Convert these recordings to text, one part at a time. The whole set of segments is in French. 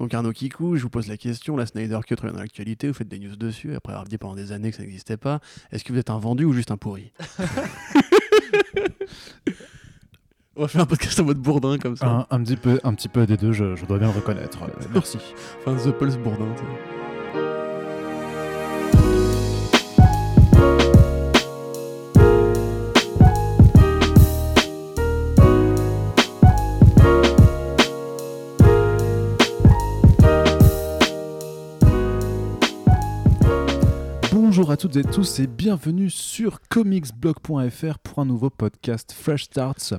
Donc Arnaud Kikou, je vous pose la question, la Snyder Cut revient dans l'actualité, vous faites des news dessus, après avoir dit pendant des années que ça n'existait pas. Est-ce que vous êtes un vendu ou juste un pourri? On va faire un podcast en mode bourdin comme ça. Un, un petit peu, un petit peu des deux, je, je dois bien le reconnaître. Merci. Enfin, The Pulse bourdin. tu Bonjour à toutes et tous et bienvenue sur comicsblog.fr pour un nouveau podcast Fresh Starts.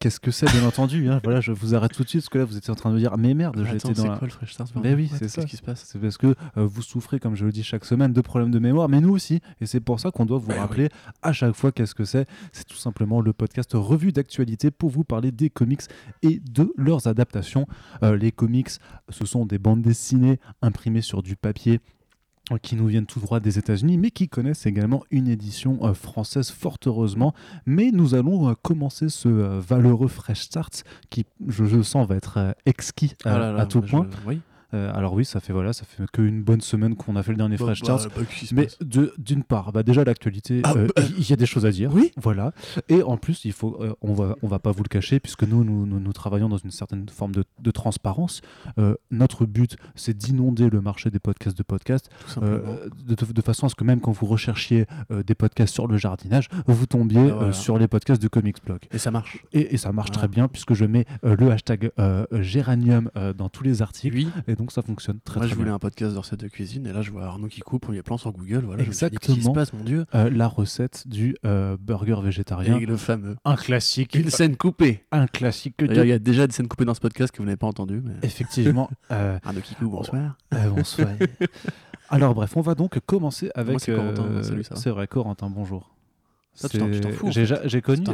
Qu'est-ce que c'est, bien entendu hein Voilà, je vous arrête tout de suite parce que là vous étiez en train de me dire mais merde, j'étais c'est dans la... quoi le Fresh Start Mais oui, c'est ça. Qu'est-ce qui se passe C'est parce que euh, vous souffrez, comme je le dis chaque semaine, de problèmes de mémoire, mais nous aussi. Et c'est pour ça qu'on doit vous Ouais, rappeler à chaque fois qu'est-ce que c'est. C'est tout simplement le podcast revue d'actualité pour vous parler des comics et de leurs adaptations. Euh, les comics, ce sont des bandes dessinées imprimées sur du papier qui nous viennent tout droit des États-Unis, mais qui connaissent également une édition euh, française, fort heureusement. Mais nous allons euh, commencer ce euh, valeureux Fresh Start qui, je, je sens, va être euh, exquis euh, Ah là là, à tout bah, je- point. Oui. Euh, alors oui, ça fait voilà, ça fait qu'une bonne semaine qu'on a fait le dernier Bah, Fresh bah, bah, Mais d'une part, bah déjà l'actualité, Ah, euh, bah, il y a des choses à dire. oui. Voilà. Et en plus, il faut, euh, on va, on va pas vous le cacher, puisque nous, nous, nous, nous travaillons dans une certaine forme de, de transparence. Notre but, c'est d'inonder le marché des podcasts de podcasts, de, façon à ce que même quand vous recherchiez des podcasts sur le jardinage, vous tombiez Ah, voilà. sur les podcasts de Comics Blog. Et ça marche. Et, et ça marche très bien, puisque je mets le hashtag Géranium dans tous les articles. Oui. Et donc ça fonctionne très Moi, très je voulais bien. un podcast de recettes de cuisine, et là, je vois Arnaud qui coupe premier plan sur Google. Voilà, je me suis dit, Qu'est-ce qui se Exactement. passe, mon Dieu Euh, la recette du euh, burger végétarien. Et le fameux. Un classique. Une scène coupée. Un classique de- il y a déjà des scènes coupées dans ce podcast que vous n'avez pas entendu. Mais... Effectivement. euh, Arnaud qui coupe, bonsoir. bonsoir. Alors bref, on va donc commencer avec. c'est Corentin. Salut, ça C'est vrai, Corentin, bonjour. Ça, tu t'en- en J'ai fait. connu.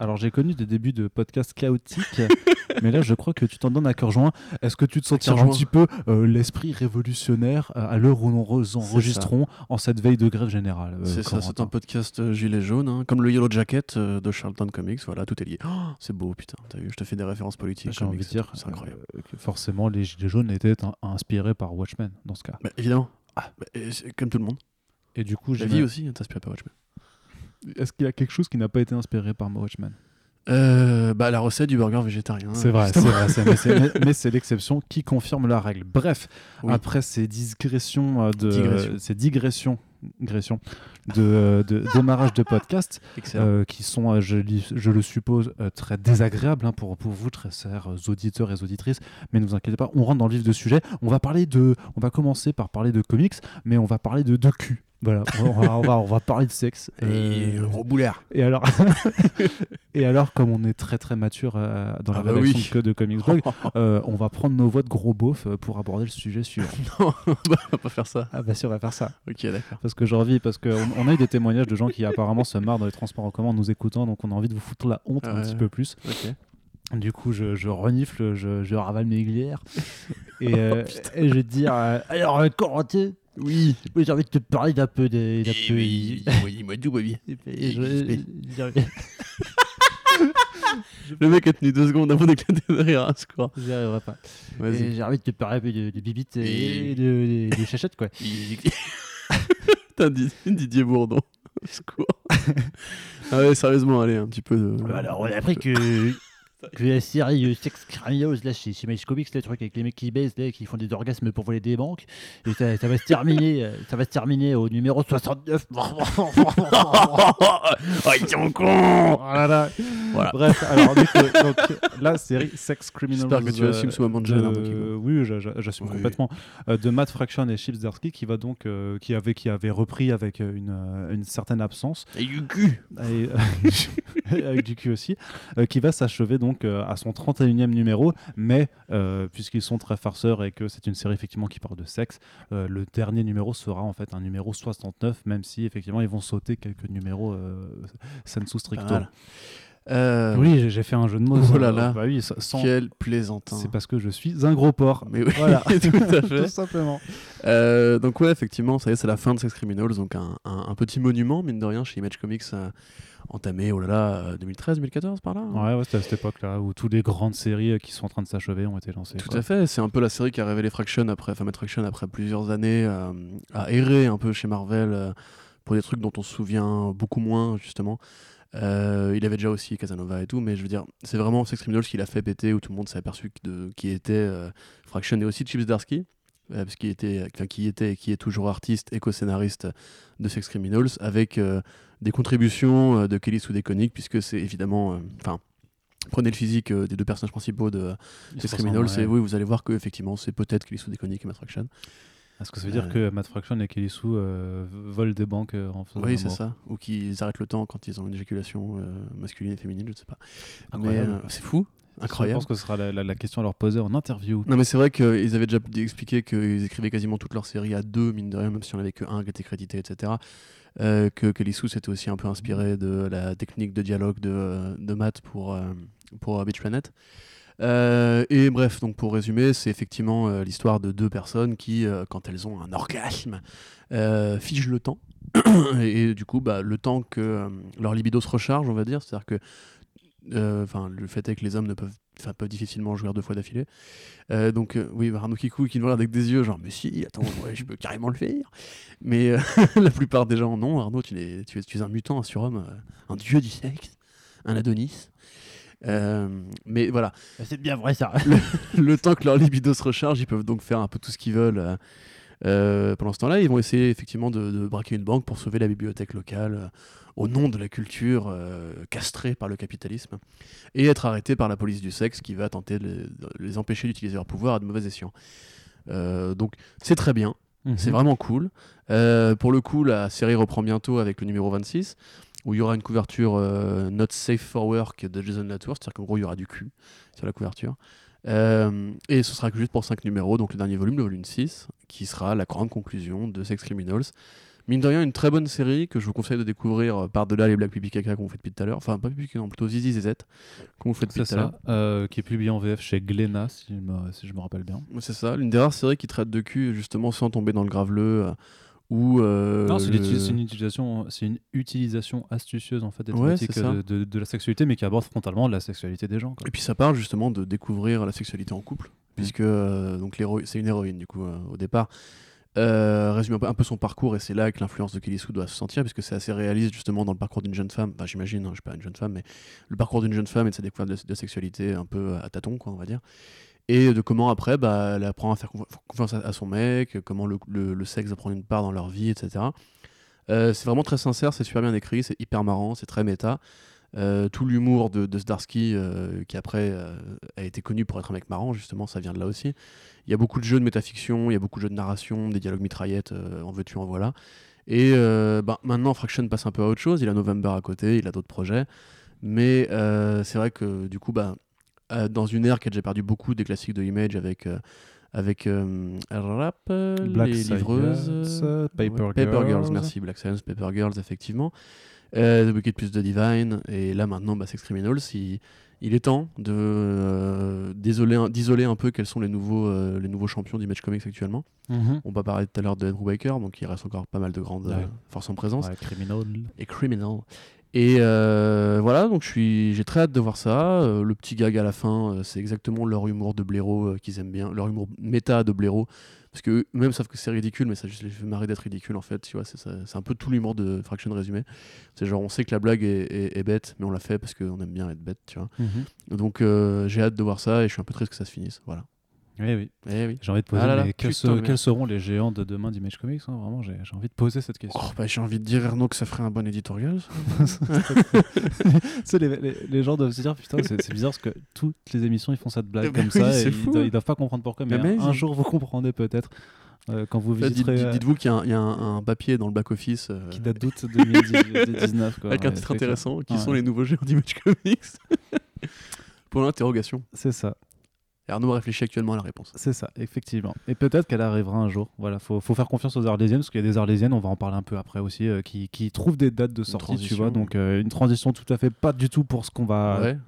Alors j'ai connu des débuts de podcasts chaotiques, mais là je crois que tu t'en donnes à cœur joint. Est-ce que tu te sentiras un petit peu euh, l'esprit révolutionnaire euh, à l'heure où nous ça. enregistrons en cette veille de grève générale euh, c'est ça, c'est un podcast gilet jaune, hein, comme le Yellow Jacket de Charlton Comics. Voilà, tout est lié. Oh, c'est beau, putain. T'as vu, je te fais des références politiques. J'ai envie de dire c'est incroyable. que forcément les Gilets jaunes étaient in- inspirés par Watchmen dans ce cas. Bah, évidemment. Ah. Bah, comme tout le monde. Et du coup, La j'ai vie aussi, t'inspires pas Watchmen. Est-ce qu'il y a quelque chose qui n'a pas été inspiré par Watchmen Euh, bah, la recette du burger végétarien. C'est vrai, c'est vrai, mais c'est- l'exception qui confirme la règle. Bref, Oui. après ces digressions euh, de Digression. ces digressions, digressions de, euh, de démarrage de podcast euh, qui sont, euh, je, le suppose, très désagréables hein, pour, pour vous, très chers auditeurs et auditrices. Mais ne vous inquiétez pas, on rentre dans le vif du sujet. On va parler de, on va commencer par parler de comics, mais on va parler de, de cul. Voilà, on va, on va, on va parler de sexe. Et Euh, gros boulard. et alors, et alors, comme on est très très mature euh, dans la Ah bah rédaction oui. que de Comics Blog, euh, on va prendre nos voix de gros beaufs euh, pour aborder le sujet suivant. non, bah, on va pas faire ça. ah bah si, on va faire ça. Ok, d'accord. Parce que j'ai envie, parce qu'on on a eu des témoignages de gens qui apparemment se marrent dans les transports en commun en nous écoutant, donc on a envie de vous foutre la honte un petit peu plus. Ok. Du coup, je, je renifle, je, je ravale mes glières. et, euh, et je vais te dire, alors Corentin, Oui. oui, j'ai envie de te parler d'un peu des... d'un peu- oui, oui, moi tout, baby. Le mec a tenu deux secondes avant d'éclater de rire, hein, ce quoi. j'y arriverai pas. J'ai envie de te parler un peu de, de bibites Et- et de, de, de chachettes, quoi. Putain, Didier Bourdon. Secours. ah ouais, sérieusement, allez, un petit peu de. Alors, on a appris que, que la série euh, Sex Criminals, là, chez, chez Magic Comics, là, le truc avec les mecs qui baissent, là, qui font des orgasmes pour voler des banques, et ça, ça va se terminer, euh, ça va se terminer au numéro 69. oh, ils sont cons Voilà. Voilà. Bref, alors, du coup, donc, la série Sex Criminals. J'espère que tu euh, assumes ce moment de gêne, oui, j'a- j'a- j'assume Oui. complètement. Euh, de Matt Fraction et Chips Darsky, qui va donc, euh, qui avait, qui avait repris avec euh, une, euh, une certaine absence, Et du cul et, euh, avec du cul aussi, euh, qui va s'achever donc euh, à son 31e numéro, mais euh, puisqu'ils sont très farceurs et que c'est une série effectivement qui parle de sexe, euh, le dernier numéro sera en fait un numéro 69, même si effectivement ils vont sauter quelques numéros sensu stricto. Euh, Oui, j'ai- fait un jeu de mots. Oh là là. Bah oui, sans- Quel plaisantin. C'est parce que je suis un gros porc. Mais oui, Voilà. tout à fait. Tout simplement. Euh, donc ouais, effectivement, ça y est, c'est la fin de Sex Criminals, donc un, un- un petit monument, mine de rien, chez Image Comics, euh, entamé, oh là là, 2013-2014 par là hein. Ouais, ouais, c'était à cette époque-là où toutes les grandes séries qui sont en train de s'achever ont été lancées. Tout quoi. à fait, c'est un peu la série qui a révélé Fraction après, enfin Fraction après plusieurs années à errer un peu chez Marvel pour des trucs dont on se souvient beaucoup moins justement. Euh, il avait déjà aussi Casanova et tout, mais je veux dire, c'est vraiment Sex Criminals qui l'a fait péter où tout le monde s'est aperçu de, qui était euh, Fraction et aussi Chips Darsky, euh, parce qu'il était, enfin, qui était et qui est toujours artiste et co-scénariste de Sex Criminals avec euh, des contributions euh, de Kelly Sue DeConnick puisque c'est évidemment, enfin. Prenez le physique des deux personnages principaux de, Sex se Criminals, et oui, vous allez voir que effectivement, c'est peut-être Kelly Sue DeConnick et Matt Fraction. Est-ce que ça veut dire Euh, que Matt Fraction et Kelly Sue euh, volent des banques euh, en faisant Oui, c'est ça. Ou qu'ils arrêtent le temps quand ils ont une éjaculation masculine et féminine, je ne sais pas. Incroyable. c'est fou, Je incroyable. pense que ce sera la, la- la question à leur poser en interview. Non, mais c'est vrai qu'ils avaient déjà expliqué qu'ils écrivaient quasiment toute leur série à deux, mine de rien, même si on avait que un qui était crédité, etc. Euh, que Kelly Sue s'était aussi un peu inspiré de la technique de dialogue de, de Matt pour, euh, pour Beach Planet. Euh, et bref, donc pour résumer, c'est effectivement euh, l'histoire de deux personnes qui, euh, quand elles ont un orgasme, figent le temps. et, du coup, bah, le temps que leur libido se recharge, on va dire, c'est-à-dire que le fait est que les hommes ne peuvent, enfin, difficilement jouer deux fois d'affilée. Donc, oui, Arnaud Kikou qui nous regarde avec des yeux, genre, mais si, attends, je peux carrément le faire. Mais la plupart des gens, non, Arnaud, tu es, tu es, tu es un mutant, un surhomme, un dieu du sexe, un Adonis. Euh, mais voilà, C'est bien vrai ça. le temps que leur libido se recharge, ils peuvent donc faire un peu tout ce qu'ils veulent. euh, euh, pendant ce temps-là, ils vont essayer effectivement de, de braquer une banque pour sauver la bibliothèque locale au nom de la culture euh, castrée par le capitalisme et être arrêtés par la police du sexe qui va tenter de les, de les empêcher d'utiliser leur pouvoir à de mauvais escients. Euh, donc c'est très bien, Mhm. c'est vraiment cool. Euh, pour le coup, la série reprend bientôt avec le numéro 26 où il y aura une couverture euh, Not Safe for Work de Jason Latour, c'est-à-dire qu'en gros il y aura du cul sur la couverture. Euh, et ce sera que juste pour 5 numéros, donc le dernier volume, le volume 6, qui sera la grande conclusion de Sex Criminals. Mine de rien, une très bonne série que je vous conseille de découvrir euh, par-delà les blagues pipi caca qu'on fait depuis tout à l'heure. Enfin, pas pipi non, plutôt Zizi Zezette qu'on vous fait depuis tout à l'heure. ça, qui est publié en VF chez Glénat, si, je me- si je me rappelle bien. C'est ça, l'une des rares séries qui traite de cul justement sans tomber dans le graveleux. euh, ou euh, non, c'est le- une, utilisation, c'est une utilisation astucieuse en fait des Ouais, euh, de, de la sexualité, mais qui aborde frontalement la sexualité des gens. quoi. Et puis ça parle justement de découvrir la sexualité en couple, puisque euh, donc c'est une héroïne du coup euh, au départ. Résume un peu, un peu son parcours et c'est là que l'influence de Kelly Sue doit se sentir puisque c'est assez réaliste justement dans le parcours d'une jeune femme. Enfin, j'imagine, hein, je suis pas une jeune femme, mais le parcours d'une jeune femme et de sa découverte de, de sexualité un peu à tâtons, quoi, on va dire. Et de comment après, bah, elle apprend à faire confi- confiance à, son mec, comment le, le- sexe va prendre une part dans leur vie, etc. Euh, c'est vraiment très sincère, c'est super bien écrit, c'est hyper marrant, c'est très méta. Euh, tout l'humour de, de Zdarsky, euh, qui après a été connu pour être un mec marrant, justement, ça vient de là aussi. Il y a beaucoup de jeux de métafiction, il y a beaucoup de jeux de narration, des dialogues mitraillettes, en veux-tu, en voilà. Et bah, maintenant, Fraction passe un peu à autre chose. Il a November à côté, il a d'autres projets. Mais c'est vrai que du coup, bah, euh, dans une ère qui a déjà perdu beaucoup des classiques de Image avec. euh, avec euh, rap, Black les livreuses, Paper Ouais, Paper Girls, Girls. merci Black Science, Paper Girls, effectivement. The Wicked plus The Divine, et là maintenant, bah, Sex Criminals, il, il est temps de, d'isoler, un- peu quels sont les nouveaux, les nouveaux champions d'Image Comics actuellement. Mhm. On va parler tout à l'heure de Andrew Baker, donc il reste encore pas mal de grandes Ouais. forces en présence. Ouais, Criminal. Et Criminal. Et euh, voilà, donc je suis, j'ai très hâte de voir ça. Euh, le petit gag à la fin, euh, c'est exactement leur humour de blaireau qu'ils aiment bien, leur humour méta de blaireau. Parce que eux-mêmes savent que c'est ridicule, mais ça juste les fait marrer d'être ridicule en fait. Tu vois, c'est, un peu tout l'humour de Fraction résumé. C'est genre, on sait que la blague est, est- est bête, mais on l'a fait parce qu'on aime bien être bête, tu vois. Mhm. Donc j'ai hâte de voir ça et je suis un peu triste que ça se finisse. Voilà. Oui, oui. Eh oui. J'ai envie de poser, Ah là là, mais quels, putain, se- mais- quels seront les géants de demain d'Image Comics hein, Vraiment, j'ai envie de poser cette question. Oh, bah, j'ai envie de dire Ernaud que ça ferait un bon éditorial. les, les- les gens doivent se dire putain, c'est bizarre parce que toutes les émissions ils font cette blague Eh comme oui, ça et ils, doivent, ils doivent pas comprendre pourquoi, mais Mais un, jour vous comprendrez peut-être euh, quand vous Bah, dites- visiterez. dites- euh, Dites-vous qu'il y a un, il y a un- un papier dans le back-office. euh, qui date d'août 2019. Quoi, avec un titre intéressant qui Ouais. sont les nouveaux géants d'Image Comics Pour l'interrogation. C'est ça. Et Arnaud réfléchit actuellement à la réponse. C'est ça, effectivement. Et peut-être qu'elle arrivera un jour. Voilà, faut, faut faire confiance aux Arlésiennes, parce qu'il y a des Arlésiennes, on va en parler un peu après aussi, euh, qui, qui trouvent des dates de sortie, tu vois. Donc euh, une transition tout à fait pas du tout pour ce qu'on va, Ouais.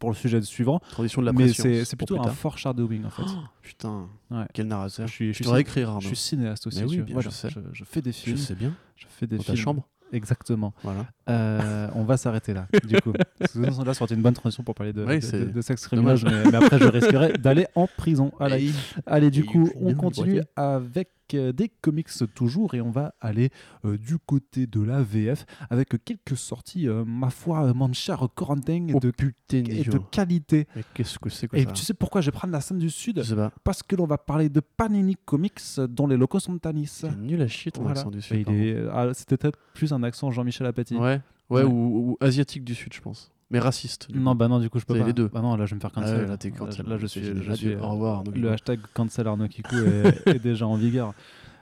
pour le sujet suivant, Transition de la mais pression. c'est c'est pour plutôt un tard. foreshadowing en fait. Oh, putain, Ouais. quel narrateur. Je suis- je cin- écrire, Arnaud. Je suis cinéaste aussi. Mais oui, bien, je sais. Je, je fais des Je films. sais bien. Je fais des Dans ta films. chambre. Exactement. Voilà. Euh, on va s'arrêter là, du coup. Parce que sinon, là, ça aurait une bonne transition pour parler de, Oui, de- c'est de- de sexe criminel, mais, mais après, je risquerais d'aller en prison. Et- Allez, du Et coup, on continue avec euh, des comics toujours et on va aller euh, du côté de la VF avec quelques sorties, euh, ma foi, mon cher Corentin, Oh, de, putain, et de qualité. Mais qu'est-ce que c'est que Et ça tu sais pourquoi je vais prendre la scène du Sud. Parce que l'on va parler de Panini Comics, dont les locaux sont à Nice. C'est nul à chier ton Voilà. accent du Et sud. est- ah, C'était peut-être plus un accent Jean-Michel Apathy. Ouais, ouais, Ouais. Ou, ou asiatique du sud, je pense. Mais raciste. Non, coup. bah non, du coup, je peux pas. les deux. Bah non, là, je vais me faire Ah cancel. ouais, là, t'es cancel. Là, je suis. je Au revoir, Arnaud Le hashtag cancel Arnaud Kikou est, est déjà en vigueur.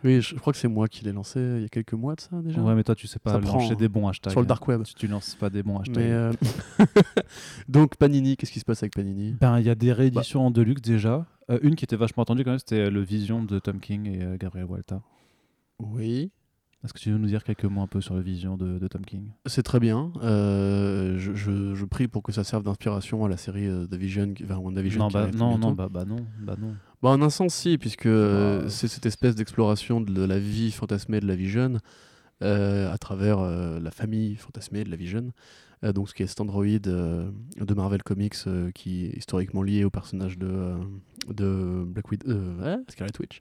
Oui, je, crois que c'est moi qui l'ai lancé il y a quelques mois de ça déjà. Ouais, mais toi, tu sais pas Ça lancer hein. des bons hashtags. Sur le dark web. Tu, tu lances pas des bons hashtags. Mais euh, donc Panini, qu'est-ce qui se passe avec Panini? Ben, il y a des rééditions Bah. en deluxe déjà. Euh, une qui était vachement attendue quand même, c'était le Vision de Tom King et euh, Gabriel Walta. Oui, Est-ce que tu veux nous dire quelques mots un peu sur le Vision de, de Tom King? C'est très bien. Euh, je, je- je prie pour que ça serve d'inspiration à la série euh, The Vision, qui- enfin WandaVision. Non, qui bah non, non, bah, bah non, bah non. Bah, en un sens, si, puisque euh, Bah. c'est cette espèce d'exploration de la vie fantasmée de la Vision à travers la famille fantasmée de la Vision. Donc, ce qui est cet androïde de Marvel Comics qui est historiquement lié au personnage de, de Black Widow, Scarlet Witch.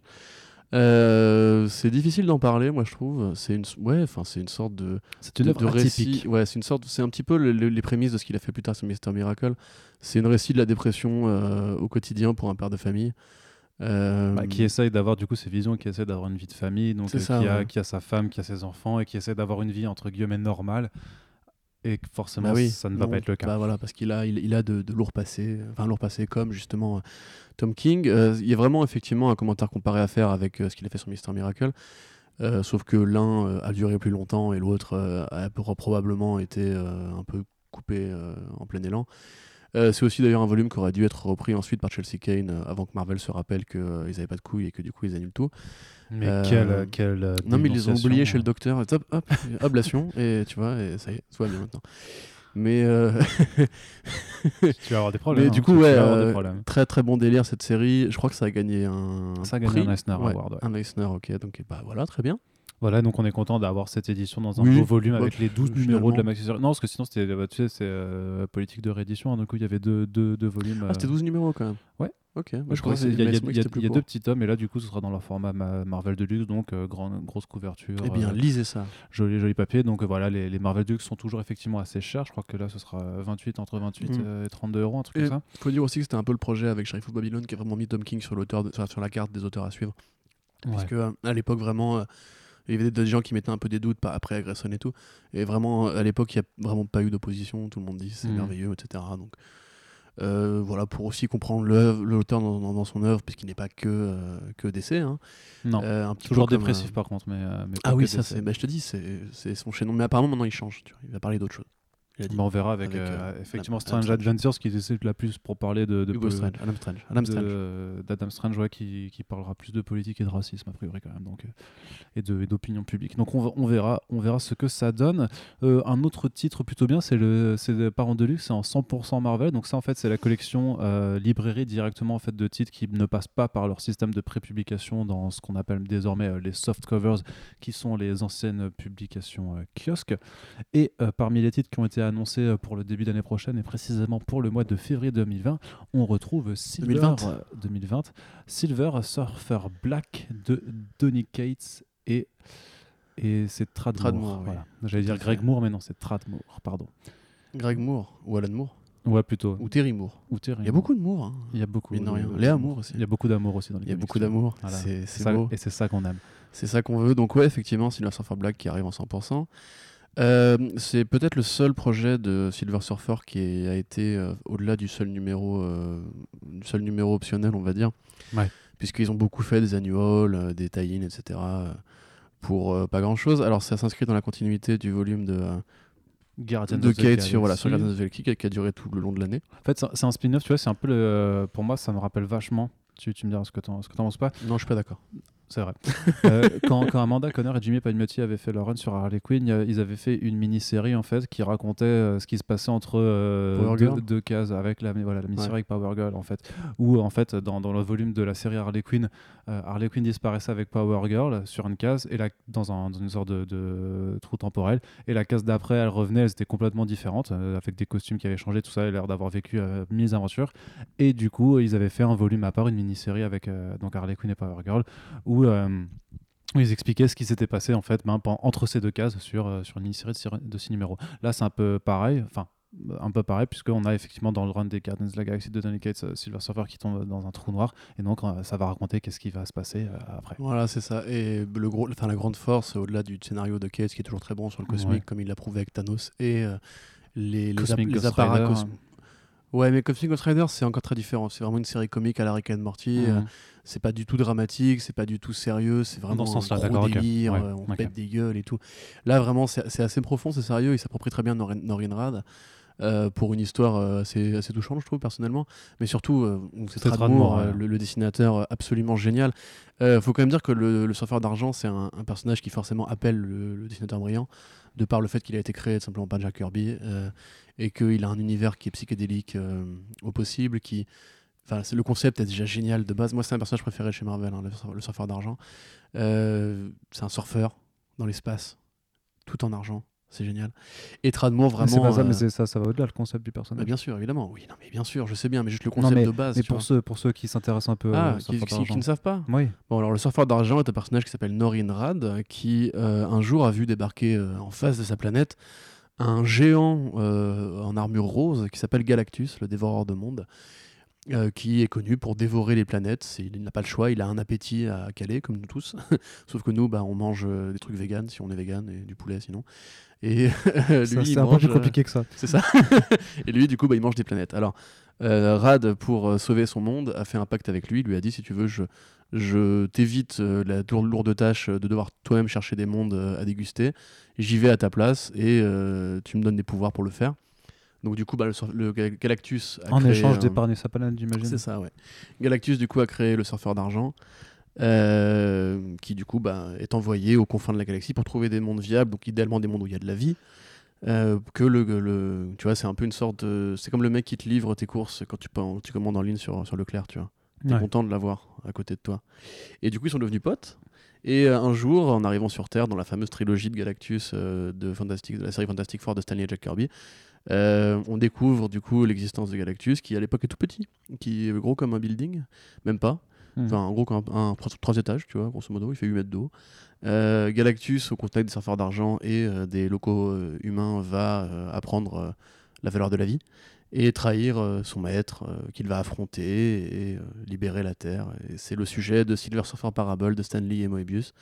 Euh, c'est difficile d'en parler, moi je trouve. C'est une, ouais, enfin c'est une sorte de, C'est une de, de récit. Ouais, c'est une sorte, c'est un petit peu le- le- les prémices de ce qu'il a fait plus tard sur Mister Miracle. C'est une récit de la dépression euh, au quotidien pour un père de famille. Euh, Bah, qui essaye d'avoir du coup ses visions, qui essaie d'avoir une vie de famille, donc ça, qui, a, ouais. qui a sa femme, qui a ses enfants et qui essaie d'avoir une vie entre guillemets normale. Et que forcément, Bah oui, ça ne va non. pas être le cas. Bah voilà, parce qu'il a, il, il a de, de lourds passés, enfin un lourd passé comme justement euh, Tom King. Euh, Il y a vraiment effectivement un commentaire comparé à faire avec euh, ce qu'il a fait sur Mister Miracle. Euh, sauf que l'un a duré plus longtemps et l'autre a pro- probablement été un peu coupé en plein élan. C'est aussi d'ailleurs un volume qui aurait dû être repris ensuite par Chelsea Kane avant que Marvel se rappelle qu'ils n'avaient pas de couilles et que du coup ils annulent tout. Mais Euh, quelle, quelle Non, mais ils les ont oubliés chez le docteur. et Hop, hop, ablation, et tu vois, et ça y est, tout va bien maintenant. Mais euh, Tu vas avoir des problèmes. Mais hein, du coup, ouais, euh, très très bon délire cette série. Je crois que ça a gagné un. Ça a gagné prix. un Eisner Ouais, Award, ouais. Un Eisner, ok. Donc bah voilà, très bien. Voilà, donc on est content d'avoir cette édition dans un Oui, beau volume bah, avec les 12 finalement. numéros de la maxi série. Non, parce que sinon, c'était, bah, tu sais, c'est euh, politique de réédition. hein, du coup, il y avait deux, deux, deux volumes. Ah, c'était euh, 12 numéros quand même. Ouais. Ok. Bah, je crois qu'il y a, il y a- il y a- il y a deux petits tomes, et là, du coup, ce sera dans leur format ma- Marvel Deluxe, donc euh, grande, grosse couverture. Eh bien, euh, lisez ça. joli, joli papier. Donc euh, voilà, les, les Marvel Deluxe sont toujours effectivement assez chers. Je crois que là, ce sera 28, entre 28 Mm. euh, et 32 euros, un truc Et comme ça. faut dire aussi que c'était un peu le projet avec Sheriff of Babylon qui a vraiment mis Tom King sur, l'auteur de- sur, la carte des auteurs à suivre. Parce Ouais. que euh, à l'époque, vraiment, euh, il y avait des gens qui mettaient un peu des doutes après Agresson et tout. Et vraiment, à l'époque, il n'y a vraiment pas eu d'opposition. Tout le monde dit c'est Mhm. merveilleux, etc. Donc, euh, voilà, pour aussi comprendre l'auteur dans, dans- dans son œuvre, puisqu'il n'est pas que, euh, que d'essai. hein. Non, Euh, un petit toujours dépressif par contre. Mais, Ah oui, ça, c'est. bah, je te dis, c'est c'est son chaînon. Mais apparemment, maintenant, il change. Tu vois. Il va parler d'autre chose. Il a dit. Bah, on verra avec, Avec, euh, euh, effectivement Adam Strange. Adventures qui essaie la plus pour parler de, de Hugo Strange, Adam Strange. Adam Strange. d'Adam Strange ouais, qui, qui parlera plus de politique et de racisme a priori quand même donc euh, et d'opinion publique donc on, verra on verra ce que ça donne Euh, un autre titre plutôt bien c'est le c'est Parents de luxe c'est en 100% Marvel donc ça en fait c'est la collection euh, librairie directement en fait de titres qui ne passent pas par leur système de prépublication dans ce qu'on appelle désormais les soft covers qui sont les anciennes publications kiosques et parmi les titres qui ont été annoncés euh, pour le début d'année prochaine et précisément pour le mois de février 2020, on retrouve Silver 2020. euh, 2020, Silver Surfer Black de Donny Cates et et c'est. Tradmore, oui. voilà. J'allais dire Greg. Moore, mais non, c'est Tradmore, pardon. Greg Moore ou Alan Moore? Ouais, plutôt. ou Terry Moore. Ou Terry Il y a beaucoup de Moore. hein. Il y a beaucoup. Euh, rien. Léa Moore aussi. Il y a beaucoup d'amour aussi dans les Il y a beaucoup d'amour. Voilà. C'est beau. Et c'est ça qu'on aime. C'est ça qu'on veut. Donc ouais, effectivement, Silver Surfer Black qui arrive en 100%. Euh, c'est peut-être le seul projet de Silver Surfer qui est- a été euh, au-delà du seul numéro, euh, du seul numéro optionnel, on va dire. Ouais. Puisqu'ils ont beaucoup fait des annuals, des tie-in, etc. pour pas grand-chose. Alors ça s'inscrit dans la continuité du volume de, Guardians de of the Kate sur, voilà, sur. Guardians of the Galaxy qui a, duré tout le long de l'année. En fait, c'est- un spin-off, tu vois, c'est un peu le. Pour moi, ça me rappelle vachement. Tu, tu me diras ce que t'en ce que t'en penses pas. Non, je suis pas d'accord. C'est vrai. Euh, quand, quand Amanda Conner et Jimmy Palmiotti avaient fait leur run sur Harley Quinn, euh, ils avaient fait une mini-série en fait qui racontait euh, ce qui se passait entre euh, deux, cases avec la, voilà, la mini-série Ouais. avec Power Girl en fait. Où en fait dans, dans le volume de la série Harley Quinn, Harley Quinn disparaissait avec Power Girl sur une case et la, dans, un, dans une sorte de, de trou temporel. Et la case d'après, elle revenait, elle était complètement différente avec des costumes qui avaient changé, tout ça, a l'air d'avoir vécu mille aventures. Et du coup, ils avaient fait un volume à part, une mini-série avec donc Harley Quinn et Power Girl où euh, où ils expliquaient ce qui s'était passé en fait ben, entre ces deux cases sur, euh, sur une mini-série de, six- de numéros. Là, c'est un peu pareil, enfin un peu pareil puisqu'on a effectivement dans le run des Guardians of the Galaxy de Donny Cates euh, Silver Surfer qui tombe dans un trou noir et donc ça va raconter qu'est-ce qui va se passer après. Voilà, c'est ça. Et le gros, enfin, la grande force, au-delà du scénario de Cage, qui est toujours très bon sur le cosmique, Ouais. comme il l'a prouvé avec Thanos, et euh, les, les, les apparats Ouais, mais Cosmic Ghost Rider, c'est encore très différent. C'est vraiment une série comique à la Rick and Morty. Euh, c'est pas du tout dramatique, c'est pas du tout sérieux, c'est vraiment ce un gros d'accord, ok. délire, Ouais, euh, on pète des gueules et tout. Là, vraiment, c'est assez profond, c'est sérieux, il s'approprie très bien Norin, Norin Rad. euh, pour une histoire euh, assez, assez touchante, je trouve, personnellement. Mais surtout, euh, c'est euh, ouais. le, le dessinateur euh, absolument génial. Euh, faut quand même dire que le, le surfeur d'argent, c'est un, un personnage qui forcément appelle le, le dessinateur brillant, de par le fait qu'il a été créé simplement par Jack Kirby, euh, et qu'il a un univers qui est psychédélique euh, au possible, qui... Enfin, le concept est déjà génial de base. Moi, c'est un personnage préféré chez Marvel, hein, le surfeur d'argent. Euh, c'est un surfeur dans l'espace, tout en argent. C'est génial. Et Tradmoor, Mais vraiment... c'est pas ça, euh, mais ça, ça va au-delà le concept du bah, personnage. bien sûr, évidemment. Oui, non, mais bien sûr, je sais bien, mais juste le Non, concept mais- de base. mais pour ceux, pour ceux qui s'intéressent un peu Ah, au qui, qui- qui ne savent pas Oui. Bon, alors le surfeur d'argent est un personnage qui s'appelle Norin Rad, qui euh, un jour a vu débarquer euh, en face de sa planète un géant euh, en armure rose qui s'appelle Galactus, le dévoreur de monde, euh, qui est connu pour dévorer les planètes. Il n'a pas le choix, il a un appétit à caler, comme nous tous. Sauf que nous, bah, on mange euh, des trucs véganes si on est vegan, et du poulet sinon. Et lui, C'est un peu plus euh, compliqué que ça. c'est ça. et lui, du coup, bah, il mange des planètes. Alors, euh, Rad, pour sauver son monde, a fait un pacte avec lui. Il lui a dit si tu veux, je, je t'évite la lourde, tâche de devoir toi-même chercher des mondes à déguster. J'y vais à ta place et euh, tu me donnes des pouvoirs pour le faire. Donc, du coup, bah, le, Galactus. A En créé, échange d'épargner sa planète, j'imagine. c'est ça, ouais. Galactus, du coup, a créé le surfeur d'argent, euh, qui, du coup, bah, est envoyé aux confins de la galaxie pour trouver des mondes viables, donc idéalement des mondes où il y a de la vie. Euh, que le, le- tu vois c'est un peu une sorte de c'est comme le mec qui te livre tes courses quand tu, tu commandes en ligne sur, sur Leclerc tu vois t'es Ouais. content de l'avoir à côté de toi et du coup ils sont devenus potes et euh, un jour en arrivant sur Terre dans la fameuse trilogie de Galactus euh, de, Fantastic, de la série Fantastic Four de Stanley et Jack Kirby euh, on découvre du coup l'existence de Galactus qui à l'époque est tout petit qui est gros comme un building même pas Mhm. Enfin, en gros, comme un, un- trois, trois étages, tu vois, grosso modo, il fait 8 mètres d'eau. Euh, Galactus, au contact des surfeurs d'argent et euh, des locaux humains, va apprendre la valeur de la vie et trahir son maître qu'il va affronter et libérer la Terre. Et c'est le sujet de Silver Surfer Parable de Stanley et Moebius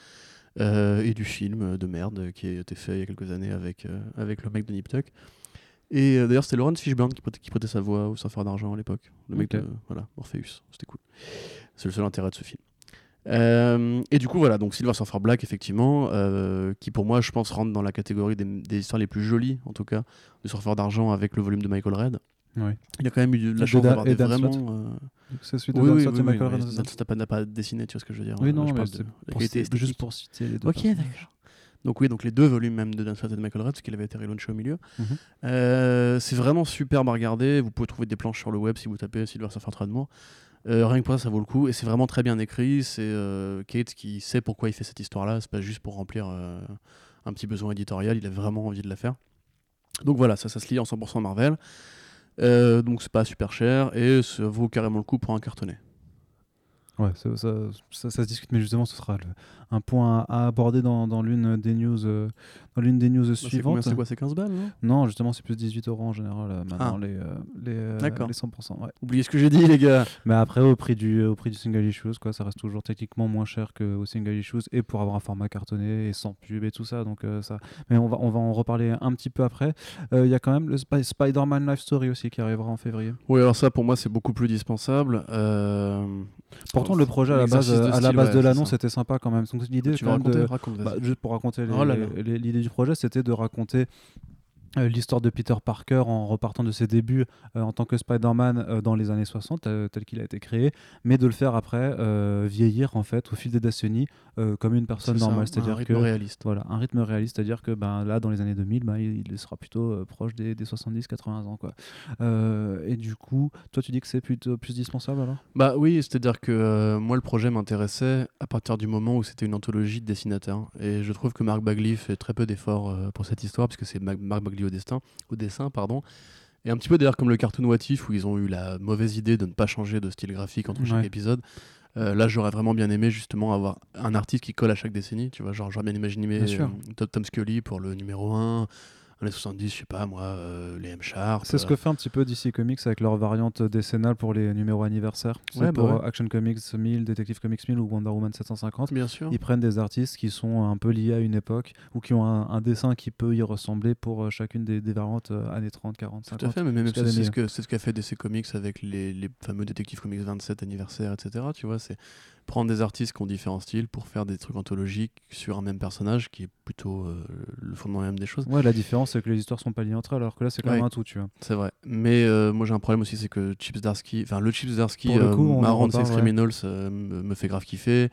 et du film de merde qui a été fait il y a quelques années avec, avec le mec de Nip Tuck. Et euh, d'ailleurs, c'était Laurence Fishburne qui prêtait, qui prêtait sa voix au surfeur d'argent à l'époque. Le mec de voilà, Morpheus. C'était cool. C'est le seul intérêt de ce film. Euh, et du coup, voilà, donc Silver Surfer Black, effectivement, euh, qui pour moi, je pense, rentre dans la catégorie des, des histoires les plus jolies, en tout cas, du surfeur d'argent avec le volume de Michael Red. Ouais. Il a quand même eu de la chance d'avoir des vraiment. Euh, C'est celui de Oui, oui, oui, oui, Michael oui, Red, ça n'a pas, dessiné, tu vois ce que je veux dire. Oui, non, je mais de pour juste pour citer les deux. Ok, d'accord. Donc oui, donc les deux volumes même de Dan Slott et de Michael Red, parce qu'il avait été relaunché au milieu. Mhm. Euh, c'est vraiment superbe à regarder. Vous pouvez trouver des planches sur le web si vous tapez Silver Surfer Tradmore. Euh, rien que pour ça, ça vaut le coup. Et c'est vraiment très bien écrit. C'est euh, Kate qui sait pourquoi il fait cette histoire-là. C'est pas juste pour remplir euh, un petit besoin éditorial. Il a vraiment envie de la faire. Donc voilà, ça, ça se lit en 100% Marvel. Donc c'est pas super cher et ça vaut carrément le coup pour un cartonnet. Ouais, ça, ça, ça- ça se discute, mais justement, ce sera le- un point à, à aborder dans, dans l'une des news, euh, dans l'une des news Bah, suivantes. C'est quoi C'est 15 balles, non? Non, justement, c'est plus 18 euros en général euh, maintenant Ah. les, euh, les, euh, D'accord. les 100%. Ouais. Oubliez ce que j'ai dit, les gars. Mais après, au prix du, au prix du single issues, quoi, ça reste toujours techniquement moins cher qu'au single issues et pour avoir un format cartonné et sans pub et tout ça. Donc ça. Mais on va, on va en reparler un petit peu après. Il y a quand même le Spi- Spider-Man Life Story aussi qui arrivera en février. Oui, alors ça, pour moi, c'est beaucoup plus dispensable. Pourtant, le projet à la base, à la base ouais, de l'annonce était sympa quand même. Donc l'idée. Bah, juste pour raconter Oh l'idée du projet, c'était de raconter euh, l'histoire de Peter Parker en repartant de ses débuts euh, en tant que Spider-Man euh, dans les années 60, euh, tel qu'il a été créé, mais de le faire après vieillir en fait au fil des décennies comme une personne C'est normale, un c'est-à-dire rythme que réaliste. voilà, un rythme réaliste, c'est-à-dire que ben, là, dans les années 2000, ben, il, il sera plutôt proche des, des 70-80 ans. Quoi. Et du coup, toi, tu dis que c'est plutôt plus dispensable alors? Bah oui, c'est-à-dire que moi le projet m'intéressait à partir du moment où c'était une anthologie de dessinateurs. Et je trouve que Mark Bagley fait très peu d'efforts pour cette histoire, puisque c'est Ma- Mark Au, destin, au dessin. pardon. Et un petit peu d'ailleurs comme le cartoon What If, où ils ont eu la mauvaise idée de ne pas changer de style graphique entre chaque épisode. Euh, là, j'aurais vraiment bien aimé justement avoir un artiste qui colle à chaque décennie. Tu vois, genre j'aurais bien imaginé euh, Tom, Tom Scully pour le numéro 1, années 70, je sais pas moi, euh, les M-Sharp. C'est ce que fait un petit peu DC Comics avec leur variante décennale pour les numéros anniversaires. C'est Ouais, bah pour ouais. euh, Action Comics 1000, Detective Comics 1000 ou Wonder Woman 750. Bien sûr. Ils prennent des artistes qui sont un peu liés à une époque ou qui ont un, un dessin qui peut y ressembler pour euh, chacune des, des variantes euh, années 30, 40, 50. Tout à fait, mais même c'est c'est 2000. ce que c'est ce qu'a fait DC Comics avec les, les fameux Detective Comics 27 anniversaire, etc. Tu vois, c'est prendre des artistes qui ont différents styles pour faire des trucs anthologiques sur un même personnage, qui est plutôt euh, le fondement même des choses. Ouais, la différence c'est que les histoires sont pas liées entre elles, alors que là c'est quand même un tout, tu vois. C'est vrai. Mais euh, moi j'ai un problème aussi, c'est que Chips Darsky, enfin le Chips Darsky euh, coup, on en marrant de Sex ouais. Criminals me fait grave kiffer.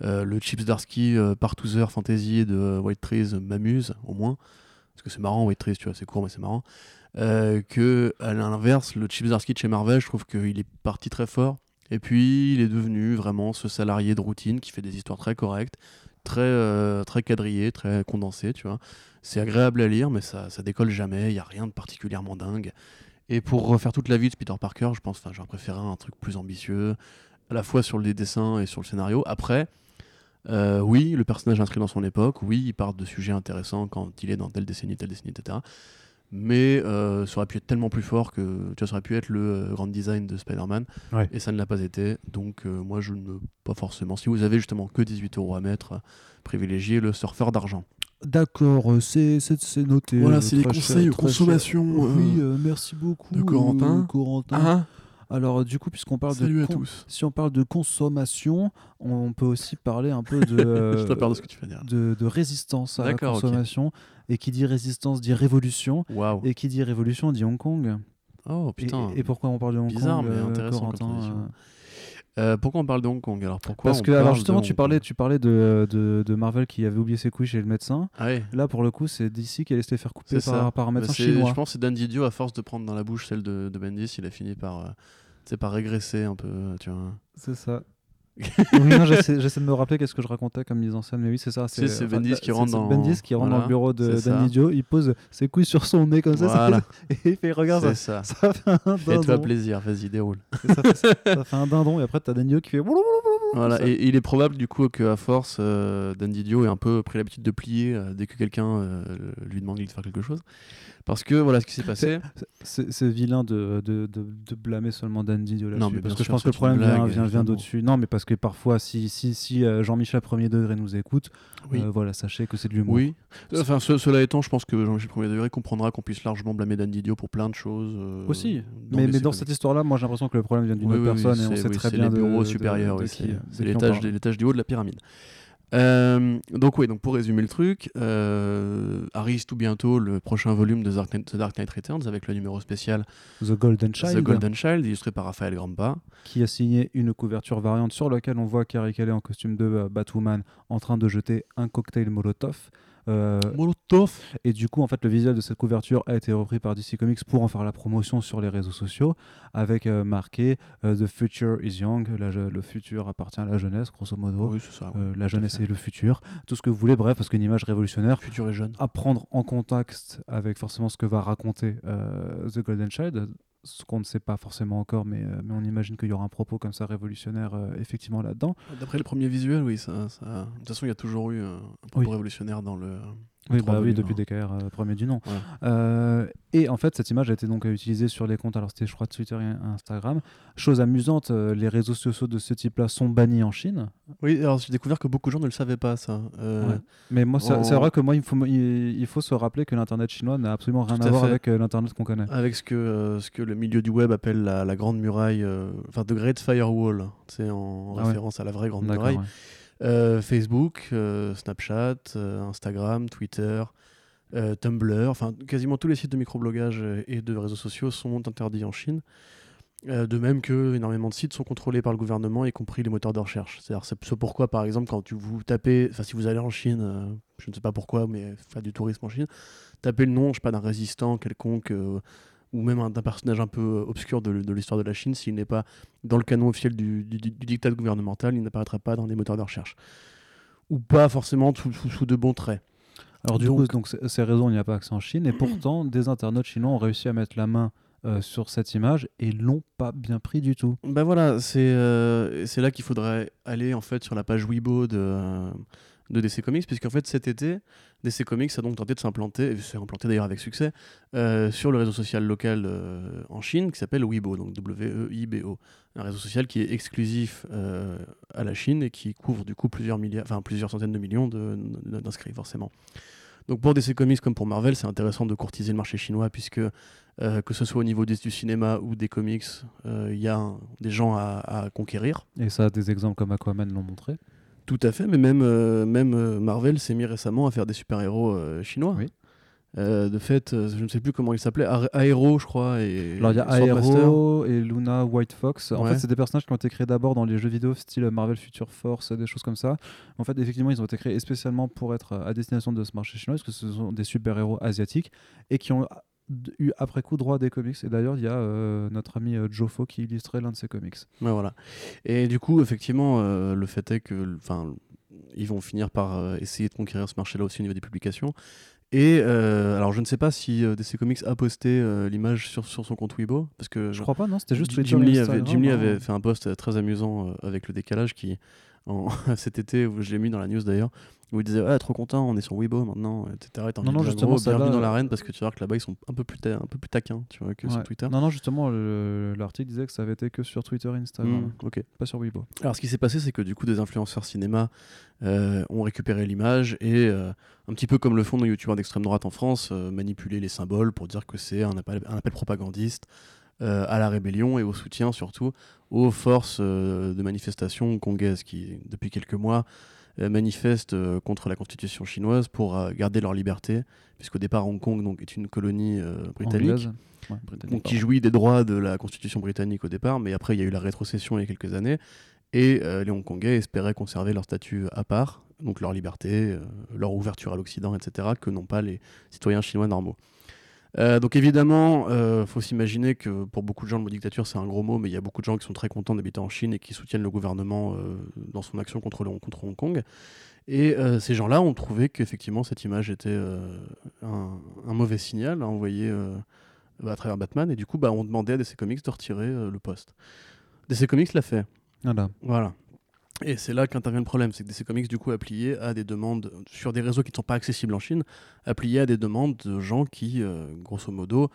Le Chips Darsky Partoozer Fantasy de White Trees m'amuse au moins. Parce que c'est marrant, White Trees, tu vois, c'est court mais c'est marrant. Euh, que à l'inverse, le Chips Darsky de chez Marvel, je trouve qu'il est parti très fort. Et puis il est devenu vraiment ce salarié de routine qui fait des histoires très correctes, très, euh, très quadrillées, très condensées, tu vois. C'est agréable à lire, mais ça, ça décolle jamais, il n'y a rien de particulièrement dingue. Et pour refaire toute la vie de Peter Parker, je pense, enfin, j'aurais préféré un truc plus ambitieux, à la fois sur les dessins et sur le scénario. Après, euh, oui, le personnage inscrit dans son époque, oui, il part de sujets intéressants quand il est dans telle décennie, telle décennie, etc. Mais euh, ça aurait pu être tellement plus fort que tu vois, ça aurait pu être le euh, grand design de Spider-Man. Ouais. Et ça ne l'a pas été. Donc, euh, moi, je ne. Pas forcément. Si vous avez justement que 18 euros à mettre, euh, privilégiez le surfeur d'argent. D'accord, c'est noté. Voilà, c'est les conseils consommation, Oui, euh, merci beaucoup. de Corentin. euh, Corentin. Ah, Alors, du coup, puisqu'on parle salut de à tous. si on parle de consommation, on peut aussi parler un peu de, euh, je te peur de ce que tu vas dire. de, de résistance à la D'accord, ok. Et qui dit résistance dit révolution. Waouh. Et qui dit révolution dit Hong Kong. Oh putain. et pourquoi on parle de Hong Bizarre, Kong mais euh, intéressant Corentin, euh, Euh, pourquoi on parle de Hong Kong Alors pourquoi Parce que, alors justement, tu parlais, tu parlais de, de, de Marvel qui avait oublié ses couilles chez le médecin. Ah ouais. Là, pour le coup, c'est DC qui allait se les faire couper par, par un Bah, médecin chinois. Je pense que c'est Dan Didio, à force de prendre dans la bouche celle de, de Bendis, il a fini par, euh, par régresser un peu, tu vois. C'est ça. Oui, j'essaie de me rappeler qu'est-ce que je racontais comme mise en scène, mais oui, c'est ça. C'est Bendis qui rentre dans- Bendis qui rentre dans le bureau de c'est Dan ça. Didio, il pose ses couilles sur son nez comme ça, ça Voilà, fait- et il fait regarde, c'est ça, ça. ça fait un Fais-toi dindon. plaisir, vas-y, déroule. Ça, fait, ça fait un dindon, et après, t'as Dan Didio qui fait. Voilà, et il est probable du coup qu'à force, euh, Dan Didio ait un peu pris l'habitude de plier euh, dès que quelqu'un euh, lui demande de faire quelque chose. Parce que voilà ce qui s'est passé. C'est vilain de, de, de, de blâmer seulement Dan Didio là-dessus. Non, mais parce que je pense que le problème vient, blague, vient, vient d'au-dessus. Non, mais parce que parfois, si, si, si euh, Jean-Michel premier degré nous écoute, Oui. voilà, sachez que c'est de l'humour. Oui. Enfin, ce- cela étant, je pense que Jean-Michel Premier degré comprendra qu'on puisse largement blâmer Dan Didio pour plein de choses. Aussi. mais, mais dans cette histoire-là, moi j'ai l'impression que le problème vient d'une Oui, autre oui, personne et on sait très bien les de- bureaux supérieurs, qui- c'est l'étage du haut de la pyramide. Euh, donc oui, donc pour résumer le truc, euh, arrive tout bientôt le prochain volume de The Dark Knight Returns avec le numéro spécial The Golden Child, The Golden Child, illustré par Raphaël Grampa. qui a signé une couverture variante sur laquelle on voit Carrie Kelly en costume de euh, Batwoman en train de jeter un cocktail Molotov. Euh, Molotov Et du coup, en fait, le visuel de cette couverture a été repris par DC Comics pour en faire la promotion sur les réseaux sociaux, avec euh, marqué euh, The future is young, la le futur appartient à la jeunesse, grosso modo. Oui, c'est ça. La jeunesse et le futur, tout ce que vous voulez, bref, parce qu'une image révolutionnaire Futur et jeune. à prendre en contact avec forcément ce que va raconter The Golden Child, ce qu'on ne sait pas forcément encore, mais, euh, mais on imagine qu'il y aura un propos comme ça révolutionnaire euh, effectivement là-dedans. D'après le premier visuel, oui, ça, ça- De toute façon, il y a toujours eu un, propos Oui. révolutionnaire dans le. Oui, bah oui, depuis hein. DKR, euh, premier du nom. Euh, et en fait, cette image a été donc utilisée sur les comptes, alors c'était je crois Twitter et Instagram. Chose amusante, euh, les réseaux sociaux de ce type-là sont bannis en Chine. Oui, alors j'ai découvert que beaucoup de gens ne le savaient pas, ça. Euh, Ouais. Mais moi, c'est vrai que moi, il faut, me- il, il faut se rappeler que l'Internet chinois n'a absolument rien Tout à, à voir avec l'Internet qu'on connaît. Avec ce que, ce que le milieu du web appelle la, la grande muraille, enfin, The Great Firewall, c'est en Ah ouais. référence à la vraie grande muraille. Euh, Facebook, euh, Snapchat, euh, Instagram, Twitter, Tumblr, enfin quasiment tous les sites de microblogage et de réseaux sociaux sont interdits en Chine. De même que énormément de sites sont contrôlés par le gouvernement, y compris les moteurs de recherche. C'est-à-dire c'est ce pourquoi, par exemple, quand tu vous tapez, enfin si vous allez en Chine, je ne sais pas pourquoi, mais faire du tourisme en Chine, tapez le nom, je sais pas, d'un résistant quelconque ou même un- d'un personnage un peu euh, obscur de, de l'histoire de la Chine, s'il n'est pas dans le canon officiel du, du, du dictat gouvernemental, il n'apparaîtra pas dans les moteurs de recherche. Ou pas forcément sous, sous- sous de bons traits. Alors du Donc- coup, donc, ces réseaux, il n'y a pas accès en Chine, et pourtant, des internautes chinois ont réussi à mettre la main euh, sur cette image et l'ont pas bien pris du tout. Bah voilà, c'est euh, là qu'il faudrait aller en fait sur la page Weibo de, euh, de DC Comics, puisqu'en fait cet été, DC Comics a donc tenté de s'implanter, et s'est implanté d'ailleurs avec succès, euh, sur le réseau social local euh, en Chine qui s'appelle Weibo, donc W-E-I-B-O. Un réseau social qui est exclusif euh, à la Chine et qui couvre du coup plusieurs, plusieurs centaines de millions d'inscrits forcément. Donc pour DC Comics comme pour Marvel, c'est intéressant de courtiser le marché chinois puisque que ce soit au niveau des- du cinéma ou des comics, il y a des gens à, à conquérir. Et ça, des exemples comme Aquaman l'ont montré. Tout à fait, mais même, euh, même euh, Marvel s'est mis récemment à faire des super-héros euh, chinois. Oui. Euh, de fait, je ne sais plus comment il s'appelait, Aero, je crois. Et Alors il y a. Aero et Luna White Fox. En Ouais. fait, c'est des personnages qui ont été créés d'abord dans les jeux vidéo style Marvel Future Force, des choses comme ça. En fait, effectivement, ils ont été créés spécialement pour être à destination de ce marché chinois, parce que ce sont des super-héros asiatiques et qui ont eu après coup droit à des comics. Et d'ailleurs, il y a euh, notre ami euh, Jofo qui illustrait l'un de ces comics. Ouais, voilà. Et du coup, effectivement, euh, le fait est que, enfin, ils vont finir par essayer de conquérir ce marché-là aussi au niveau des publications. Et euh, alors, je ne sais pas si euh, DC Comics a posté euh, l'image sur, sur son compte Weibo, parce que Je crois pas, non C'était juste Jim Lee, avait, Jim Lee avait fait un post très amusant avec le décalage qui, en, cet été, où je l'ai mis dans la news d'ailleurs, où il disait ouais, trop content, on est sur Weibo maintenant, etc. Et Non, non, justement, gros, bienvenue dans euh, l'arène parce que tu voir que là-bas ils sont un peu plus, un peu plus taquins tu vois, que sur. Twitter. Non, non, justement, le- l'article disait que ça avait été que sur Twitter et Instagram, ok. pas sur Weibo. Alors, ce qui s'est passé, c'est que du coup, des influenceurs cinéma euh, ont récupéré l'image et, euh, un petit peu comme le font nos youtubeurs d'extrême droite en France, euh, manipuler les symboles pour dire que c'est un appel, un appel propagandiste euh, à la rébellion et au soutien surtout aux forces euh, de manifestation hongkongaises qui, depuis quelques mois, euh, manifestent contre la constitution chinoise pour garder leur liberté, puisqu'au départ, Hong Kong donc, est une colonie britannique. Anglaise. Ouais, britannique, Donc, qui jouit des droits de la constitution britannique au départ, mais après il y a eu la rétrocession il y a quelques années, et euh, les Hongkongais espéraient conserver leur statut à part, donc leur liberté, euh, leur ouverture à l'Occident, etc., que n'ont pas les citoyens chinois normaux. Euh, donc évidemment, il faut s'imaginer que pour beaucoup de gens, le mot dictature, c'est un gros mot, mais il y a beaucoup de gens qui sont très contents d'habiter en Chine et qui soutiennent le gouvernement euh, dans son action contre, le, contre Hong Kong. Et euh, ces gens-là ont trouvé qu'effectivement, cette image était euh, un, un mauvais signal à envoyer euh, à travers Batman, et du coup, bah, on demandait à DC Comics de retirer euh, le poste. DC Comics l'a fait. Voilà. Voilà. Et c'est là qu'intervient le problème, c'est que DC Comics du coup a plié à des demandes sur des réseaux qui ne sont pas accessibles en Chine, a plié à des demandes de gens qui, euh, grosso modo,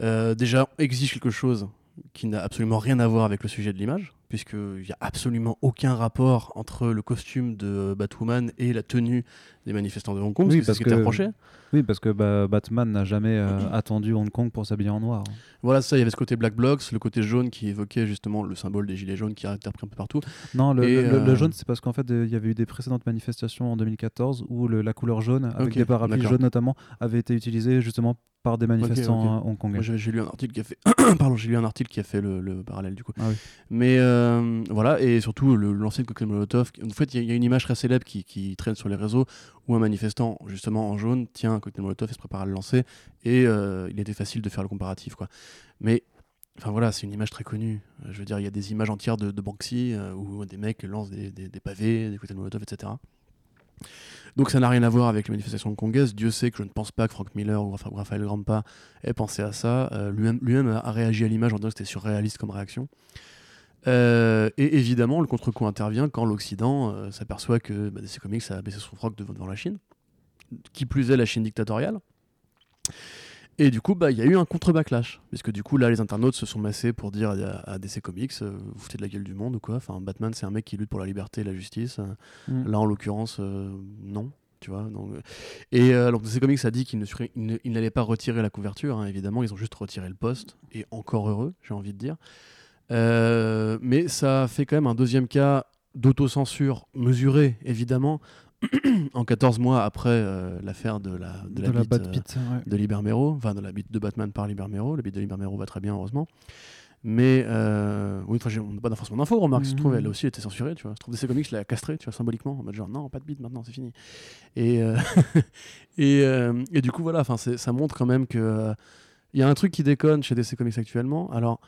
euh, déjà exigent quelque chose qui n'a absolument rien à voir avec le sujet de l'image, puisqu'il n'y a absolument aucun rapport entre le costume de Batwoman et la tenue des manifestants de Hong Kong, Oui, parce que reproché. Oui, parce que bah, Batman n'a jamais euh, attendu Hong Kong pour s'habiller en noir. Voilà, ça, il y avait ce côté Black Blocs, le côté jaune qui évoquait justement le symbole des gilets jaunes qui a été repris un peu partout. Non, le, Et, le- le- le euh, jaune, c'est parce qu'en fait, il y avait eu des précédentes manifestations en 2014 où le- la couleur jaune, avec Ok, des parapluies jaunes notamment, avait été utilisée justement par des manifestants euh, hongkongais. J'ai lu un article qui a fait, pardon, j'ai lu un article qui a fait le, le parallèle du coup. Ah oui. Mais euh, voilà, et surtout le l'ancien cocktail Molotov. En fait, il y, a- il y a une image très célèbre qui, qui traîne sur les réseaux où un manifestant, justement en jaune, tient un cocktail Molotov et se prépare à le lancer. Et euh, il était facile de faire le comparatif. Mais Enfin voilà, c'est une image très connue. Je veux dire, il y a des images entières de, Banksy euh, où des mecs lancent des, des- pavés, des cocktails Molotov, etc. Donc ça n'a rien à voir avec les manifestations hongkongaises. Dieu sait que je ne pense pas que Frank Miller ou Rapha- Raphaël Grampa ait pensé à ça. Euh, Lui-même a réagi à l'image en disant que c'était surréaliste comme réaction. Euh, et évidemment, le contre-coup intervient quand l'Occident euh, s'aperçoit que bah, DC Comics a baissé son froc devant, devant la Chine. Qui plus est, la Chine dictatoriale. Et du coup, bah, il y a eu un contre-backlash. Puisque du coup, là, les internautes se sont massés pour dire à, à DC Comics euh, Vous foutez de la gueule du monde ou quoi? Enfin, Batman, c'est un mec qui lutte pour la liberté et la justice. Mm. Là, en l'occurrence, non. Tu vois, donc, et euh, alors DC Comics a dit qu'il ne sur- il ne- il n'allait pas retirer la couverture, hein, évidemment, ils ont juste retiré le poste, et encore heureux, j'ai envie de dire. Euh, mais ça fait quand même un deuxième cas d'autocensure mesurée, évidemment, en 14 mois après euh, l'affaire de la, de la, bite, euh, ouais. de Libermero, enfin de la bite de Batman par Libermero. La bite de Libermero va très bien, heureusement. Mais euh, oui, enfin, j'ai- on n'a pas forcément d'infos, remarque, se trouve, Mhm. elle aussi était censurée, tu vois. Se trouve, DC Comics l'a castrée, tu vois, symboliquement, en mode genre, non, pas de bite maintenant, c'est fini. Et, et, et du coup, voilà, ça montre quand même que il y a un truc qui déconne chez DC Comics actuellement. Alors,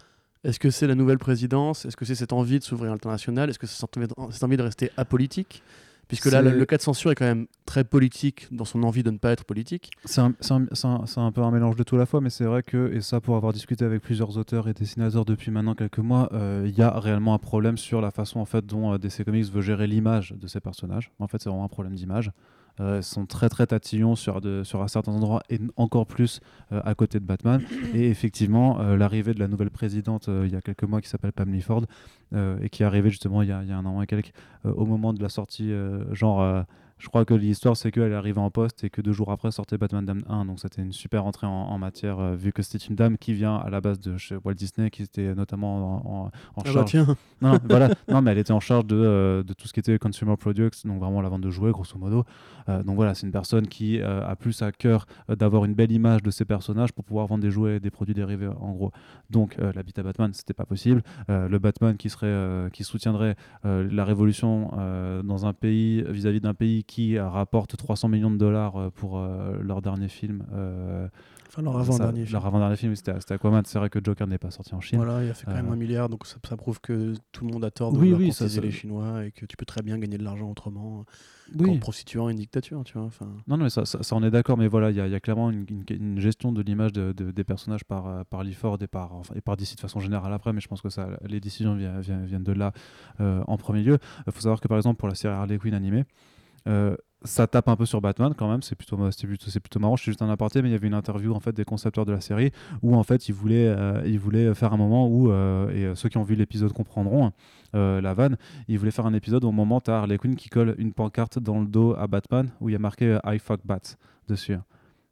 est-ce que c'est la nouvelle présidence? Est-ce que c'est cette envie de s'ouvrir à l'international? Est-ce que c'est cette envie- de rester apolitique? Puisque là, le, cas de censure est quand même très politique dans son envie de ne pas être politique. C'est un, un peu un mélange de tout à la fois, mais c'est vrai que, et ça pour avoir discuté avec plusieurs auteurs et dessinateurs depuis maintenant quelques mois, euh, il y a réellement un problème sur la façon en fait dont euh, DC Comics veut gérer l'image de ses personnages. En fait, c'est vraiment un problème d'image. Euh, sont très très tatillons sur, de, sur un certain endroit et encore plus euh, à côté de Batman. Et effectivement, euh, l'arrivée de la nouvelle présidente il y a quelques mois qui s'appelle Pam Ford et qui est arrivée justement il y a, il y a un an et quelques au moment de la sortie, genre je crois que l'histoire, c'est qu'elle est arrivée en poste et que deux jours après sortait Batman Dame 1. Donc c'était une super entrée en, en matière, euh, vu que c'était une dame qui vient à la base de chez Walt Disney, qui était notamment en, en- en Ah bah charge. tiens, non, non, voilà. non, mais elle était en charge de, euh, de tout ce qui était consumer products, donc vraiment la vente de jouets, grosso modo. Euh, donc voilà, c'est une personne qui a plus à cœur d'avoir une belle image de ses personnages pour pouvoir vendre des jouets et des produits dérivés, en gros. Donc l'habitat Batman, c'était pas possible. Le Batman qui, serait, qui soutiendrait la révolution dans un pays vis-à-vis d'un pays qui euh, rapporte 300 millions de dollars euh, pour euh, leur dernier film. enfin, leur avant-dernier film. Leur avant-dernier film, c'était Aquaman. C'est vrai que Joker n'est pas sorti en Chine. Voilà, il a fait quand même un milliard, donc ça, ça prouve que tout le monde a tort de Oui, oui, ça- les Chinois et que tu peux très bien gagner de l'argent autrement Oui. qu'en prostituant une dictature, tu vois. Non, non, mais ça, ça, on est d'accord, mais voilà, il y, a- il y a clairement une, une- une gestion de l'image de- de- des personnages par, par Lee Ford et par, enfin, et par DC de façon générale après, mais je pense que ça, les décisions viennent, de là euh, en premier lieu. Il faut savoir que par exemple, pour la série Harley Quinn animée, ça tape un peu sur Batman quand même, c'est plutôt, c'est plutôt, c'est plutôt marrant. Je suis juste un aparté, mais il y avait une interview en fait des concepteurs de la série où en fait ils voulaient, euh, ils voulaient faire un moment où, euh, et euh, ceux qui ont vu l'épisode comprendront euh, la vanne, ils voulaient faire un épisode où au moment tu as Harley Quinn qui colle une pancarte dans le dos à Batman où il y a marqué euh, I fuck Bat dessus.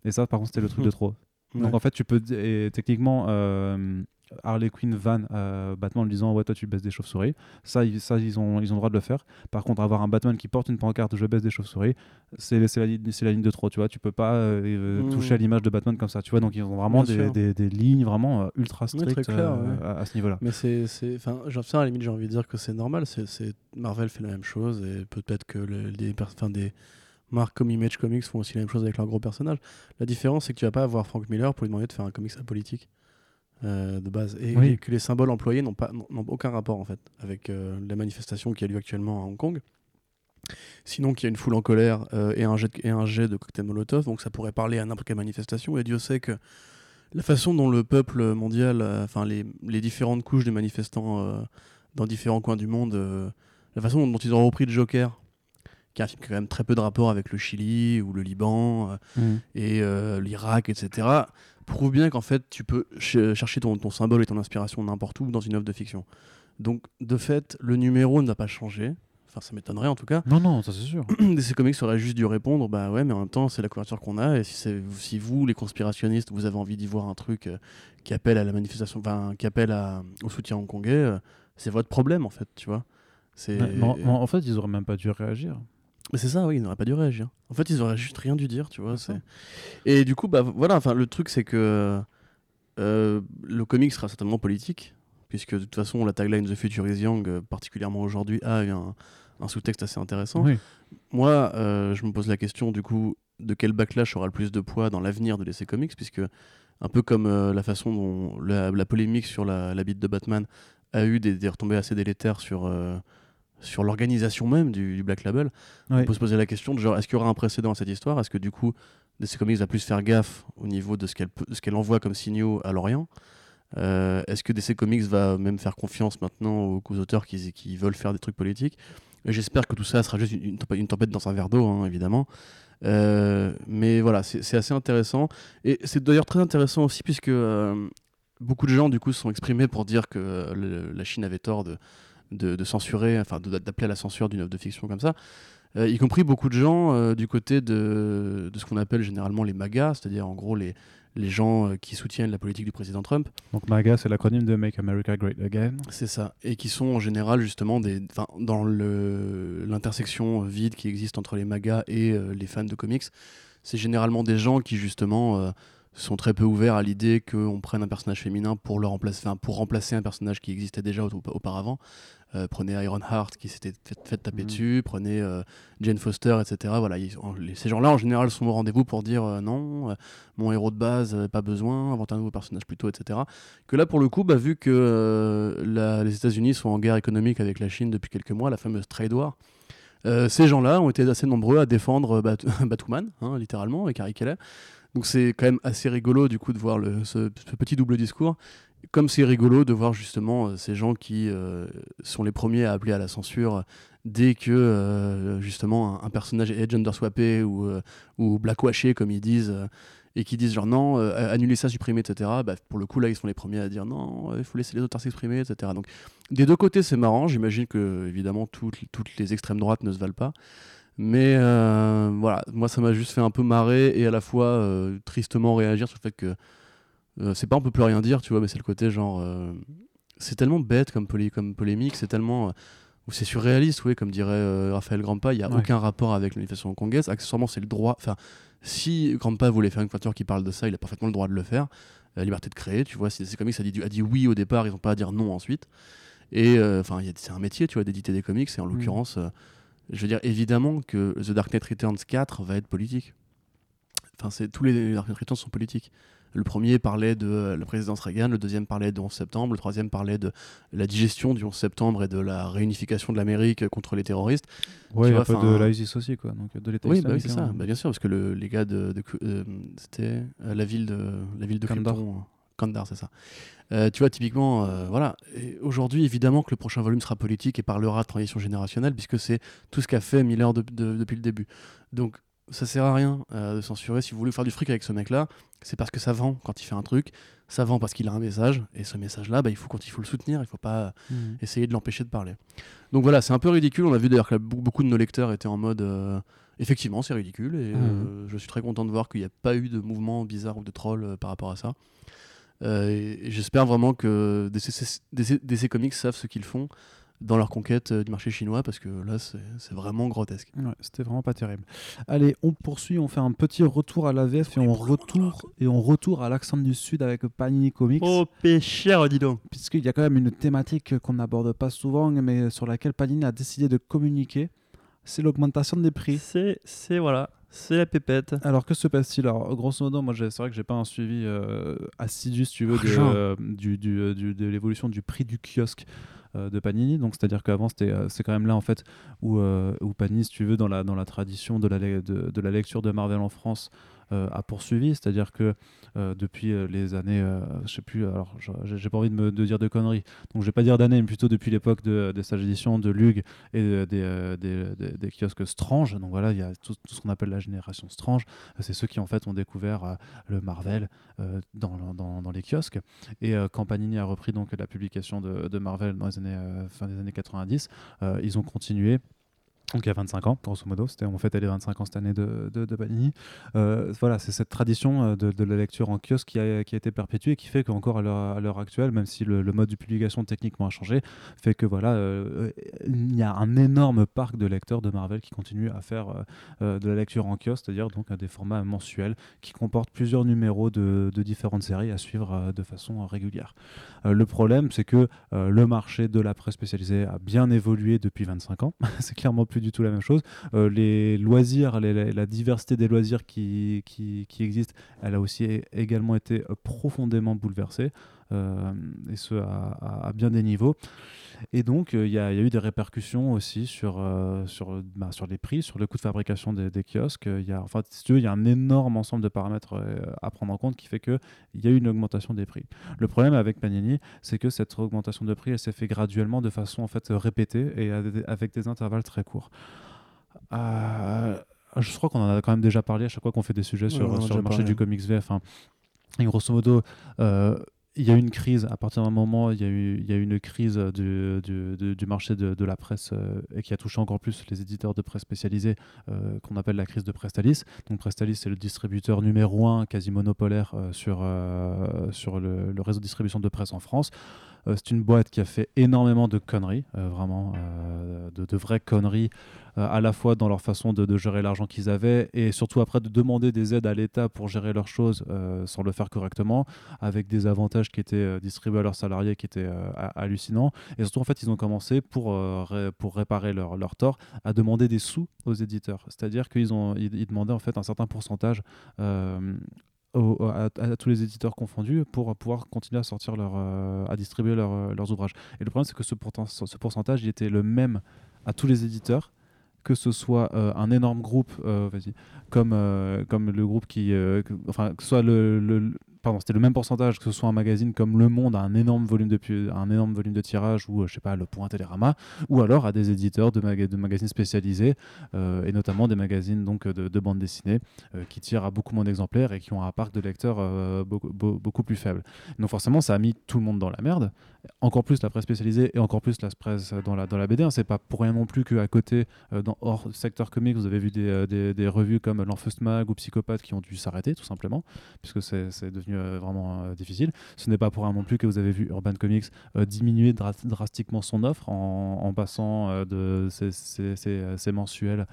Et ça par contre c'était le truc de trop. Donc en fait tu peux, et techniquement euh, Harley Quinn van euh, Batman en lui disant ouais toi tu baisses des chauves-souris ça, ils, ça ils, ont, ils ont le droit de le faire par contre avoir un Batman qui porte une pancarte je baisse des chauves-souris c'est la, la ligne de trop tu vois tu peux pas euh, euh, Mhm. toucher à l'image de Batman comme ça tu vois donc ils ont vraiment des, des, des lignes vraiment ultra strictes clair, ouais. à, à ce niveau là Mais c'est, enfin, à la limite, j'ai envie de dire que c'est normal. C'est, Marvel fait la même chose et peut-être que le- des, pers- enfin, des marques comme Image Comics font aussi la même chose avec leurs gros personnages. La différence, c'est que tu vas pas avoir Frank Miller pour lui demander de faire un comics apolitique euh, de base et, Oui. que les symboles employés n'ont pas, n'ont n'ont aucun rapport en fait avec euh, la manifestation qui a lieu actuellement à Hong Kong. Sinon, qu'il y a une foule en colère euh, et, un jet de, et un jet de cocktail Molotov, donc ça pourrait parler à n'importe quelle manifestation. Et Dieu sait que la façon dont le peuple mondial, enfin les, les différentes couches de manifestants dans différents coins du monde, la façon dont ils ont repris le Joker, qui est un film qui a quand même très peu de rapport avec le Chili ou le Liban euh, et euh, l'Irak, etc., prouve bien qu'en fait tu peux ch- chercher ton, ton symbole et ton inspiration n'importe où dans une œuvre de fiction. Donc de fait, le numéro ne va pas changer. Enfin, ça m'étonnerait en tout cas. non non ça c'est sûr DC Comics aurait juste dû répondre bah ouais mais en même temps c'est la couverture qu'on a et si, si vous les conspirationnistes vous avez envie d'y voir un truc euh, qui appelle à la manifestation enfin qui appelle à, au soutien hongkongais euh, c'est votre problème en fait tu vois Ouais, en, en fait ils auraient même pas dû réagir mais c'est ça oui ils n'auraient pas dû réagir en fait ils auraient juste rien dû dire tu vois C'est et du coup bah voilà enfin le truc c'est que euh, le comic sera certainement politique puisque de toute façon la tagline The Future is Young euh, particulièrement aujourd'hui a un, un sous-texte assez intéressant. Oui. Moi, euh, je me pose la question du coup de quel backlash aura le plus de poids dans l'avenir de DC Comics, puisque un peu comme euh, la façon dont la, la polémique sur la, la bite de Batman a eu des, des retombées assez délétères sur, euh, sur l'organisation même du, du Black Label, Ouais. on peut se poser la question de genre est-ce qu'il y aura un précédent à cette histoire? Est-ce que du coup DC Comics va plus faire gaffe au niveau de ce qu'elle qu'elle envoie comme signaux à l'Orient? Euh, Est-ce que DC Comics va même faire confiance maintenant aux, aux auteurs qui, qui veulent faire des trucs politiques? J'espère que tout ça sera juste une, une tempête, dans un verre d'eau, hein, évidemment. Euh, mais voilà, c'est assez intéressant. Et c'est d'ailleurs très intéressant aussi puisque euh, beaucoup de gens du coup se sont exprimés pour dire que le- la Chine avait tort de, de, de censurer, enfin d'appeler à la censure d'une œuvre de fiction comme ça. Euh, y compris beaucoup de gens euh, du côté de, de ce qu'on appelle généralement les magas, c'est-à-dire en gros les, les gens euh, qui soutiennent la politique du président Trump. Donc MAGA, c'est l'acronyme de Make America Great Again. C'est ça. Et qui sont en général justement des, dans l'intersection vide qui existe entre les MAGA et les fans de comics. C'est généralement des gens qui justement sont très peu ouverts à l'idée qu'on prenne un personnage féminin pour, le remplacer, enfin, pour remplacer un personnage qui existait déjà au- auparavant. Euh, prenez Ironheart qui s'était fait, fait taper Mhm. dessus, prenez euh, Jane Foster, etc. Voilà, ils- en- les- ces gens-là en général sont au rendez-vous pour dire euh, non, euh, mon héros de base, pas besoin, invente un nouveau personnage plutôt, etc. Que là, pour le coup, bah, vu que la- les États-Unis sont en guerre économique avec la Chine depuis quelques mois, la fameuse trade war, ces gens-là ont été assez nombreux à défendre Bat- Batwoman, hein, littéralement, et Carrie Kelly. Donc c'est quand même assez rigolo du coup de voir ce, petit double discours. Comme c'est rigolo de voir justement euh, ces gens qui euh, sont les premiers à appeler à la censure dès que euh, justement un, personnage est gender swappé ou, euh, ou blackwashé comme ils disent et qui disent genre non, annuler ça, supprimer, etc. Bah, pour le coup là ils sont les premiers à dire non, il faut laisser les auteurs s'exprimer, etc. Donc des deux côtés c'est marrant, j'imagine que évidemment toutes les extrêmes droites ne se valent pas. Mais euh, voilà, moi ça m'a juste fait un peu marrer et à la fois euh, tristement réagir sur le fait que euh, c'est pas on peut plus rien dire, tu vois, mais c'est le côté genre. c'est tellement bête comme, polé- comme polémique, c'est tellement. c'est surréaliste, oui, comme dirait Raphaël Grandpa, il n'y a Ouais. aucun rapport avec l'unification congolaise. Accessoirement, c'est le droit. Enfin, si Grandpa voulait faire une voiture qui parle de ça, il a parfaitement le droit de le faire. La liberté de créer, tu vois, si c'est comics a dit, a dit oui au départ, ils n'ont pas à dire non ensuite. Et enfin, y c'est un métier, tu vois, d'éditer des comics, et en Mm. l'occurrence, je veux dire, évidemment que The Dark Knight Returns 4 va être politique. Enfin, c'est tous les Dark Knight Returns sont politiques. Le premier parlait de euh, la présidence Reagan, le deuxième parlait de 11 septembre, le troisième parlait de la digestion du 11 septembre et de la réunification de l'Amérique contre les terroristes. Ouais, il y a peu de l'ISIS aussi, quoi. Donc de l'État Oui, bah oui, c'est ça. hein. Bah, bien sûr, parce que le- les gars de, de- euh, c'était euh, la ville de la ville de euh, Kandar, c'est ça. Euh, tu vois, typiquement, euh, voilà. Aujourd'hui, évidemment que le prochain volume sera politique et parlera de transition générationnelle, puisque c'est tout ce qu'a fait Miller de- de- depuis le début. Donc, ça sert à rien euh, de censurer. Si vous voulez faire du fric avec ce mec-là, c'est parce que ça vend quand il fait un truc. Ça vend parce qu'il a un message. Et ce message-là, bah, il faut quand il faut le soutenir. Il faut pas Mhm. essayer de l'empêcher de parler. Donc voilà, c'est un peu ridicule. On a vu d'ailleurs que be- beaucoup de nos lecteurs étaient en mode euh, effectivement, c'est ridicule. Et euh, je suis très content de voir qu'il n'y a pas eu de mouvement bizarre ou de troll par rapport à ça. Euh, j'espère vraiment que DC, DC DC Comics savent ce qu'ils font dans leur conquête euh, du marché chinois parce que là, c'est vraiment grotesque. Ouais, c'était vraiment pas terrible. Allez, on poursuit, on fait un petit retour à la VF et on retourne et on retourne à l'accent du sud avec Panini Comics. Oh, péchère, dis donc puisqu'il y a quand même une thématique qu'on n'aborde pas souvent, mais sur laquelle Panini a décidé de communiquer, c'est l'augmentation des prix. C'est, c'est voilà, c'est la pépette. Alors que se passe-t-il? Alors grosso modo, moi c'est vrai que j'ai pas un suivi euh, assidu, si tu veux, de, euh, du, du, euh, du- de l'évolution du prix du kiosque euh, de Panini. Donc c'est-à-dire qu'avant c'était, euh, c'est quand même là en fait où, euh, où Panini, si tu veux, dans la, dans la tradition de la, de, de la lecture de Marvel en France, euh, a poursuivi. C'est-à-dire que euh, depuis euh, les années, euh, je sais plus, alors je- j'ai pas envie de, me, dire de conneries, donc je vais pas dire d'années, mais plutôt depuis l'époque de, des Sage Éditions, de Lug et de- des, euh, kiosques Strange. Donc voilà, il y a tout, ce qu'on appelle la génération Strange. Euh, C'est ceux qui en fait ont découvert euh, le Marvel euh, dans, les kiosques. Et euh, quand Panini a repris donc la publication de, de Marvel dans les années, euh, fin des années 90, euh, ils ont continué. Donc il y a 25 ans, grosso modo, c'était on fêtait les 25 ans cette année de, de, de Panini. Euh, voilà, c'est cette tradition euh, de, de la lecture en kiosque qui a, qui a été perpétuée et qui fait qu'encore à l'heure actuelle, même si le, mode de publication techniquement a changé, fait que voilà, euh, il y a un énorme parc de lecteurs de Marvel qui continue à faire de la lecture en kiosque, c'est-à-dire donc à des formats mensuels qui comportent plusieurs numéros de, différentes séries à suivre de façon régulière. Le problème, c'est que le marché de la presse spécialisée a bien évolué depuis 25 ans. c'est clairement plus du tout la même chose. Euh, les loisirs, la, diversité des loisirs qui, qui, existent, elle a aussi également été profondément bouleversée. Euh, et ce à, à- à bien des niveaux. Et donc, euh, il y, a il y a eu des répercussions aussi sur, euh, sur, bah, sur les prix, sur le coût de fabrication des, des kiosques. Il y a, enfin, si tu veux, il y a un énorme ensemble de paramètres à prendre en compte qui fait qu'il y a eu une augmentation des prix. Le problème avec Panini, c'est que cette augmentation de prix, elle s'est fait graduellement de façon en fait répétée et avec des intervalles très courts. Euh, je crois qu'on en a quand même déjà parlé à chaque fois qu'on fait des sujets sur, sur le marché parlé. du comics VF. hein. Et grosso modo, euh, il y a eu une crise. À partir d'un moment, il y a eu, il y a une crise du, du, du- marché de, la presse euh, et qui a touché encore plus les éditeurs de presse spécialisés, euh, qu'on appelle la crise de Prestalis. Donc Prestalis, c'est le distributeur numéro un, quasi monopolaire euh, sur, sur le, le réseau de distribution de presse en France. Euh, c'est une boîte qui a fait énormément de conneries, euh, vraiment euh, de, vraies conneries, à la fois dans leur façon de, gérer l'argent qu'ils avaient et surtout après de demander des aides à l'État pour gérer leurs choses sans le faire correctement, avec des avantages qui étaient distribués à leurs salariés qui étaient ha- hallucinants. Et surtout, en fait, ils ont commencé pour, pour réparer leur, leur tort à demander des sous aux éditeurs. C'est-à-dire qu'ils ont, ils, demandaient en fait un certain pourcentage. À, tous les éditeurs confondus pour pouvoir continuer à sortir leur, euh, à distribuer leur, euh, leurs ouvrages. Et le problème, c'est que ce, pourcentage, il était le même à tous les éditeurs, que ce soit euh, un énorme groupe, euh, comme, comme le groupe qui, enfin, que ce soit le- pardon, c'était le même pourcentage que ce soit un magazine comme Le Monde un énorme volume de, un énorme volume de tirage ou euh, je sais pas Le Point, Télérama, ou alors à des éditeurs de, maga- de magazines spécialisés euh, et notamment des magazines donc de, de bande dessinée euh, qui tirent à beaucoup moins d'exemplaires et qui ont un parc de lecteurs beaucoup, beau- beaucoup plus faible. Donc forcément, ça a mis tout le monde dans la merde. Encore plus la presse spécialisée et encore plus la presse dans la, dans la BD. hein. C'est pas pour rien non plus qu'à côté, euh, dans hors secteur comics, vous avez vu des, euh, des, revues comme l'Enfeust Mag ou Psychopathe qui ont dû s'arrêter tout simplement, puisque c'est devenu euh, vraiment difficile. Ce n'est pas pour rien non plus que vous avez vu Urban Comics diminuer dra- drastiquement son offre en, en passant de ses, ses- ses- ses mensuels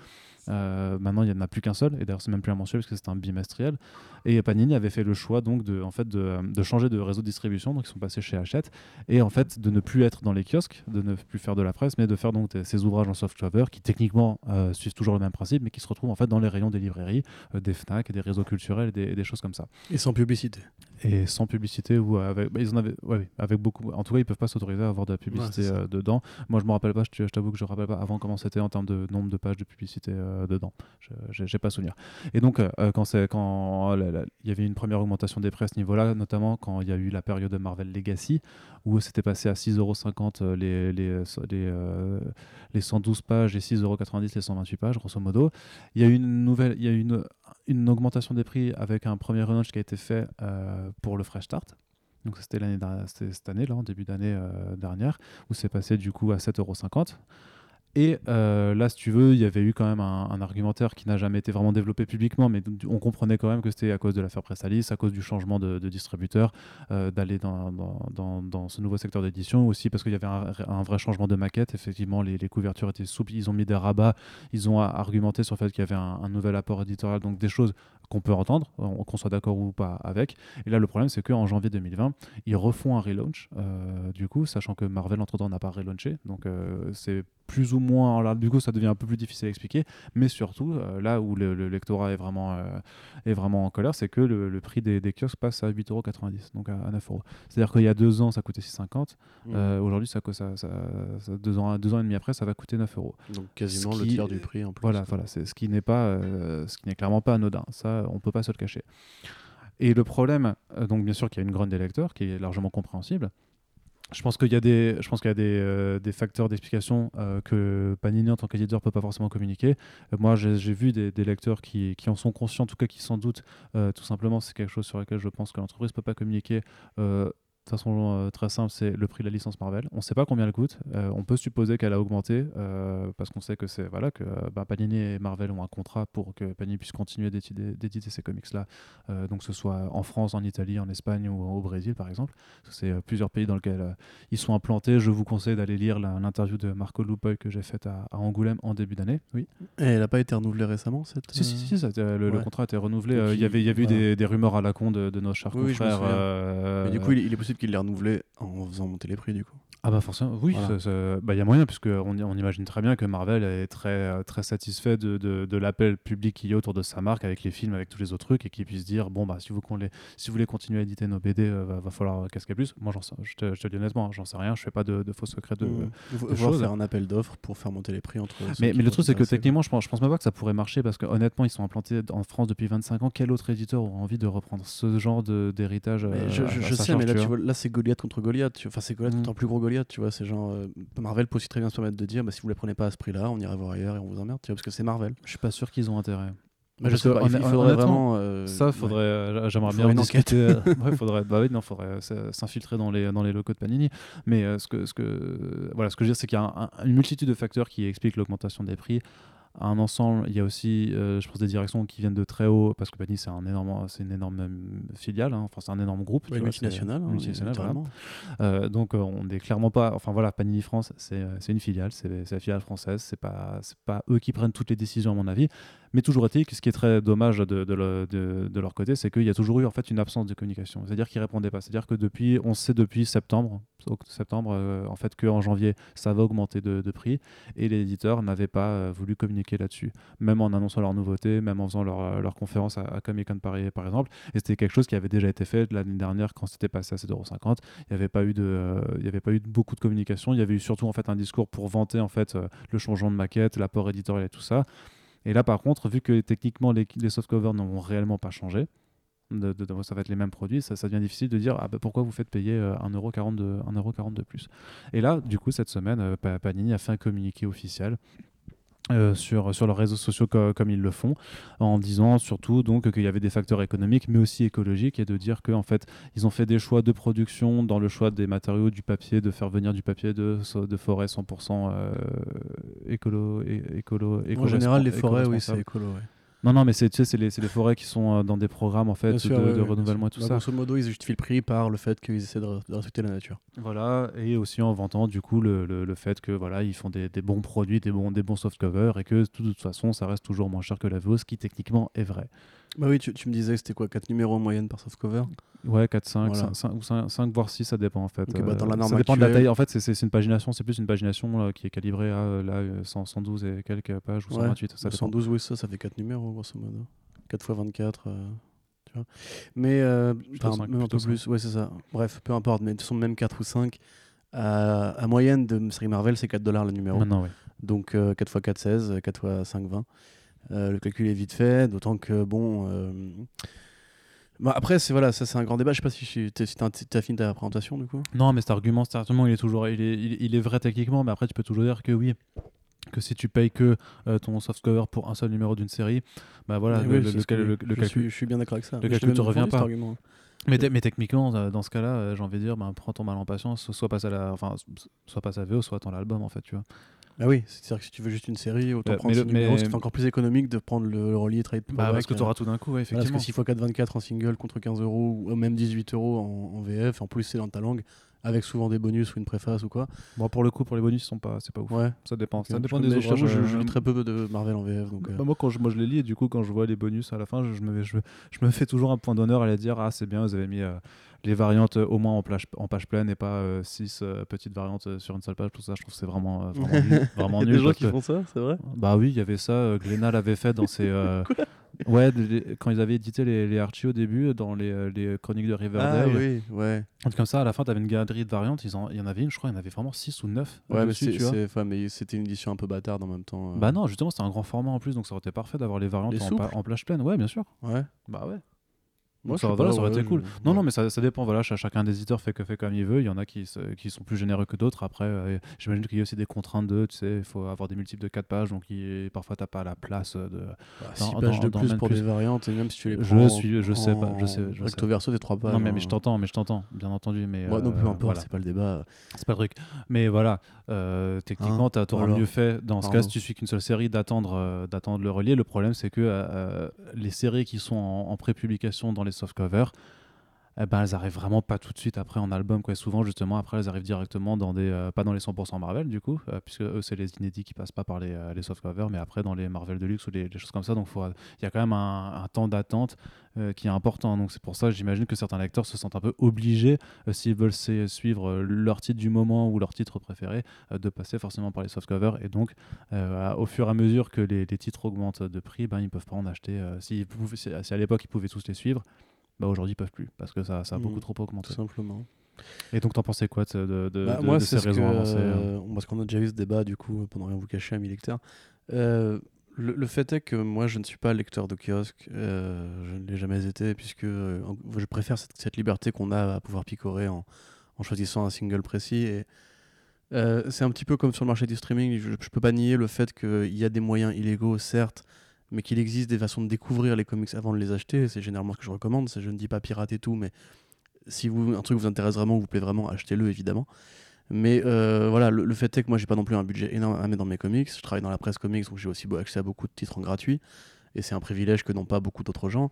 maintenant, il n'y en a plus qu'un seul, et d'ailleurs, c'est même plus un mensuel parce que c'est un bimestriel. Et Panini avait fait le choix donc de, en fait, de, de changer de réseau de distribution, donc ils sont passés chez Hachette, et en fait de ne plus être dans les kiosques, de ne plus faire de la presse, mais de faire donc ces ouvrages en soft cover qui techniquement euh, suivent toujours le même principe, mais qui se retrouvent en fait dans les rayons des librairies, euh, des Fnac, des réseaux culturels, et des, et des choses comme ça. Et sans publicité. Et sans publicité ou avec, bah, ils en avaient, ouais, avec beaucoup. En tout cas, ils peuvent pas s'autoriser à avoir de la publicité Ouais, euh, dedans. Moi, je me rappelle pas. Je t'avoue que je me rappelle pas avant comment c'était en termes de nombre de pages de publicité dedans. Je j'ai- pas souvenir. Et donc, quand c'est quand il y avait une première augmentation des prix à ce niveau-là, notamment quand il y a eu la période de Marvel Legacy où c'était passé à 6,50€ euh, les les les, euh, les 112 pages et 6,90€ les 128 pages, grosso modo. Il y a eu une nouvelle, il y a une une augmentation des prix avec un premier relaunch qui a été fait euh, pour le Fresh Start. Donc c'était cette année là, en début d'année euh, dernière, où c'est passé du coup à 7,50€. Et euh, là, si tu veux, il y avait eu quand même un, argumentaire qui n'a jamais été vraiment développé publiquement, mais on comprenait quand même que c'était à cause de l'affaire Pressalis, à cause du changement de, distributeur, euh, d'aller dans, dans, dans- ce nouveau secteur d'édition, aussi parce qu'il y avait un, vrai changement de maquette. Effectivement, les, couvertures étaient souples, ils ont mis des rabats, ils ont argumenté sur le fait qu'il y avait un, nouvel apport éditorial, donc des choses qu'on peut entendre, on- qu'on soit d'accord ou pas avec. Et là, le problème, c'est qu'en janvier 2020, ils refont un relaunch, euh, du coup, sachant que Marvel, entre-temps, n'a pas relaunché. Donc, c'est plus ou moins. Du coup, ça devient un peu plus difficile à expliquer. Mais surtout, euh, là où le, le lectorat est vraiment, euh, est vraiment en colère, c'est que le, le prix des, des kiosques passe à 8,90€, donc à, à 9€. C'est-à-dire qu'il y a deux ans, ça coûtait 6,50€. Mmh. Euh, Aujourd'hui, ça, ça, ça- ça- deux, ans, deux ans et demi après, ça va coûter 9€. Donc quasiment le tiers du prix en plus. Voilà, voilà, c'est ce qui n'est pas, ce qui n'est clairement pas anodin. Ça, on peut pas se le cacher. Et le problème, donc bien sûr qu'il y a une grogne des lecteurs qui est largement compréhensible. Je pense qu'il y a des, je pense qu'il y a des, euh, des facteurs d'explication euh, que Panini en tant qu'éditeur peut pas forcément communiquer. Euh, moi, j'ai vu des, lecteurs qui, qui en sont conscients, en tout cas qui sans doute, euh, tout simplement, c'est quelque chose sur lequel je pense que l'entreprise peut pas communiquer. De façon euh, très simple, c'est le prix de la licence Marvel. On ne sait pas combien elle coûte. Euh, on peut supposer qu'elle a augmenté euh, parce qu'on sait que c'est voilà que bah, Panini et Marvel ont un contrat pour que Panini puisse continuer d'éditer ces comics là. donc que ce soit en France, en Italie, en Espagne ou au Brésil par exemple. C'est plusieurs pays dans lesquels ils sont implantés. Je vous conseille d'aller lire l'interview de Marco Lupoy que j'ai faite à, à Angoulême en début d'année. Oui. Et elle n'a pas été renouvelée récemment cette. Si, si, si, ça, le, contrat a été renouvelé. Il y avait, il y avait eu des, des rumeurs à la con de, de nos chers Oui, oui, je me confrères. Mais du coup, il, il est possible qu'il l'ait renouvelé en faisant monter les prix du coup. Ah bah forcément, oui, Voilà. ça- ça- bah, il y a moyen, puisque on, imagine très bien que Marvel est très, euh, très satisfait de, de, de l'appel public qu'il y a autour de sa marque, avec les films, avec tous les autres trucs, et qu'il puisse dire, bon, bah, si vous, les, si vous voulez continuer à éditer nos BD, euh, va, va falloir casquer plus. Moi, j'en sais- je te, je te dis honnêtement, hein, j'en sais rien, je fais pas de, de faux secrets de... Mmh. De choses. faire un appel d'offres pour faire monter les prix entre. Mais, mais le truc, c'est que techniquement, je pense, je pense même pas que ça pourrait marcher, parce que honnêtement, ils sont implantés en France depuis 25 ans. Quel autre éditeur aurait envie de reprendre ce genre de- d'héritage euh, je, à- je- à je sa sais, charge, mais là, tu vois là c'est Goliath contre Goliath. Enfin, c'est Goliath Mm. contre un plus gros Goliath, tu vois. C'est genre. euh, Marvel peut aussi très bien se permettre de dire bah, si vous les prenez pas à ce prix-là, on ira voir ailleurs et on vous emmerde, tu vois, parce que c'est Marvel. Je suis pas sûr qu'ils ont intérêt. Bah, je Parce sais que pas, il faudrait vraiment. euh, Ça, ouais. faudrait, euh, j'aimerais bien une enquête. ouais, faudrait, bah oui, non, faudrait s'infiltrer dans les, dans les locaux de Panini. Mais ce que, ce que, voilà, ce que je veux dire, c'est qu'il y a un- un- une multitude de facteurs qui expliquent l'augmentation des prix. Un ensemble, il y a aussi, euh, je pense, des directions qui viennent de très haut, parce que Panini, c'est un énorme, c'est une énorme euh, filiale, hein. enfin, c'est un énorme groupe. c'est- multinationale. hein, multinationale, voilà. Euh, donc euh, on n'est clairement pas. Enfin voilà, Panini France, c'est une filiale, c'est la filiale française. C'est pas c'est pas eux qui prennent toutes les décisions à mon avis. Mais toujours est-il que ce qui est très dommage de, de, le- de- de leur côté, c'est qu'il y a toujours eu en fait une absence de communication. C'est-à-dire qu'ils répondaient pas. C'est-à-dire que depuis, on sait depuis septembre, septembre, euh, en fait qu'en janvier, ça va augmenter de, prix et les éditeurs n'avaient pas euh, voulu communiquer là-dessus, même en annonçant leurs nouveautés, même en faisant leur, leur conférence à, Comic Con Paris par exemple. Et c'était quelque chose qui avait déjà été fait l'année dernière quand c'était passé à 7,50€. Il n'y avait pas eu de, euh, y avait pas eu beaucoup de communication. Il y avait eu surtout en fait un discours pour vanter en fait le changement de maquette, l'apport éditorial et tout ça. Et là, par contre, vu que techniquement les, softcovers n'ont réellement pas changé, ça va être les mêmes produits, ça, devient difficile de dire ah bah, pourquoi vous faites payer euh, 1,40€ de, 1,40€ de plus? Et là, du coup, cette semaine, euh, Pa- Panini a fait un communiqué officiel. Euh, sur, sur leurs réseaux sociaux co- comme ils le font, en disant surtout donc qu'il y avait des facteurs économiques mais aussi écologiques et de dire qu'en fait ils ont fait des choix de production dans le choix des matériaux, du papier, de faire venir du papier de, de forêt 100% euh, écolo, écolo, En général, les forêts, oui, c'est écolo. ouais. Non, non, mais c'est tu sais, c'est les, forêts qui sont euh, dans des programmes en fait de, ouais, renouvellement et tout Bah, ça. Grosso modo, ils justifient le prix par le fait qu'ils essaient de, re- de respecter la nature. Voilà, et aussi en vantant du coup le, le, le fait que voilà, ils font des, des bons produits, des bons, des bons softcovers et que de toute façon, ça reste toujours moins cher que la VO, ce qui techniquement est vrai. Bah oui, tu, tu me disais que c'était quoi 4 numéros en moyenne par softcover Ouais, 4, 5, Voilà. 5, ou 5, 5, voire 6, ça dépend en fait. Ok, bah, dans la Euh, norme ça dépend de la actuelle- taille. En fait, c'est- une pagination, c'est plus une pagination là, qui est calibrée à euh, là, euh, 100, 112 et quelques pages ou Ouais, 128. Ça dépend. 112, oui, ça, ça fait 4 numéros, grosso modo. 4 x 24, euh, tu vois. Mais, euh, enfin, cinq, même un peu plus, ouais, c'est ça. Bref, peu importe, mais de façon, même 4 ou 5, à, à moyenne de série Marvel, c'est 4 dollars le numéro. Maintenant, oui. Donc euh, 4 x 4, 16, 4 x 5, 20. Euh, le calcul est vite fait, d'autant que, bon. euh, bah, après, c'est voilà, ça c'est un grand débat. Je sais pas si, si t'as t'as fini ta présentation du coup. Non, mais cet argument, cet argument, il est toujours, il est, il, il est vrai techniquement, mais après, tu peux toujours dire que oui, que si tu payes que euh, ton softcover pour un seul numéro d'une série, bah voilà, le, oui, le- le je le suis- calcul. Je suis bien d'accord avec ça. le calcul te revient pas. Mais, te- mais techniquement, euh, dans ce cas-là, euh, j'ai envie de dire, bah, prends ton mal en patience, soit passe à la, enfin, soit passe à VO, soit attends l'album en fait, tu vois. Bah oui, c'est-à-dire que si tu veux juste une série, autant Bah, prendre le- numéro, mais- c'est encore plus économique de prendre le, le relié trade Bah, parce que tu auras tout d'un coup, ouais, Parce effectivement. que 6 x 4, 24 en single contre 15 euros ou même 18 euros en, en VF, en plus c'est dans ta langue, avec souvent des bonus ou une préface ou quoi. Bon, pour le coup, pour les bonus, sont pas, c'est pas ouf. Ouais. Ça dépend, ça dépend Je- des ouvrages. je, je euh, lis très peu de Marvel en VF. Donc, euh, Bah, moi, quand je, moi, je les lis et du coup, quand je vois les bonus à la fin, je, je me, je, je me fais toujours un point d'honneur à les dire Ah, c'est bien, vous avez mis euh, les variantes euh, au moins en, plage, en page pleine et pas 6 petites variantes euh, sur une seule page. Tout ça, je trouve que c'est vraiment, euh, vraiment nul. Vraiment Il y a nul des gens qui que- font ça, c'est vrai? Bah oui, il y avait ça. euh, Glénat l'avait fait dans ses. euh, ouais, les- quand ils avaient édité les, les Archie au début, dans les, euh, les chroniques de Ah Riverdale. oui, ouais. Comme ça, à la fin, tu avais une galerie de variantes. Ils en- Il y en avait une, je crois, il y en avait vraiment 6 ou 9. Ouais, mais dessus, c'est- tu vois. c'est- enfin, mais c'était une édition un peu bâtarde en même temps. euh. Bah non, justement, c'était un grand format en plus, donc ça aurait été parfait d'avoir les variantes en, en plage pleine. Ouais, bien sûr. Ouais. Bah ouais. Moi, ça, je voilà, pas, ça aurait ouais, été cool. je- Non, non, mais ça, ça dépend. Voilà, ch- chacun des éditeurs fait, que, fait comme il veut. Il y en a qui, qui sont plus généreux que d'autres. Après, euh, j'imagine qu'il y a aussi des contraintes de, tu sais, il faut avoir des multiples de 4 pages, donc il- parfois t'as pas la place de. Bah, dans- six pages de dans plus pour plus. les variantes, et même si tu les Je prends. suis- je sais pas, je sais- je en sais. Recto verso, des 3 pages. non, mais, mais hein. je t'entends, mais je t'entends, bien entendu. Mais non, peu euh, importe, voilà. c'est pas le débat. C'est pas le truc. Mais voilà, euh, techniquement, Hein, tu auras voilà. mieux fait dans ce Pardon. cas si tu suis qu'une seule série d'attendre euh, d'attendre le relier. Le problème, c'est que euh, les séries qui sont en, en pré-publication dans les softcovers, eh ben, elles arrivent vraiment pas tout de suite après en album. Quoi. Souvent, justement, après, elles arrivent directement dans des. euh, pas dans les 100% Marvel, du coup, euh, puisque eux, c'est les inédits qui passent pas par les, euh, softcovers, mais après dans les Marvel Deluxe ou les, choses comme ça. Donc, il y a quand même un, un temps d'attente euh, qui est important. Donc, c'est pour ça, j'imagine que certains lecteurs se sentent un peu obligés, s'ils veulent suivre leur titre du moment ou leur titre préféré, de passer forcément par les softcovers. Et donc, au fur et à mesure que les, titres augmentent de prix, ben, ils peuvent pas en acheter. si, si à l'époque, ils pouvaient tous les suivre. Bah aujourd'hui ils peuvent plus parce que ça, ça a Mhm. beaucoup trop augmenté. Tout simplement. Et donc t'en pensais quoi de, de, Bah, de- moi, de ces raisons avancées euh euh, parce qu'on a déjà eu ce débat, du coup, pendant rien vous cacher, amis lecteurs. Euh, le, le fait est que moi, je ne suis pas lecteur de kiosque, euh, je ne l'ai jamais été, puisque euh, je préfère cette, cette liberté qu'on a à pouvoir picorer en, en choisissant un single précis. Et c'est un petit peu comme sur le marché du streaming, je ne peux pas nier le fait qu'il y a des moyens illégaux, certes, mais qu'il existe des façons de découvrir les comics avant de les acheter, c'est généralement ce que je recommande. Je ne dis pas pirater tout, mais si vous, un truc vous intéresse vraiment, vous plaît vraiment, achetez-le évidemment. Mais euh, voilà, le, fait est que moi j'ai pas non plus un budget énorme à mettre dans mes comics. Je travaille dans la presse comics, donc j'ai aussi accès à beaucoup de titres en gratuit. Et c'est un privilège que n'ont pas beaucoup d'autres gens.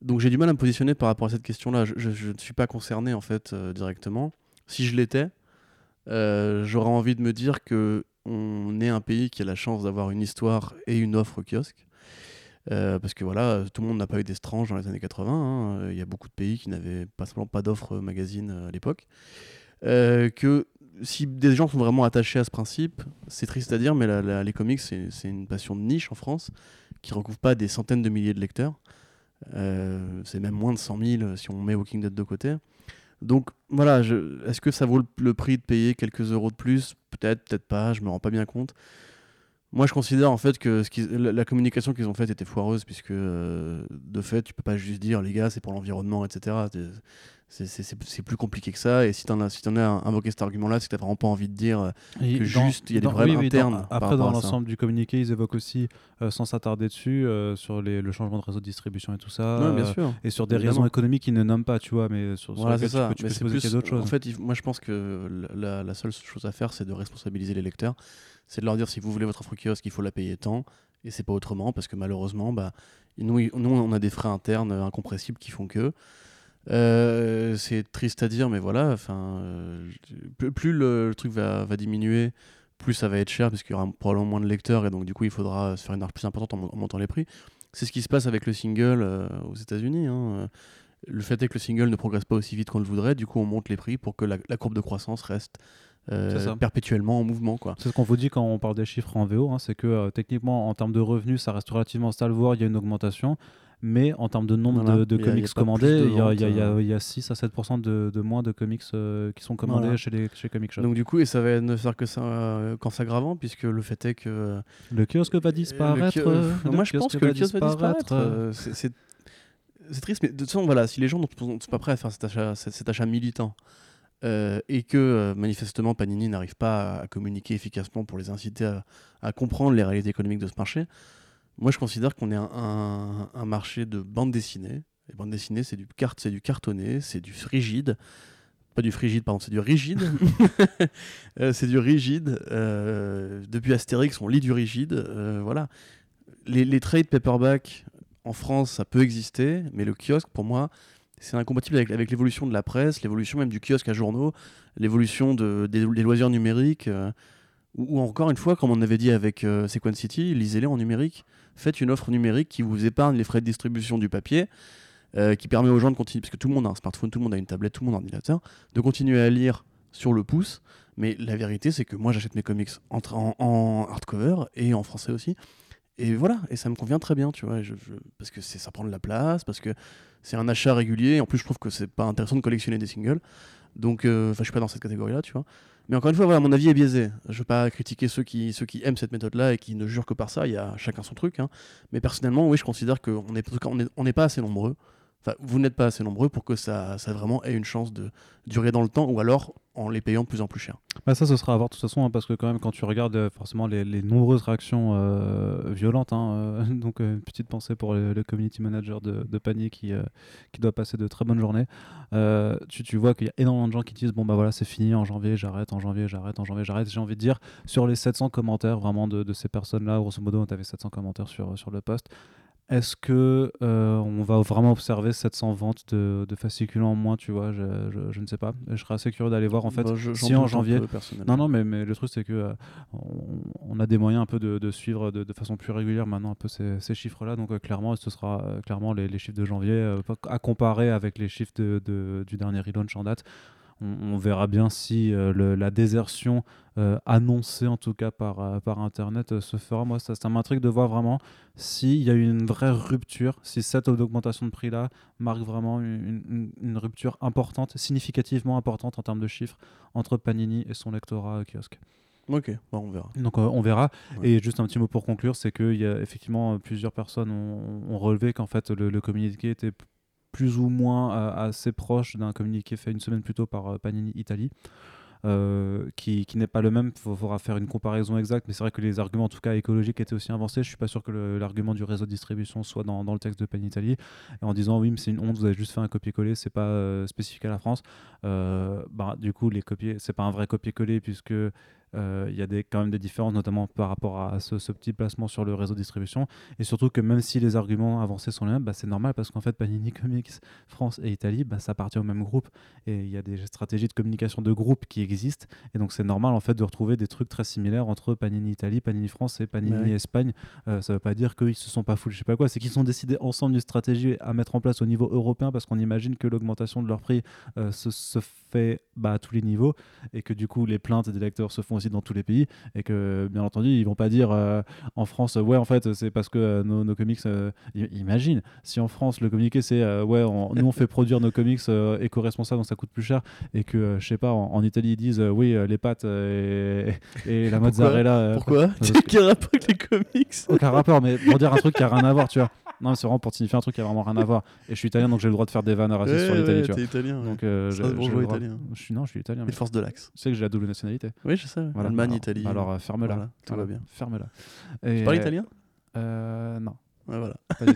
Donc j'ai du mal à me positionner par rapport à cette question-là. Je ne suis pas concerné en fait euh, directement. Si je l'étais, euh, j'aurais envie de me dire que on est un pays qui a la chance d'avoir une histoire et une offre au kiosque. Euh, parce que voilà, tout le monde n'a pas eu d'estrange dans les années 80. hein. Il y a beaucoup de pays qui n'avaient pas simplement pas d'offre magazine euh, à l'époque. Euh, que si des gens sont vraiment attachés à ce principe, c'est triste à dire, mais les comics, c'est une passion de niche en France qui recouvre pas des centaines de milliers de lecteurs. Euh, c'est même moins de 100 000 si on met Walking Dead de côté. Donc voilà, est-ce que ça vaut le, le prix de payer quelques euros de plus? Peut-être, peut-être pas, je me rends pas bien compte. Moi, je considère en fait que la communication qu'ils ont faite était foireuse, puisque euh, de fait, tu peux pas juste dire les gars, c'est pour l'environnement, etc. C'est- plus compliqué que ça. Et si t'en as, si en as invoqué cet argument-là, c'est que t'as vraiment pas envie de dire. Et que dans- juste, il y a des dans- problèmes oui, oui, dans- internes après, dans l'ensemble du communiqué, ils évoquent aussi, euh, sans s'attarder dessus, euh, sur les- le changement de réseau de distribution et tout ça. Ouais, bien euh, sûr. et sur des évidemment. raisons économiques qu'ils ne nomment pas, tu vois, mais sur, sur Voilà, tu peux, tu Mais peux plus- d'autres choses. En fait, moi, je pense que la, la seule chose à faire, c'est de responsabiliser les lecteurs. C'est de leur dire si vous voulez votre offre kiosque, il faut la payer tant. Et c'est pas autrement, parce que malheureusement, bah, nous, nous, on a des frais internes euh, incompressibles qui font que. Euh, c'est triste à dire, mais voilà. Enfin, euh, plus, le, le truc va, va diminuer, plus ça va être cher, parce qu'il y aura probablement moins de lecteurs, et donc du coup, il faudra se faire une marge plus importante en, mon- en montant les prix. C'est ce qui se passe avec le single euh, aux États-Unis. hein. Le fait est que le single ne progresse pas aussi vite qu'on le voudrait, du coup, on monte les prix pour que la, la courbe de croissance reste euh, perpétuellement en mouvement, quoi. C'est ce qu'on vous dit quand on parle des chiffres en VO, hein, c'est que euh, techniquement, en termes de revenus, ça reste relativement stable, voire il y a une augmentation. Mais en termes de nombre Voilà. de, a- comics commandés, il y, a- il y a- il y a- ventes, euh. il y a 6 à 7% de, de moins de comics euh, qui sont commandés Voilà. chez les chez Comic Shop. Donc du coup, et ça va ne faire que ça euh, qu'en s'aggravant, puisque le fait est que euh, le kiosque va disparaître. moi, je pense que le kiosque va disparaître. c'est- triste, mais de toute façon, voilà, si les gens ne sont pas prêts à faire cet achat, cet, cet achat militant euh, et que euh, manifestement Panini n'arrive pas à, à communiquer efficacement pour les inciter à, à comprendre les réalités économiques de ce marché, moi je considère qu'on est un, un- un marché de bande dessinée. Et bande dessinée, c'est du, cartonné, c'est du rigide. Pas du frigide, pardon, c'est du rigide. Euh, c'est du rigide. euh, depuis Astérix, on lit du rigide. euh, voilà. Les, les trades paperback en France, ça peut exister, mais le kiosque, pour moi, c'est incompatible avec, avec l'évolution de la presse, l'évolution même du kiosque à journaux, l'évolution de, des, des loisirs numériques. euh, ou, ou encore une fois, comme on avait dit avec Sequence City, lisez-les en numérique. Faites une offre numérique qui vous épargne les frais de distribution du papier, euh, qui permet aux gens de continuer, parce que tout le monde a un smartphone, tout le monde a une tablette, tout le monde a un ordinateur, de continuer à lire sur le pouce. Mais la vérité, c'est que moi, j'achète mes comics en, en, hardcover et en français aussi. Et voilà, et ça me convient très bien, tu vois, parce que ça prend de la place, parce que c'est un achat régulier. En plus, je trouve que c'est pas intéressant de collectionner des singles. Donc, euh, je suis pas dans cette catégorie-là, tu vois. Mais encore une fois, mon avis est biaisé. Je veux pas critiquer ceux qui, aiment cette méthode-là et qui ne jurent que par ça. Il y a chacun son truc. hein. Mais personnellement, oui, je considère qu'on est, en tout cas, on est, on n'est pas assez nombreux. Vous n'êtes pas assez nombreux pour que ça, ça vraiment ait une chance de durer dans le temps, ou alors en les payant de plus en plus cher. Bah, ça, ce sera à voir de toute façon, hein, parce que quand même, quand tu regardes euh, forcément les, nombreuses réactions euh, violentes, hein, euh, donc une petite pensée pour le, community manager de, de Panier qui, qui doit passer de très bonnes journées, tu, tu vois qu'il y a énormément de gens qui disent bon bah voilà c'est fini en janvier j'arrête en janvier j'arrête en janvier j'arrête j'ai envie de dire sur les 700 commentaires vraiment de, de ces personnes là grosso modo on avait 700 commentaires sur, sur le post est-ce que euh, on va vraiment observer 700 ventes de, de fascicules en moins tu vois? Je, je, je ne sais pas je serais assez curieux d'aller voir en fait Bah, je- si en janvier non, non, mais, mais le truc, c'est que euh, on, on a des moyens un peu de, de suivre de, de façon plus régulière maintenant un peu ces, ces chiffres-là. Donc, euh, clairement, ce sera clairement les, les chiffres de janvier à comparer avec les chiffres du dernier relaunch en date. On, on verra bien si euh, le- la désertion euh, annoncée, en tout cas par, euh, par Internet, se fera. Moi, ça, ça m'intrigue de voir vraiment s'il y a une vraie rupture, si cette augmentation de prix-là marque vraiment une, une- une rupture importante, significativement importante en termes de chiffres entre Panini et son lectorat kiosque. Ok, on verra. Donc euh, on verra. Ouais. Et juste un petit mot pour conclure, c'est qu'il y a effectivement plusieurs personnes ont, ont relevé qu'en fait le, le communiqué était plus ou moins euh, assez proche d'un communiqué fait une semaine plus tôt par euh, Panini Italie. euh, qui, qui n'est pas le même. Il faudra faire une comparaison exacte, mais c'est vrai que les arguments, en tout cas écologiques, étaient aussi avancés. Je suis pas sûr que l'argument du réseau de distribution soit dans, dans le texte de Pan Italy, Et en disant oui, mais c'est une honte, vous avez juste fait un copier-coller, c'est pas spécifique à la France. Bah, du coup, les copier, c'est pas un vrai copier-coller puisque il y a des, quand même des différences, notamment par rapport à ce, ce petit placement sur le réseau de distribution. Et surtout que même si les arguments avancés sont les mêmes, bah, c'est normal parce qu'en fait, Panini Comics, France et Italie, bah, ça appartient au même groupe. Et il y a des stratégies de communication de groupe qui existent. Et donc, c'est normal en fait de retrouver des trucs très similaires entre Panini Italie, Panini France et Panini Ouais. Espagne. Euh, ça veut pas dire qu'ils se sont pas fous, je sais pas quoi. C'est qu'ils ont décidé ensemble d'une stratégie à mettre en place au niveau européen parce qu'on imagine que l'augmentation de leur prix euh, se, se fait bah, à tous les niveaux et que du coup les plaintes des lecteurs se font aussi dans tous les pays et que bien entendu ils vont pas dire euh, en France ouais en fait c'est parce que euh, nos, nos comics euh, imagine si en France le communiqué c'est ouais on- nous on fait produire nos comics éco-responsables donc ça coûte plus cher et que je sais pas en, en Italie ils disent oui les pâtes et, et la mozzarella Pourquoi parce Quel rapport avec les comics aucun rapport, mais pour dire un truc qui a rien à voir, tu vois. Non, c'est vraiment pour signifier un truc qui a vraiment rien à voir. Et je suis italien, donc j'ai le droit de faire des vannes racistes Ouais, sur l'Italie, ouais, tu vois. T'es italien. Donc, euh, le droit. italien. Je suis non, je suis italien. Les forces de l'axe. Tu sais que j'ai la double nationalité. Oui, je sais. Voilà. Allemagne, Alors- Italie. Alors euh, ferme-la. Voilà, tout va bien. Ferme-la. Tu parles italien? euh, Non, Ouais, voilà.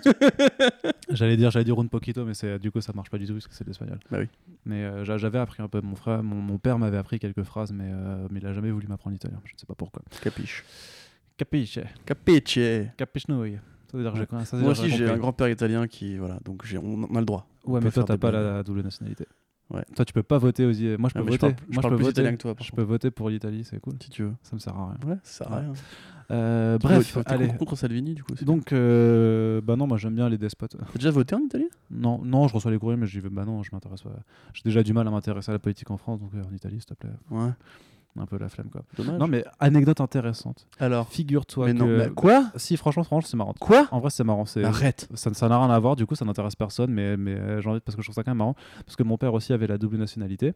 j'allais dire, j'allais dire un poquito, mais c'est du coup ça marche pas du tout parce que c'est de l'espagnol. Bah oui. Mais euh, j'a- j'avais appris un peu. Mon frère, mon, mon père m'avait appris quelques phrases, mais euh, mais il a jamais voulu m'apprendre l'italien. Je ne sais pas pourquoi. Capiche. Capisce, Capiche. capisce noi. Moi aussi, j'ai un grand-père italien qui. Voilà, donc on on a le droit. Ouais, mais toi, t'as pas la double nationalité. Ouais. Toi, tu peux pas voter aux. Moi, je peux Ah, je parle- je Moi, peux plus voter. italien que toi, par Je peux voter pour l'Italie, c'est cool. Si tu veux. Ça me sert à rien. Ouais, ça sert à rien. Euh, bref, allez. contre- Salvini, du coup. Donc, euh, bah non, moi j'aime bien les despotes. T'as déjà voté en Italie? Non, non, je reçois les courriers, mais j'y vais. Bah non, je m'intéresse pas. J'ai déjà du mal à m'intéresser à la politique en France, donc euh, en Italie, s'il te plaît, Ouais. Un peu la flemme quoi. Dommage. Non, mais anecdote intéressante. Alors. Figure-toi Mais que. non, mais quoi? Si, franchement, franchement, c'est marrant. Quoi? En vrai, c'est marrant. C'est Arrête. ça ça n'a rien à voir, du coup ça n'intéresse personne, mais, mais euh, j'ai envie parce que je trouve ça quand même marrant, parce que mon père aussi avait la double nationalité.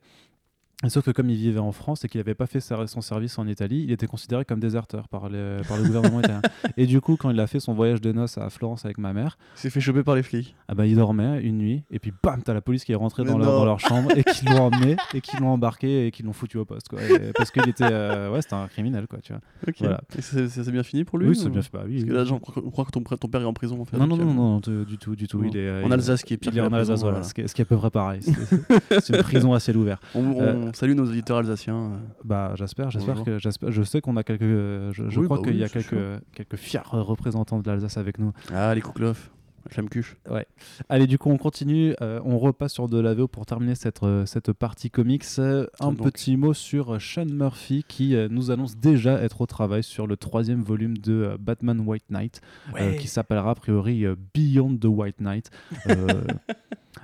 Sauf que comme il vivait en France et qu'il n'avait pas fait sa- son service en Italie, il était considéré comme déserteur par, les- par le gouvernement italien. Et du coup, quand il a fait son voyage de noces à Florence avec ma mère, Il s'est fait choper par les flics. ah bah, il dormait une nuit, et puis bam, t'as la police qui est rentrée dans leur, dans leur chambre et qui l'ont emmené, et qui l'ont embarqué, et qui l'ont foutu au poste. Quoi. Et- parce qu'il était, euh, ouais, c'était un criminel, quoi, tu vois. Ok. Voilà. Et ça s'est bien fini pour lui Oui, ou- c'est bien fait. Bah, oui, Parce que là, on croit que ton, ton père est en prison. En fait, non, non, non, euh, non, non, du tout, du tout. Il est, euh, En Alsace, qui est pire Il est en Alsace, voilà, ce, qui est, à peu près pareil. C'est- C'est une prison à ciel ouvert. On, on Euh, salue nos auditeurs alsaciens. Bah, j'espère, j'espère que j'espère. Je sais qu'on a quelques. Je, je Oui, crois bah qu'il y a quelques quelques fiers représentants de l'Alsace avec nous. Ah, les Kouklof. Flamme-cuche. Allez, du coup, on continue. euh, on repasse sur de la VO pour terminer cette euh, cette partie comics. Euh, un Donc. petit mot sur Sean Murphy qui euh, nous annonce déjà être au travail sur le troisième volume de euh, Batman White Knight, qui s'appellera a priori Beyond the White Knight.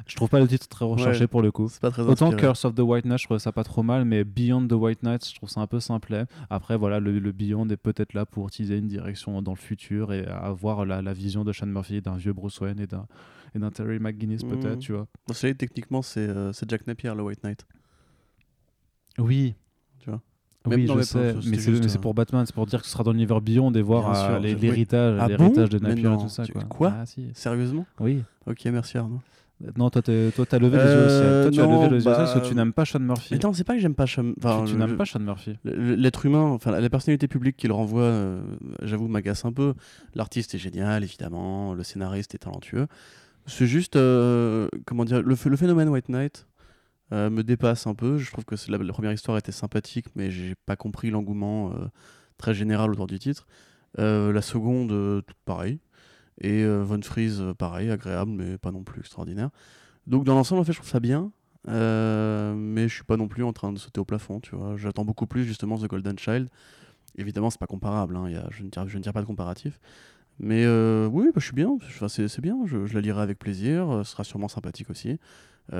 Je trouve pas le titre très recherché Ouais. pour le coup. Pas très Autant. Curse of the White Knight, je trouve ça pas trop mal, mais Beyond the White Knight, je trouve ça un peu simplet. Après, voilà, le, le Beyond est peut-être là pour utiliser une direction dans le futur et avoir la, la vision de Sean Murphy, d'un vieux Bruce Et d'un et d'un Terry McGuinness, Mhm. peut-être, tu vois. Dans celui techniquement, c'est euh, c'est Jack Napier, le White Knight. Oui. Tu vois. Oui, non, je sais, mais c'est c'est euh, pour Batman, c'est pour dire que ce sera dans l'univers Beyond et voir euh, l'héritage Ah l'héritage de Napier et non, tout ça. Quoi. quoi Ah, si. Sérieusement? Oui. Ok, merci Arnaud. Non, toi, toi, t'as levé les yeux au ciel. Euh, Toi, tu as non, levé les yeux au ciel bah, parce que tu n'aimes pas Sean Murphy. Mais non, c'est pas que j'aime pas Cham... enfin, tu n'aimes pas Sean Murphy. L'être humain, enfin la personnalité publique qu'il renvoie, euh, j'avoue, m'agace un peu. L'artiste est génial, évidemment. Le scénariste est talentueux. C'est juste, euh, comment dire, le, le phénomène White Knight euh, me dépasse un peu. Je trouve que la, la première histoire était sympathique, mais j'ai pas compris l'engouement euh, très général autour du titre. Euh, la seconde, euh, pareil. Et euh, Von Fries, euh, pareil, agréable, mais pas non plus extraordinaire. Donc dans l'ensemble, en fait, je trouve ça bien. euh, mais je suis pas non plus en train de sauter au plafond, tu vois. J'attends beaucoup plus justement The Golden Child. Évidemment, c'est pas comparable, hein, y a- je, ne tire, pas de comparatif. Mais oui, bah, je suis bien, Enfin, c'est bien, je, la lirai avec plaisir, ce sera sûrement sympathique aussi.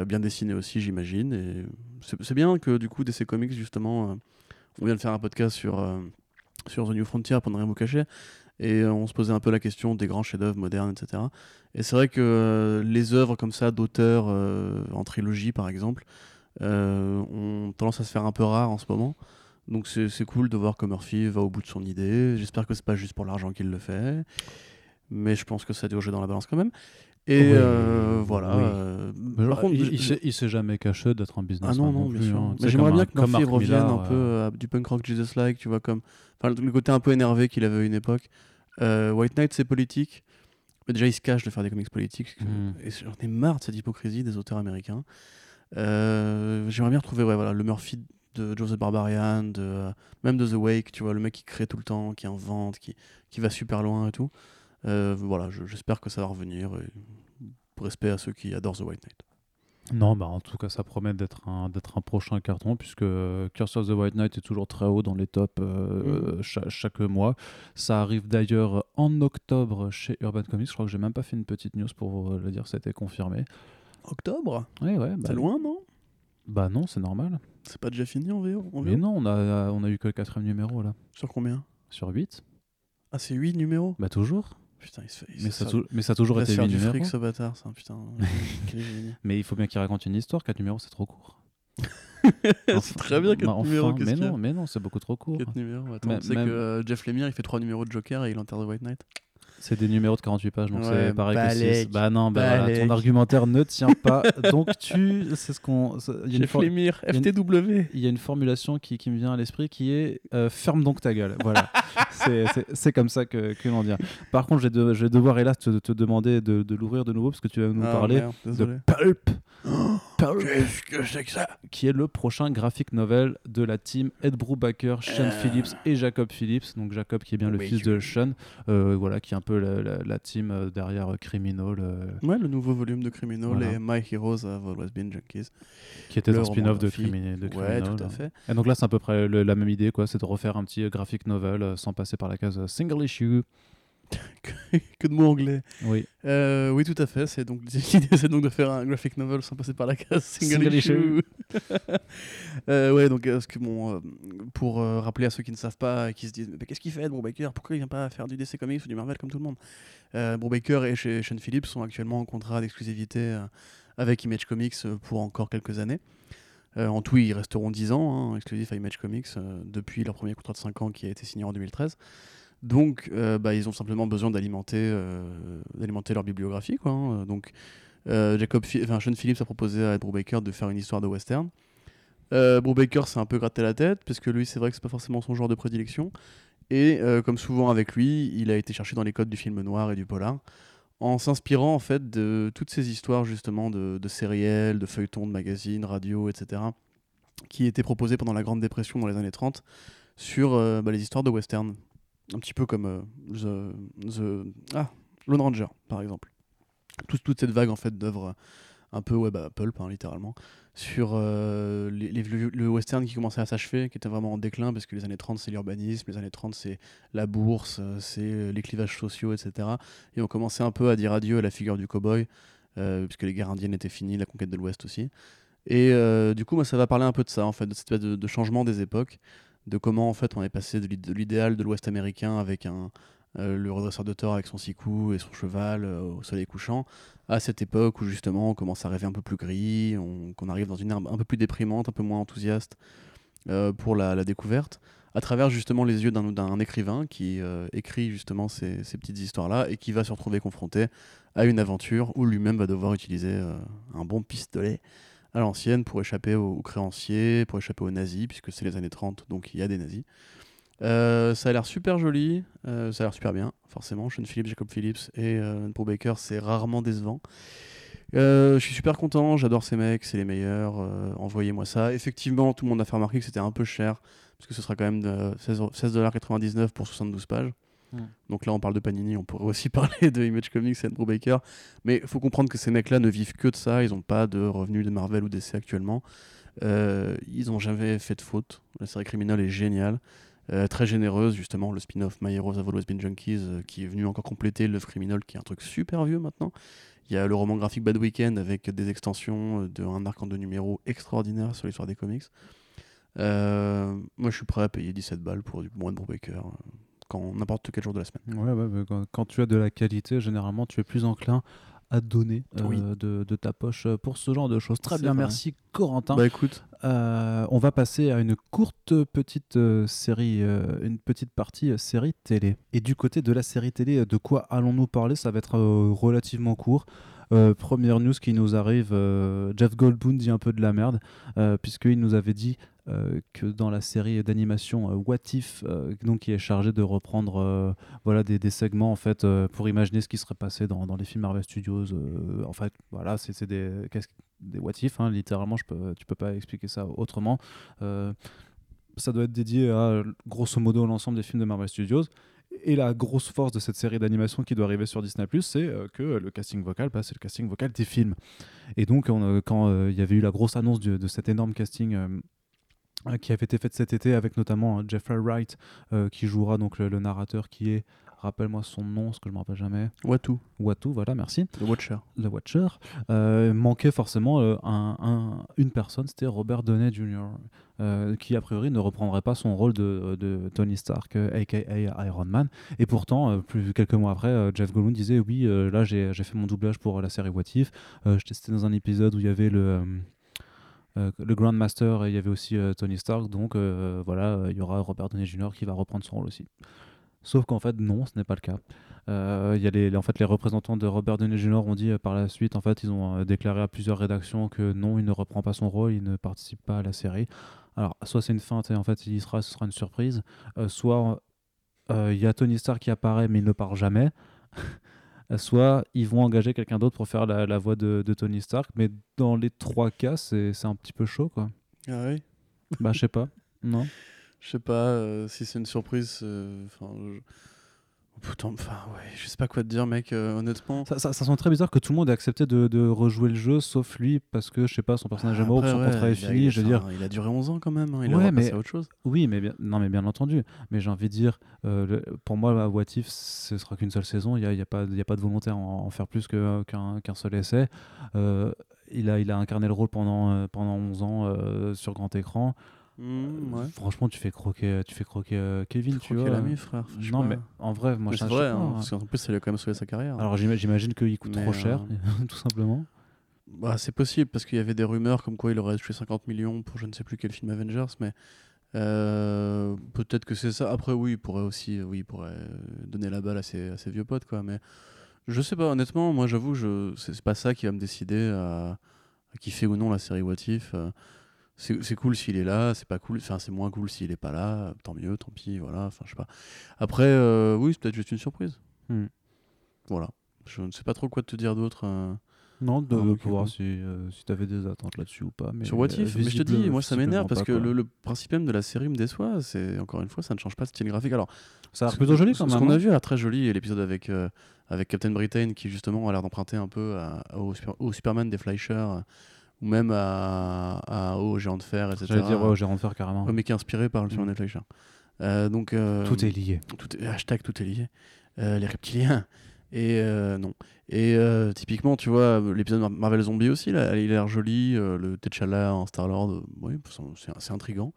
Bien dessiné aussi, j'imagine. Et c'est bien que du coup, DC Comics, justement, on vient de faire un podcast sur, sur The New Frontier pour ne rien vous cacher. Et euh, on se posait un peu la question des grands chefs-d'œuvre modernes, etc. Et c'est vrai que euh, les œuvres comme ça d'auteurs euh, en trilogie, par exemple, ont tendance à se faire un peu rares en ce moment. Donc c'est c'est cool de voir que Murphy va au bout de son idée. J'espère que c'est pas juste pour l'argent qu'il le fait. mais je pense que ça doit jouer dans la balance quand même. Et Oui, euh, voilà. oui. euh, par contre, il, il s'est- il s'est jamais caché d'être un ah businessman. non, non, bien plus, sûr. hein. Mais j'aimerais bien que Murphy revienne un peu euh, euh, du punk rock Jesus-like, tu vois, comme. Enfin, le, côté un peu énervé qu'il avait à une époque. Euh, White Knight, c'est politique. Mais déjà, il se cache de faire des comics politiques. Mhm. Et j'en ai marre de cette hypocrisie des auteurs américains. Euh, j'aimerais bien retrouver ouais, voilà, le Murphy de Joseph Barbarian, de, euh, même de The Wake, tu vois, le mec qui crée tout le temps, qui invente, qui, qui va super loin et tout. Euh, voilà, je- j'espère que ça va revenir. Et respect à ceux qui adorent The White Knight. Non, bah en tout cas, ça promet d'être un, d'être un prochain carton, puisque Curse of the White Knight est toujours très haut dans les tops euh, cha- chaque mois. Ça arrive d'ailleurs en octobre chez Urban Comics. Je crois que j'ai même pas fait une petite news pour le dire, ça a été confirmé. Octobre? Ouais, ouais. Bah, C'est loin, non? Bah non, c'est normal. C'est pas déjà fini en VO, en Mais VO non, on a, on a eu que le quatrième numéro là. Sur combien? Sur 8 Ah, c'est 8 numéros? Bah toujours. Putain, il se fait. il Mais ça, mais ça a toujours été faire 8 du fric, ce bâtard, ça, putain. Mais il faut bien qu'il raconte une histoire. 4 numéros, c'est trop court. c'est très bien 4 Bah, enfin, numéros, qu'est-ce Mais non, mais non, c'est beaucoup trop court. 4 numéros, attends, tu sais que euh, Jeff Lemire, il fait 3 numéros de Joker et il enterre The White Knight. C'est des numéros de 48 pages, donc Ouais, c'est pareil que balèque, 6. Bah non, bah voilà, ton argumentaire ne tient pas. donc tu. C'est ce qu'on. une Jeff for- une- FTW. il y a une formulation qui, qui me vient à l'esprit qui est euh, ferme donc ta gueule. Voilà. c'est- comme ça que, que l'on dit. Par contre, je vais, de- je vais devoir hélas te, te demander de, de l'ouvrir de nouveau parce que tu vas nous Ah, parler merde, de Pulp. Pulp, Qu'est-ce que c'est que ça? Qui est le prochain graphic novel de la team Ed Brubaker, Sean Euh. Phillips et Jacob Phillips. Donc Jacob qui est bien le Oui, fils tu- de Sean, euh, voilà, qui est un peu la, la- la team euh, derrière euh, Criminal, euh, Ouais, le nouveau volume de Criminal Voilà. et My Heroes have always been junkies. qui était Le un spin-off de, roman Crimi- de Ouais, Criminal. tout à fait. Et donc là, c'est à peu près le- la même idée, quoi, c'est de refaire un petit graphic novel sans passer par la case single issue. que de mots anglais. Oui. Euh, oui, tout à fait. C'est donc l'idée, c'est donc de faire un graphic novel sans passer par la case single, Single issue. Euh, ouais, donc euh, ce que bon, euh, pour euh, rappeler à ceux qui ne savent pas et qui se disent, mais qu'est-ce qu'il fait, Brubaker? Pourquoi il vient pas faire du DC Comics ou du Marvel comme tout le monde? Euh, Brubaker et chez Sean Phillips sont actuellement en contrat d'exclusivité euh, avec Image Comics euh, pour encore quelques années. Euh, en tout, ils resteront 10 ans hein, exclusifs à Image Comics euh, depuis leur premier contrat de 5 ans qui a été signé en 2013. Donc, euh, bah, ils ont simplement besoin d'alimenter, euh, leur bibliographie. Quoi, hein. Donc, euh, Jacob, Sean Phillips a proposé à Ed Brubaker de faire une histoire de western. Euh, Brubaker s'est un peu gratté la tête parce que lui, c'est vrai que c'est pas forcément son genre de prédilection. Et comme souvent avec lui, il a été cherché dans les codes du film noir et du polar, en s'inspirant en fait de toutes ces histoires justement de, de sériels, de feuilletons, de magazines, radio, etc., qui étaient proposés pendant la Grande Dépression dans les années 30 sur bah, les histoires de western. Un petit peu comme euh, The, The- ah, Lone Ranger, par exemple. Toute, toute cette vague en fait d'œuvres un peu bah, pulp, hein, littéralement, sur euh, les, le, western qui commençait à s'achever, qui était vraiment en déclin, parce que les années 30, c'est l'urbanisme, les années 30, c'est la bourse, euh, c'est euh, les clivages sociaux, etc. Et on commençait un peu à dire adieu à la figure du cow-boy, euh, puisque les guerres indiennes étaient finies, la conquête de l'Ouest aussi. Et euh, du coup, moi, ça va parler un peu de ça, en fait, de cette espèce de changement des époques, de comment, en fait, on est passé de l'id- de l'idéal de l'Ouest américain avec un, euh, le redresseur de tort avec son six coups et son cheval euh, au soleil couchant, à cette époque où justement on commence à rêver un peu plus gris, on- qu'on arrive dans une herbe un peu plus déprimante, un peu moins enthousiaste euh, pour la, découverte, à travers justement les yeux d'un écrivain qui écrit justement ces, petites histoires-là et qui va se retrouver confronté à une aventure où lui-même va devoir utiliser un bon pistolet à l'ancienne pour échapper aux, créanciers, pour échapper aux nazis, puisque c'est les années 30, donc il y a des nazis. Euh, ça a l'air super joli, euh, ça a l'air super bien, forcément. Sean Phillips, Jacob Phillips et euh, Paul Baker, c'est rarement décevant. Euh, je suis super content, j'adore ces mecs, c'est les meilleurs. Envoyez-moi ça. Effectivement, tout le monde a fait remarquer que c'était un peu cher, parce que ce sera quand même de 16 16,99$ pour 72 pages. Mm. Donc là, on parle de Panini, on pourrait aussi parler de Image Comics et de Brubaker. Mais il faut comprendre que ces mecs-là ne vivent que de ça, ils n'ont pas de revenus de Marvel ou DC actuellement. Euh, ils n'ont jamais fait de faute. La série criminelle est géniale. Euh, très généreuse, justement, le spin-off My Heroes Have Always Been Junkies, euh, qui est venu encore compléter l'œuvre criminelle, qui est un truc super vieux maintenant. Il y a le roman graphique Bad Weekend avec des extensions euh, d'un arc en deux numéros extraordinaire sur l'histoire des comics. Moi, je suis prêt à payer 17 balles pour du moins de euh, quand n'importe quel jour de la semaine. Ouais, ouais, quand, quand tu as de la qualité, généralement, tu es plus enclin à donner euh, Oui. de, de ta poche euh, pour ce genre de choses. Très bien, vrai. merci Corentin. Bah écoute, Euh, on va passer à une courte petite euh, série, une petite partie série télé. Et du côté de la série télé, de quoi allons-nous parler? Ça va être relativement court. Euh, première news qui nous arrive, euh, Jeff Goldblum dit un peu de la merde, euh, puisqu'il nous avait dit euh, que dans la série d'animation euh, What If, euh, donc qui est chargé de reprendre voilà, des, segments en fait, pour imaginer ce qui serait passé dans, dans les films Marvel Studios. en fait, voilà, c'est des, des What If, hein, littéralement, je peux, tu peux pas expliquer ça autrement. Ça doit être dédié à grosso modo l'ensemble des films de Marvel Studios. Et la grosse force de cette série d'animation qui doit arriver sur Disney c'est que le casting vocal, c'est le casting vocal des films. Et donc, on, quand il y avait eu la grosse annonce de cet énorme casting qui avait été faite cet été, avec notamment euh, Jeffrey Wright, euh, qui jouera donc le, le narrateur qui est, rappelle-moi son nom, ce que je me rappelle jamais, Watu, Watu, voilà, merci. The Watcher. The Watcher, euh, manquait forcément euh, un- un- une personne, c'était Robert Downey Jr., euh, qui a priori ne reprendrait pas son rôle de, de Tony Stark, euh, aka Iron Man. Et pourtant, euh, plus quelques mois après, euh, Jeff Goldblum disait oui, euh, là j'ai fait mon doublage pour la série What If. Euh, je testais dans un épisode où il y avait le euh, euh, le Grandmaster il y avait aussi euh, Tony Stark, donc euh, voilà, euh, il y aura Robert Downey Jr. qui va reprendre son rôle aussi. Sauf qu'en fait, non, ce n'est pas le cas. Euh, y a les, en fait, les représentants de Robert Downey Jr. ont dit euh, par la suite, en fait, ils ont euh, déclaré à plusieurs rédactions que non, il ne reprend pas son rôle, il ne participe pas à la série. Alors, soit c'est une feinte et en fait, il y sera, ce sera une surprise, euh, soit euh, il y a Tony Stark qui apparaît mais il ne part jamais. Euh, soit ils vont engager quelqu'un d'autre pour faire la, la voix de, de Tony Stark, mais dans les trois cas, c'est c'est un petit peu chaud, quoi. Ah oui bah, je sais pas. Non Je sais pas euh, si c'est une surprise. euh, Enfin, je... oh, putain, enfin, ouais, je sais pas quoi te dire, mec. euh, honnêtement. ça, ça, ça sent très bizarre que tout le monde ait accepté de, de rejouer le jeu, sauf lui, parce que, je sais pas, son personnage est mort, son ouais, contrat est a- fini, je veux dire. Il a duré 11 ans quand même. hein, Il Ouais, a passé mais- à autre chose. Oui, mais bien, non, mais bien entendu. Mais j'ai envie de dire, euh, le- pour moi, What If, ce sera qu'une seule saison. Il n'y a, y a, pas- il y a pas de volonté à en, en faire plus qu'un seul essai. Euh, il, a, il a incarné le rôle pendant, pendant 11 ans sur grand écran. Mmh, ouais. Franchement, tu fais croquer, tu fais croquer euh, Kevin, tu vois. l'ami, frère. non, pas. mais en vrai, moi, c'est je sais vrai, pas, hein, hein. parce qu'en plus, ça lui a quand même sauvé sa carrière. Alors j'ima- j'imagine qu'il coûte Mais, trop cher, euh, tout simplement. Bah, c'est possible parce qu'il y avait des rumeurs comme quoi il aurait touché 50 millions pour je ne sais plus quel film Avengers, mais euh, peut-être que c'est ça. Après, oui, il pourrait aussi, oui, il pourrait euh, donner la balle à ses, à ses vieux potes, quoi. Mais je sais pas, honnêtement, moi j'avoue, je, c'est c'est pas ça qui va me décider à, à kiffer ou non la série What If. Euh, C'est cool s'il est là, c'est pas cool, enfin c'est moins cool s'il est pas là, tant mieux, tant pis, voilà, enfin je sais pas. Après, euh, oui, c'est peut-être juste une surprise. Hmm. Voilà. Je ne sais pas trop quoi te dire d'autre. euh. Non, de, Ah, de voir si, euh, si tu avais des attentes là-dessus ou pas. Mais, sur What If, mais je te dis, moi ça m'énerve parce pas, que le, le principe même de la série me déçoit. C'est encore une fois, ça ne change pas le style graphique. Alors, Ça a l'air ce- plutôt joli ce- quand Ce même. qu'on a hein. vu a l'air très joli, et l'épisode avec, avec Captain Britain qui justement a l'air d'emprunter un peu à- au, au Superman des Fleischers euh, ou même à, à- au Géant de Fer, etc. J'allais dire, ouais, j'ai rendu faire carrément. Ouais, mais qui est inspiré par le Mm. Des Fleischers. Euh, donc, euh, Tout est lié. tout est- hashtag tout est lié. Euh, les reptiliens. Et non. Et typiquement, tu vois, l'épisode Mar- Marvel Zombie aussi, là, il a l'air joli. le T'Challa en Star-Lord, oui, c'est intriguant.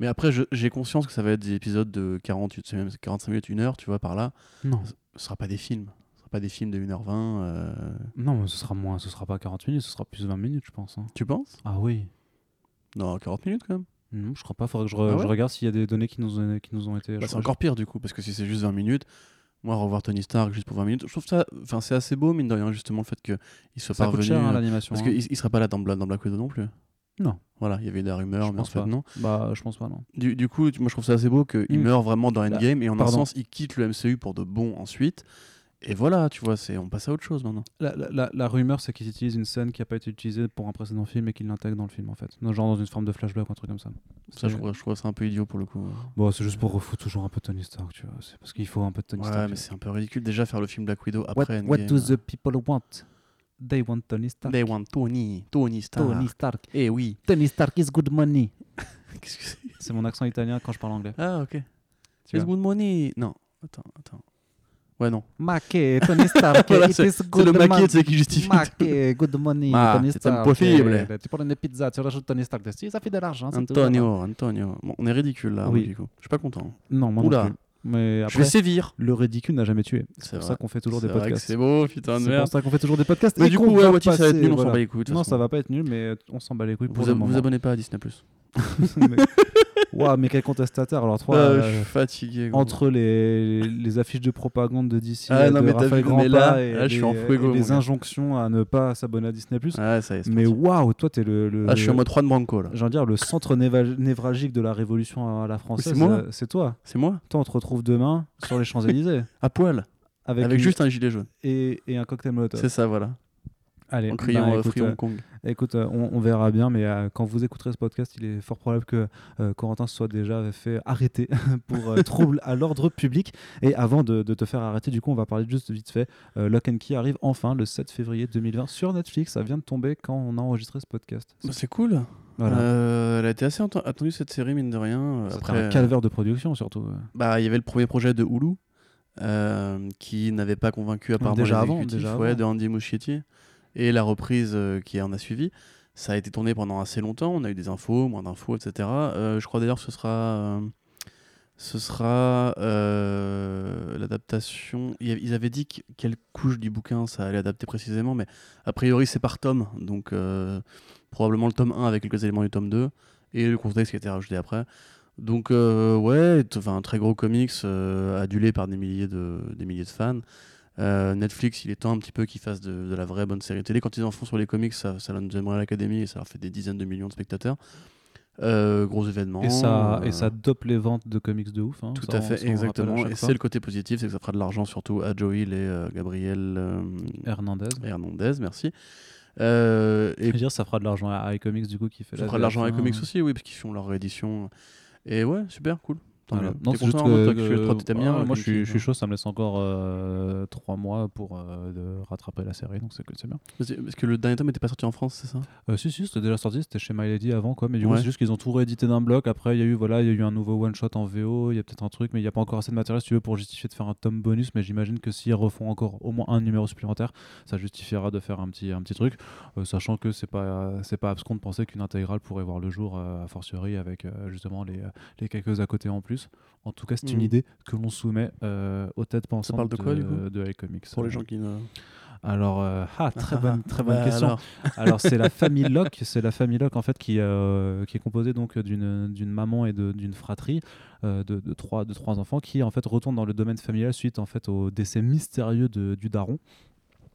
Mais après, j'ai conscience que ça va être des épisodes de 40, c'est même 45 minutes, 1 heure, tu vois, par là. Non. Ce sera pas des films. Pas des films de 1h20. euh, Non, mais ce sera moins, ce sera pas 40 minutes, ce sera plus de 20 minutes, je pense. hein. Tu penses? Ah oui. Non, 40 minutes quand même. Non, je crois pas. Faudrait que je, re- Ah ouais? je regarde s'il y a des données qui nous ont, qui nous ont été. Bah, je c'est crois- encore pire du coup, parce que si c'est juste 20 minutes, moi revoir Tony Stark juste pour 20 minutes, je trouve ça, enfin c'est assez beau mine de rien justement le fait qu'il soit Ça pas coûte revenu. cher hein, euh, l'animation. parce hein. qu'il il serait pas là dans, Bla- dans Black Widow non plus. Non. Voilà, il y avait des rumeurs, Je mais en pense fait pas. non. Bah, je pense pas, non. Du, du coup, tu- moi je trouve ça assez beau qu'il Mm. meurt vraiment dans Là, Endgame et en un pardon. sens il quitte le MCU pour de bon ensuite. Et voilà, tu vois, c'est on passe à autre chose maintenant. La, la- la- la rumeur, c'est qu'ils utilisent une scène qui a pas été utilisée pour un précédent film et qu'ils l'intègrent dans le film, en fait. Genre dans une forme de flashback ou un truc comme ça. Ça, je je trouve ça un peu idiot pour le coup. Bon, c'est juste pour refoutre toujours un peu Tony Stark, tu vois. C'est parce qu'il faut un peu de Tony Ouais, Stark. mais c'est un peu ridicule déjà faire le film Black Widow What, après what Endgame. do the people want? They want Tony Stark. They want Tony, Tony Stark. Tony Stark. Eh oui. Tony Stark is good money. Qu'est-ce que c'est? C'est mon accent italien quand je parle anglais. Ah ok. It's good money. Non, attends, attends. Ouais non. Maquet, Tony Stark, Voilà, c'est- C'est le tu sais, qui justifie. Maquet, good money, Ma, Tony c'est Stark. impossible. Eh, Tu prends une pizza, tu rajoutes Tony Stark dessus, ça fait de l'argent. c'est tout. Antonio, Antonio. Bon, on est ridicule là, Oui. oui. du coup. Je suis pas content. Non, moi Oula. non plus. Mais Je après, vais sévir. le ridicule n'a jamais tué. C'est C'est pour ça qu'on fait toujours des C'est podcasts. C'est beau, putain de C'est pour merde. ça qu'on fait toujours des podcasts. Mais du coup, ouais, ça va être nul, on s'en bat les couilles. Non, ça va pas être nul, mais on s'en bat les couilles Vous, abonnez pas à Disney Plus. Waouh, mais quel contestataire. Alors, toi, Ah, euh, je suis fatigué. gros. entre les, les affiches de propagande de DC, Ah, non, de mais Raphaël vu, mais Grandpa là- et là, je suis les, en et injonctions à ne pas s'abonner à Disney+. Ah, ça y est. c'est mais waouh, toi, t'es le, le- Ah, je suis en mode Juan Branco là. j'ai envie de dire, le centre névralgique de la révolution à la française. c'est moi euh, C'est toi. C'est moi Toi, on te retrouve demain sur les Champs-Élysées. À poil. avec, Avec une- juste un gilet jaune. et, et un cocktail molotov. C'est ça, voilà. Allez, En criant bah, écoute, Free euh, Hong Kong. Écoute, euh, on, on verra bien, mais euh, quand vous écouterez ce podcast, il est fort probable que euh, Corentin se soit déjà fait arrêter pour euh, trouble à l'ordre public. Et avant de, de te faire arrêter, du coup, on va parler juste vite fait. Euh, Lock and Key arrive enfin le 7 février 2020 sur Netflix. Ça vient de tomber quand on a enregistré ce podcast. Bah, C'est cool. Voilà. Euh, elle a été assez attendue cette série, mine de rien. Après, un calvaire de production, surtout. bah, il y avait le premier projet de Hulu euh, qui n'avait pas convaincu apparemment déjà les avant, déjà ouais, avant. de Andy Muschietti et la reprise euh, qui en a suivi. Ça a été tourné pendant assez longtemps. On a eu des infos, moins d'infos, etc. Euh, je crois d'ailleurs que ce sera, euh, ce sera l'adaptation. Ils avaient dit que- quelle couche du bouquin ça allait adapter précisément, mais a priori c'est par tome, donc probablement le tome 1 avec quelques éléments du tome 2 et le contexte qui a été rajouté après. Donc euh, ouais, un très gros comics adulé par des milliers de, des milliers de fans. Euh, Netflix, il est temps un petit peu qu'ils fassent de, de la vraie bonne série télé. Quand ils en font sur les comics, ça, ça donne à l'Académie et ça leur fait des dizaines de millions de spectateurs. Euh, gros événement. Et ça, euh, et ça dope les ventes de comics de ouf. hein. tout Ça, à fait, à exactement. Et c'est le côté positif, c'est que ça fera de l'argent surtout à Joey et euh, Gabriel euh, Hernandez. Hernandez, merci. Euh, Je et veux dire, ça fera de l'argent à iComics du coup qui fait ça la fera de l'argent avec VF1, comics hein. aussi, oui, parce qu'ils font leur réédition. Et ouais, super, cool. Tant Voilà. mieux. Non, c'est juste content, que, toi, que tu que- toi, t'aimes bien, ouais, le moi je suis, comics, je suis hein. chaud, ça me laisse encore euh, trois mois pour euh, de rattraper la série, donc c'est bien. Parce que- le dernier tome n'était pas sorti en France, c'est ça? Euh, si si, c'était déjà sorti, c'était chez My Lady avant quoi, mais du coup c'est juste qu'ils ont tout réédité d'un bloc. Après il y a eu voilà, il y a eu un nouveau one shot en VO, il y a peut-être un truc, mais il n'y a pas encore assez de matériel si tu veux pour justifier de faire un tome bonus. Mais j'imagine que s'ils refont encore au moins un numéro supplémentaire, ça justifiera de faire un petit un petit truc, Euh, sachant que c'est pas c'est pas abscon de penser qu'une intégrale pourrait voir le jour euh, a fortiori avec euh, justement les, les quelques à côté en plus. En tout cas, c'est une Mhm. idée que l'on soumet euh, aux têtes pensantes parle de quoi, du coup de iComics. Pour les gens qui ne. Alors, euh, ah, très bonne, très bonne Bah, question. alors. Alors c'est la famille Locke, c'est la famille Locke en fait qui, euh, qui est composée donc d'une maman et de- d'une fratrie euh, de, de trois de trois enfants qui en fait retournent dans le domaine familial suite en fait au décès mystérieux de- du daron.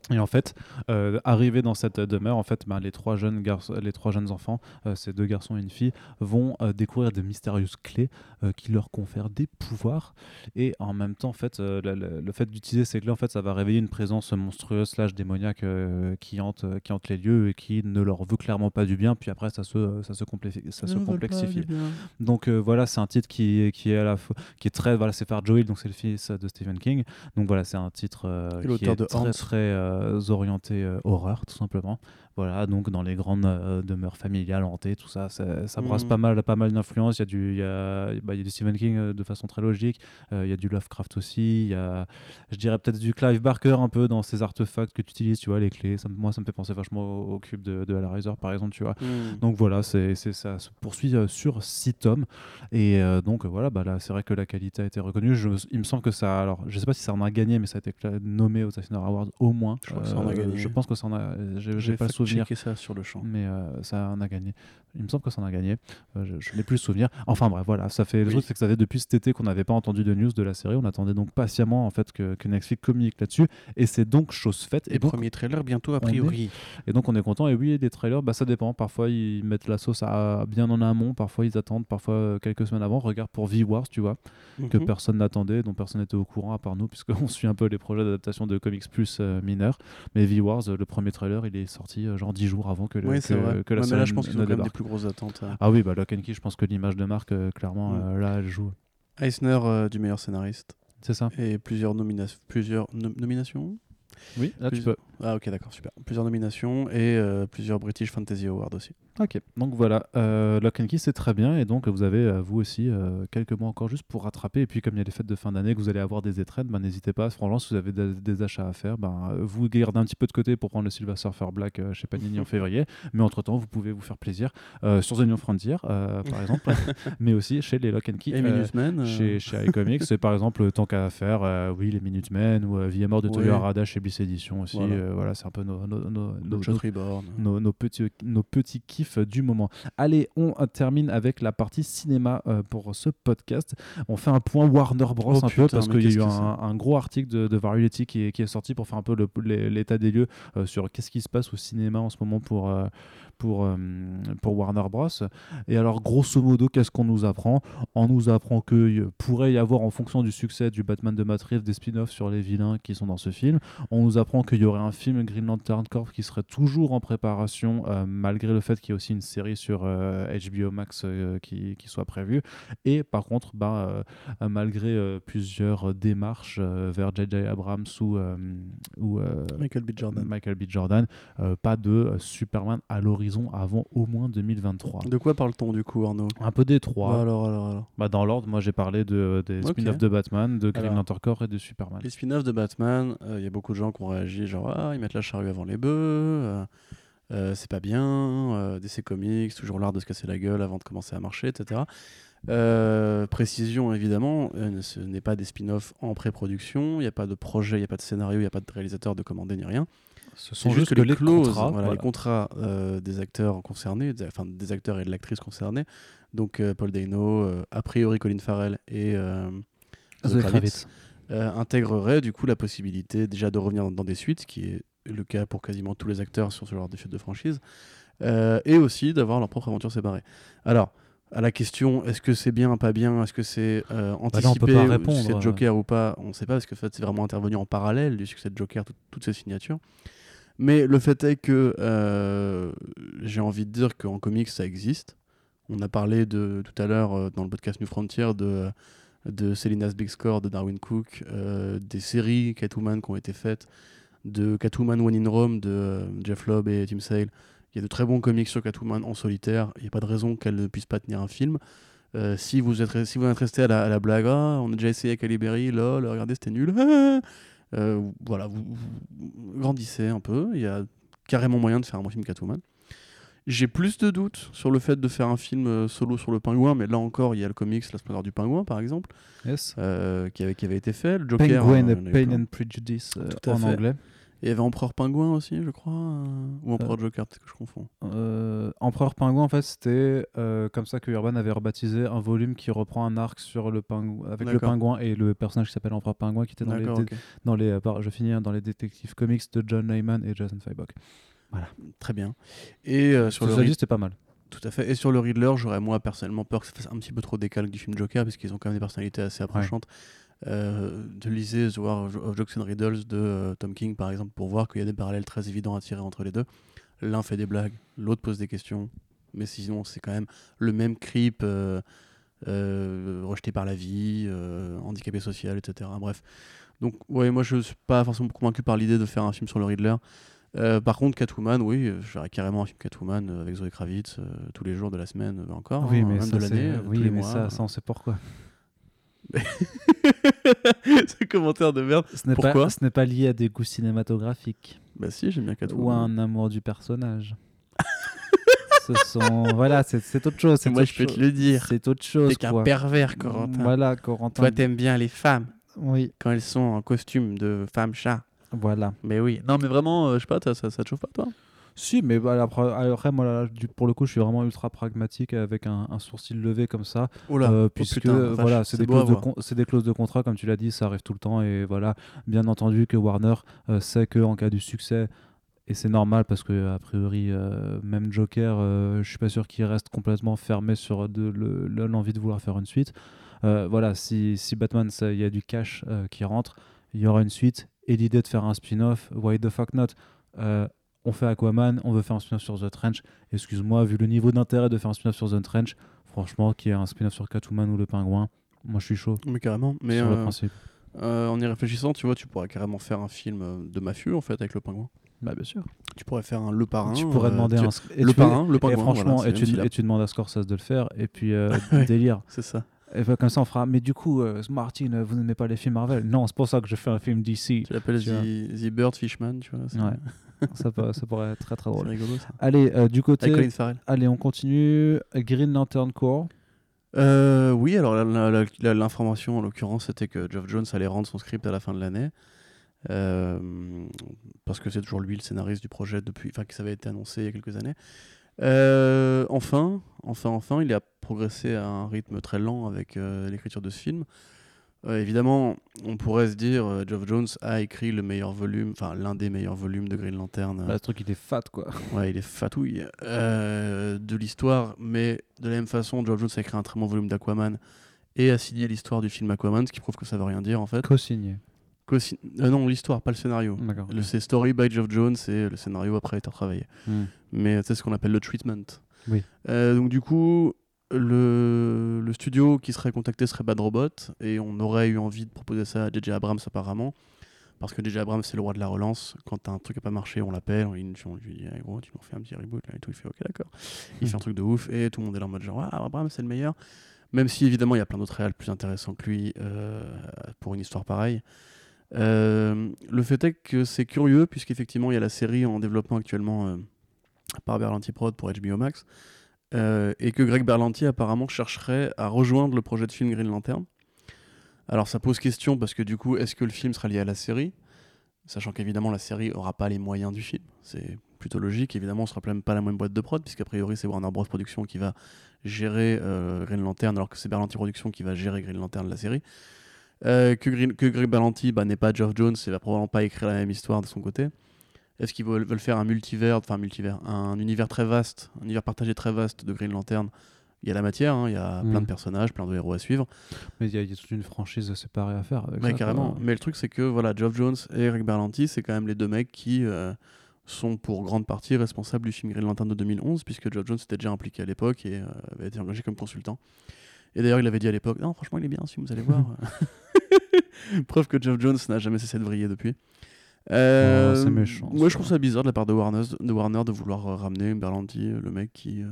Et en fait, euh, arrivés dans cette demeure, en fait, ben, les trois jeunes garçons, les trois jeunes enfants, euh, ces deux garçons et une fille, vont euh, découvrir de mystérieuses clés euh, qui leur confèrent des pouvoirs. Et en même temps, en fait, euh, le, le- le fait d'utiliser ces clés, en fait, ça va réveiller une présence monstrueuse slash démoniaque euh, qui hante, euh, qui hante les lieux et qui ne leur veut clairement pas du bien. Puis après, ça se, ça se, complexifie- ça se complexifie. Donc euh, voilà, c'est un titre qui, qui est à la fois, qui est très, voilà, c'est par Joel, donc c'est le fils de Stephen King. Donc voilà, c'est un titre euh, qui est de très Hans. très euh, orienté euh, horreur, tout simplement. Voilà, donc dans les grandes euh, demeures familiales hantées, tout ça, ça, ça brasse Mhm. pas mal, pas mal d'influences. Il y a du, il y a, bah, il y a du Stephen King euh, de façon très logique. Euh, il y a du Lovecraft aussi. Il y a, je dirais peut-être du Clive Barker un peu dans ces artefacts que tu utilises, tu vois, les clés. Ça, moi, ça me fait penser vachement au, au cube de, de Hellraiser, par exemple, tu vois. Hmm. Donc voilà, c'est c'est- ça se poursuit sur six tomes. Et donc voilà, bah là, c'est vrai que la qualité a été reconnue. Je, il me semble que ça. Alors, je sais pas si ça en a gagné, mais ça a été nommé aux Eisner Awards au moins. Je crois que ça en a gagné. Je pense que ça en a. J'ai pas le souvenir. checké ça sur le champ. Mais euh, ça en a gagné. Il me semble que ça en a gagné. Euh, je je n'ai plus le souvenir. Enfin bref, voilà. Ça fait le truc, c'est que ça fait depuis cet été qu'on n'avait pas entendu de news de la série. On attendait donc patiemment en fait que, que Netflix communique là-dessus. Et c'est donc chose faite. Et, Et donc premier trailer bientôt a priori. et donc on est content. Et oui, les trailers, bah, ça dépend. Parfois ils mettent la sauce à, bien en amont, parfois ils attendent, parfois euh, quelques semaines avant. Regarde pour V-Wars, tu vois, que Mhm. personne n'attendait, dont personne n'était au courant à part nous, puisqu'on suit un peu les projets d'adaptation de comics plus euh, mineurs. Mais V-Wars, le premier trailer, il est sorti genre 10 jours avant que, le, Oui, que, vrai. que la Ouais, mais là, je pense qu'ils ont quand même des plus grosses attentes. euh. Ah oui, bah Lock and Key, je pense que l'image de marque, euh, clairement, Mm. euh, là, elle joue. Eisner du meilleur scénariste C'est ça et plusieurs, nomina- plusieurs nom- nominations? Oui, là tu peux. Ah ok d'accord super. Plusieurs nominations et euh, plusieurs British Fantasy Awards aussi. Ok, donc voilà, euh, Lock and Key c'est très bien et donc vous avez euh, vous aussi euh, quelques mois encore juste pour rattraper et puis comme il y a les fêtes de fin d'année que vous allez avoir des étrennes, ben, n'hésitez pas, franchement si vous avez des, des achats à faire, euh, vous gardez un petit peu de côté pour prendre le Silver Surfer Black chez Panini en février, mais entre temps vous pouvez vous faire plaisir sur The New Frontier par exemple, mais aussi chez les Lock and Key. Et Minutemen. chez, chez iComics, c'est par exemple tant qu'à faire, oui, les Minutemen ou Vie et mort de Toyo Oui. Harada chez Bliss Edition aussi. Voilà. voilà, c'est un peu nos, nos, nos, nos- nos, petits, nos kiffs du moment. Allez, on euh, termine avec la partie cinéma euh, pour ce podcast. On fait un point Warner Bros. Oh un peu parce qu'il y a eu un, un gros article de, de Variety qui est, qui est sorti pour faire un peu l'état des lieux euh, sur qu'est-ce qui se passe au cinéma en ce moment pour, euh, pour, euh, pour Warner Bros. Et alors, grosso modo, qu'est-ce qu'on nous apprend? On nous apprend qu'il pourrait y avoir, en fonction du succès du Batman de Matt Reeves, des spin-offs sur les vilains qui sont dans ce film. On nous apprend qu'il y aurait un film Green Lantern Corps qui serait toujours en préparation, euh, malgré le fait qu'il y ait aussi une série sur euh, HBO Max euh, qui, qui soit prévue. Et par contre, bah, euh, euh, malgré euh, plusieurs démarches euh, vers J.J. Abrams ou, euh, ou euh, Michael B. Jordan. Michael B. Jordan, euh, pas de euh, Superman à l'horizon avant au moins 2023. De quoi parle-t-on du coup Arnaud? Un peu des trois. Alors alors alors. Bah, dans l'ordre, moi j'ai parlé de, des spin-offs de Batman, de Green. Lantern Corps et de Superman. Les spin-offs de Batman, il y a beaucoup de gens qui ont réagi genre ah ils mettent la charrue avant les bœufs, euh, euh, c'est pas bien, euh, DC Comics toujours l'art de se casser la gueule avant de commencer à marcher, etc. Euh, précision évidemment, euh, ce n'est pas des spin-offs en pré-production, il n'y a pas de projet, il n'y a pas de scénario, il n'y a pas de réalisateur de commander ni rien. Ce C'est sont juste que les, clauses, contrats, voilà, voilà. les contrats euh, des acteurs concernés, des, enfin des acteurs et de l'actrice concernée, donc euh, Paul Dano, euh, a priori Colin Farrell et euh, Zoe Kravitz, Kravitz. euh, intégrerait du coup la possibilité déjà de revenir dans, dans des suites, qui est le cas pour quasiment tous les acteurs sur ce genre de, de franchise, euh, et aussi d'avoir leur propre aventure séparée. Alors, à la question, est-ce que c'est bien, pas bien, est-ce que c'est euh, Bah anticipé, répondre. si c'est Joker ou pas, on ne sait pas, parce que en fait, c'est vraiment intervenu en parallèle du succès de Joker, tout- toutes ces signatures. Mais le fait est que euh, j'ai envie de dire qu'en comics, ça existe. On a parlé de, tout à l'heure euh, dans le podcast New Frontier de, de Selina's Big Score de Darwin Cook, euh, des séries Catwoman qui ont été faites, de Catwoman One in Rome de Jeff Lobb et Tim Sale. Il y a de très bons comics sur Catwoman en solitaire. Il n'y a pas de raison qu'elle ne puisse pas tenir un film. Si, vous êtes, si vous êtes resté à la, à la blague, on a déjà essayé Halle Berry, lol, regardez, c'était nul. Euh, voilà, vous, vous grandissez un peu. Il y a carrément moyen de faire un bon film Catwoman. J'ai plus de doutes sur le fait de faire un film euh, solo sur le pingouin, mais là encore, il y a le comics La Splendeur du Pingouin, par exemple, Yes. euh, qui, avait, qui avait été fait. Le Joker, Penguin euh, Pain and Prejudice euh, en fait. anglais. Il y avait Empereur Pingouin aussi, je crois. euh, Ou Empereur Joker, peut-être que je confonds. Euh, Empereur Pingouin, en fait, c'était euh, comme ça que Urban avait rebaptisé un volume qui reprend un arc sur le pingouin, avec le pingouin et le personnage qui s'appelle Empereur Pingouin, qui était dans les, D'accord, dé- ok. dans les, euh, je finis hein, dans les détectives comics de John Layman et Jason Feinberg. Très bien. Et euh, sur le Rid- c'était pas mal. Tout à fait. Et sur le Riddler, j'aurais moi personnellement peur que ça fasse un petit peu trop décalque du film Joker, parce qu'ils ont quand même des personnalités assez approchantes. Euh, de liser The War of Jokes and Riddles de euh, Tom King, par exemple, pour voir qu'il y a des parallèles très évidents à tirer entre les deux. L'un fait des blagues, l'autre pose des questions, mais sinon c'est quand même le même creep euh, euh, rejeté par la vie, euh, handicapé social, etc. Bref. Donc, ouais, moi je suis pas forcément convaincu par l'idée de faire un film sur le Riddler. Euh, par contre, Catwoman, oui, euh, j'aurais carrément un film Catwoman euh, avec Zoe Kravitz euh, tous les jours de la semaine, euh, encore, oui, hein, mais même ça, de l'année, euh, tous oui, les mais mois. ça, ça, on sait pourquoi. Ce commentaire de merde. Ce n'est Pourquoi pas, ce n'est pas lié à des goûts cinématographiques Bah si, j'aime bien ou à Catwoman. un amour du personnage. Ce sont voilà, c'est c'est autre chose. c'est Moi, autre je peux te le dire. C'est autre chose. T'es qu'un quoi. pervers, Corentin. Voilà, Corentin. Toi, t'aimes bien les femmes Oui, quand elles sont en costume de femme chat. voilà. Mais oui. Non, mais vraiment, euh, je sais pas, ça, ça, ça te chauffe pas, toi? Si, mais bah, après, moi, là, pour le coup, je suis vraiment ultra pragmatique avec un, un sourcil levé comme ça. Oh là, Euh, oh puisque putain, vache, voilà, c'est des, clauses de des clauses contrat, comme tu l'as dit, ça arrive tout le temps. Et voilà, bien entendu que Warner euh, sait qu'en cas du succès, et c'est normal parce que a priori, euh, même Joker, euh, je suis pas sûr qu'il reste complètement fermé sur de, le- le- l'envie de vouloir faire une suite. Euh, voilà, si, si Batman, il y a du cash euh, qui rentre, il y aura une suite. Et l'idée de faire un spin-off, why the fuck not? On fait Aquaman, on veut faire un spin-off sur The Trench. Excuse-moi, vu le niveau d'intérêt de faire un spin-off sur The Trench, franchement, qu'il y ait un spin-off sur Catwoman ou le Pingouin, moi je suis chaud Mais carrément. Mais sur le euh, principe. Euh, en y réfléchissant, tu vois, tu pourrais carrément faire un film euh, de mafieux en fait avec le pingouin. Bah, bien sûr. Tu pourrais faire un Le Parrain. tu pourrais euh, demander tu- un. Le tu- Parrain, le Et pingouin. franchement, voilà, et, tu, même et tu demandes à Scorsese de le faire, et puis euh, Ouais. délire. C'est ça. Et bah, comme ça, on fera. Mais du coup, euh, Martin, vous n'aimez pas les films Marvel? Non, c'est pour ça que je fais un film DC. Tu l'appelles. The, The Bird Fishman, tu vois. Ouais. ça, peut- ça pourrait être très très drôle. rigolo ça. Allez, euh, du côté. Avec. Allez, on continue. Green Lantern Corps. Euh, oui, alors l'information en l'occurrence c'était que Geoff Jones allait rendre son script à la fin de l'année. Euh, parce que c'est toujours lui le scénariste du projet depuis, enfin que ça avait été annoncé il y a quelques années. Euh, enfin, enfin, enfin, il a progressé à un rythme très lent avec l'écriture de ce film. Euh, évidemment, on pourrait se dire, euh, Geoff Jones a écrit le meilleur volume, enfin l'un des meilleurs volumes de Green Lantern. le truc, il est fat, quoi. Ouais, il est fatouille euh, de l'histoire, mais de la même façon, Geoff Jones a écrit un très bon volume d'Aquaman et a signé l'histoire du film Aquaman, ce qui prouve que ça veut rien dire en fait. Co-signé. Euh, non, l'histoire, pas le scénario. D'accord. Le- C'est Story by Geoff Jones et le scénario après a été retravaillé. Hmm. Mais c'est ce qu'on appelle le treatment. Oui. Euh, donc du coup, le, le studio qui serait contacté serait Bad Robot et on aurait eu envie de proposer ça à JJ Abrams apparemment. Parce que JJ Abrams c'est le roi de la relance. Quand un truc n'a pas marché, on l'appelle, on, lui- on lui dit Eh, gros, tu nous refais un petit reboot là et tout. Il fait ok d'accord. Il fait un truc de ouf et tout le monde est là en mode genre ah, Abrams c'est le meilleur. Même si évidemment il y a plein d'autres réals plus intéressants que lui euh, pour une histoire pareille. Euh, le fait est que c'est curieux puisqu'effectivement il y a la série en développement actuellement euh, par Berlanti Prod pour HBO Max euh, et que Greg Berlanti apparemment chercherait à rejoindre le projet de film Green Lantern. Alors ça pose question parce que du coup est-ce que le film sera lié à la série? Sachant qu'évidemment la série aura pas les moyens du film, c'est plutôt logique. Évidemment, on sera pas la même boîte de prod puisqu'a priori c'est Warner Bros Productions qui va gérer euh, Green Lantern alors que c'est Berlanti Productions qui va gérer Green Lantern la série. Euh, que Greg Berlanti bah, n'est pas Geoff Jones et va probablement pas écrire la même histoire de son côté. Est-ce qu'ils veulent, faire un multivers, enfin un multivers, un univers très vaste, un univers partagé très vaste de Green Lantern? Il y a la matière, hein, il y a Mm. plein de personnages, plein de héros à suivre. Mais il y, a- il y a toute une franchise séparée à faire. Avec Ouais, ça, carrément. quoi. Mais le truc, c'est que voilà, Geoff Jones et Greg Berlanti, c'est quand même les deux mecs qui euh, sont pour grande partie responsables du film Green Lantern de 2011, puisque Geoff Jones était déjà impliqué à l'époque et euh, avait été engagé comme consultant. Et d'ailleurs, il avait dit à l'époque Non, franchement, il est bien, si vous allez voir. Preuve que Geoff Jones n'a jamais cessé de vriller depuis. Euh, Oh, c'est méchant, Moi, je trouve ça bizarre de la part de Warner de, Warner de vouloir euh, ramener Berlanti, euh, le mec qui euh,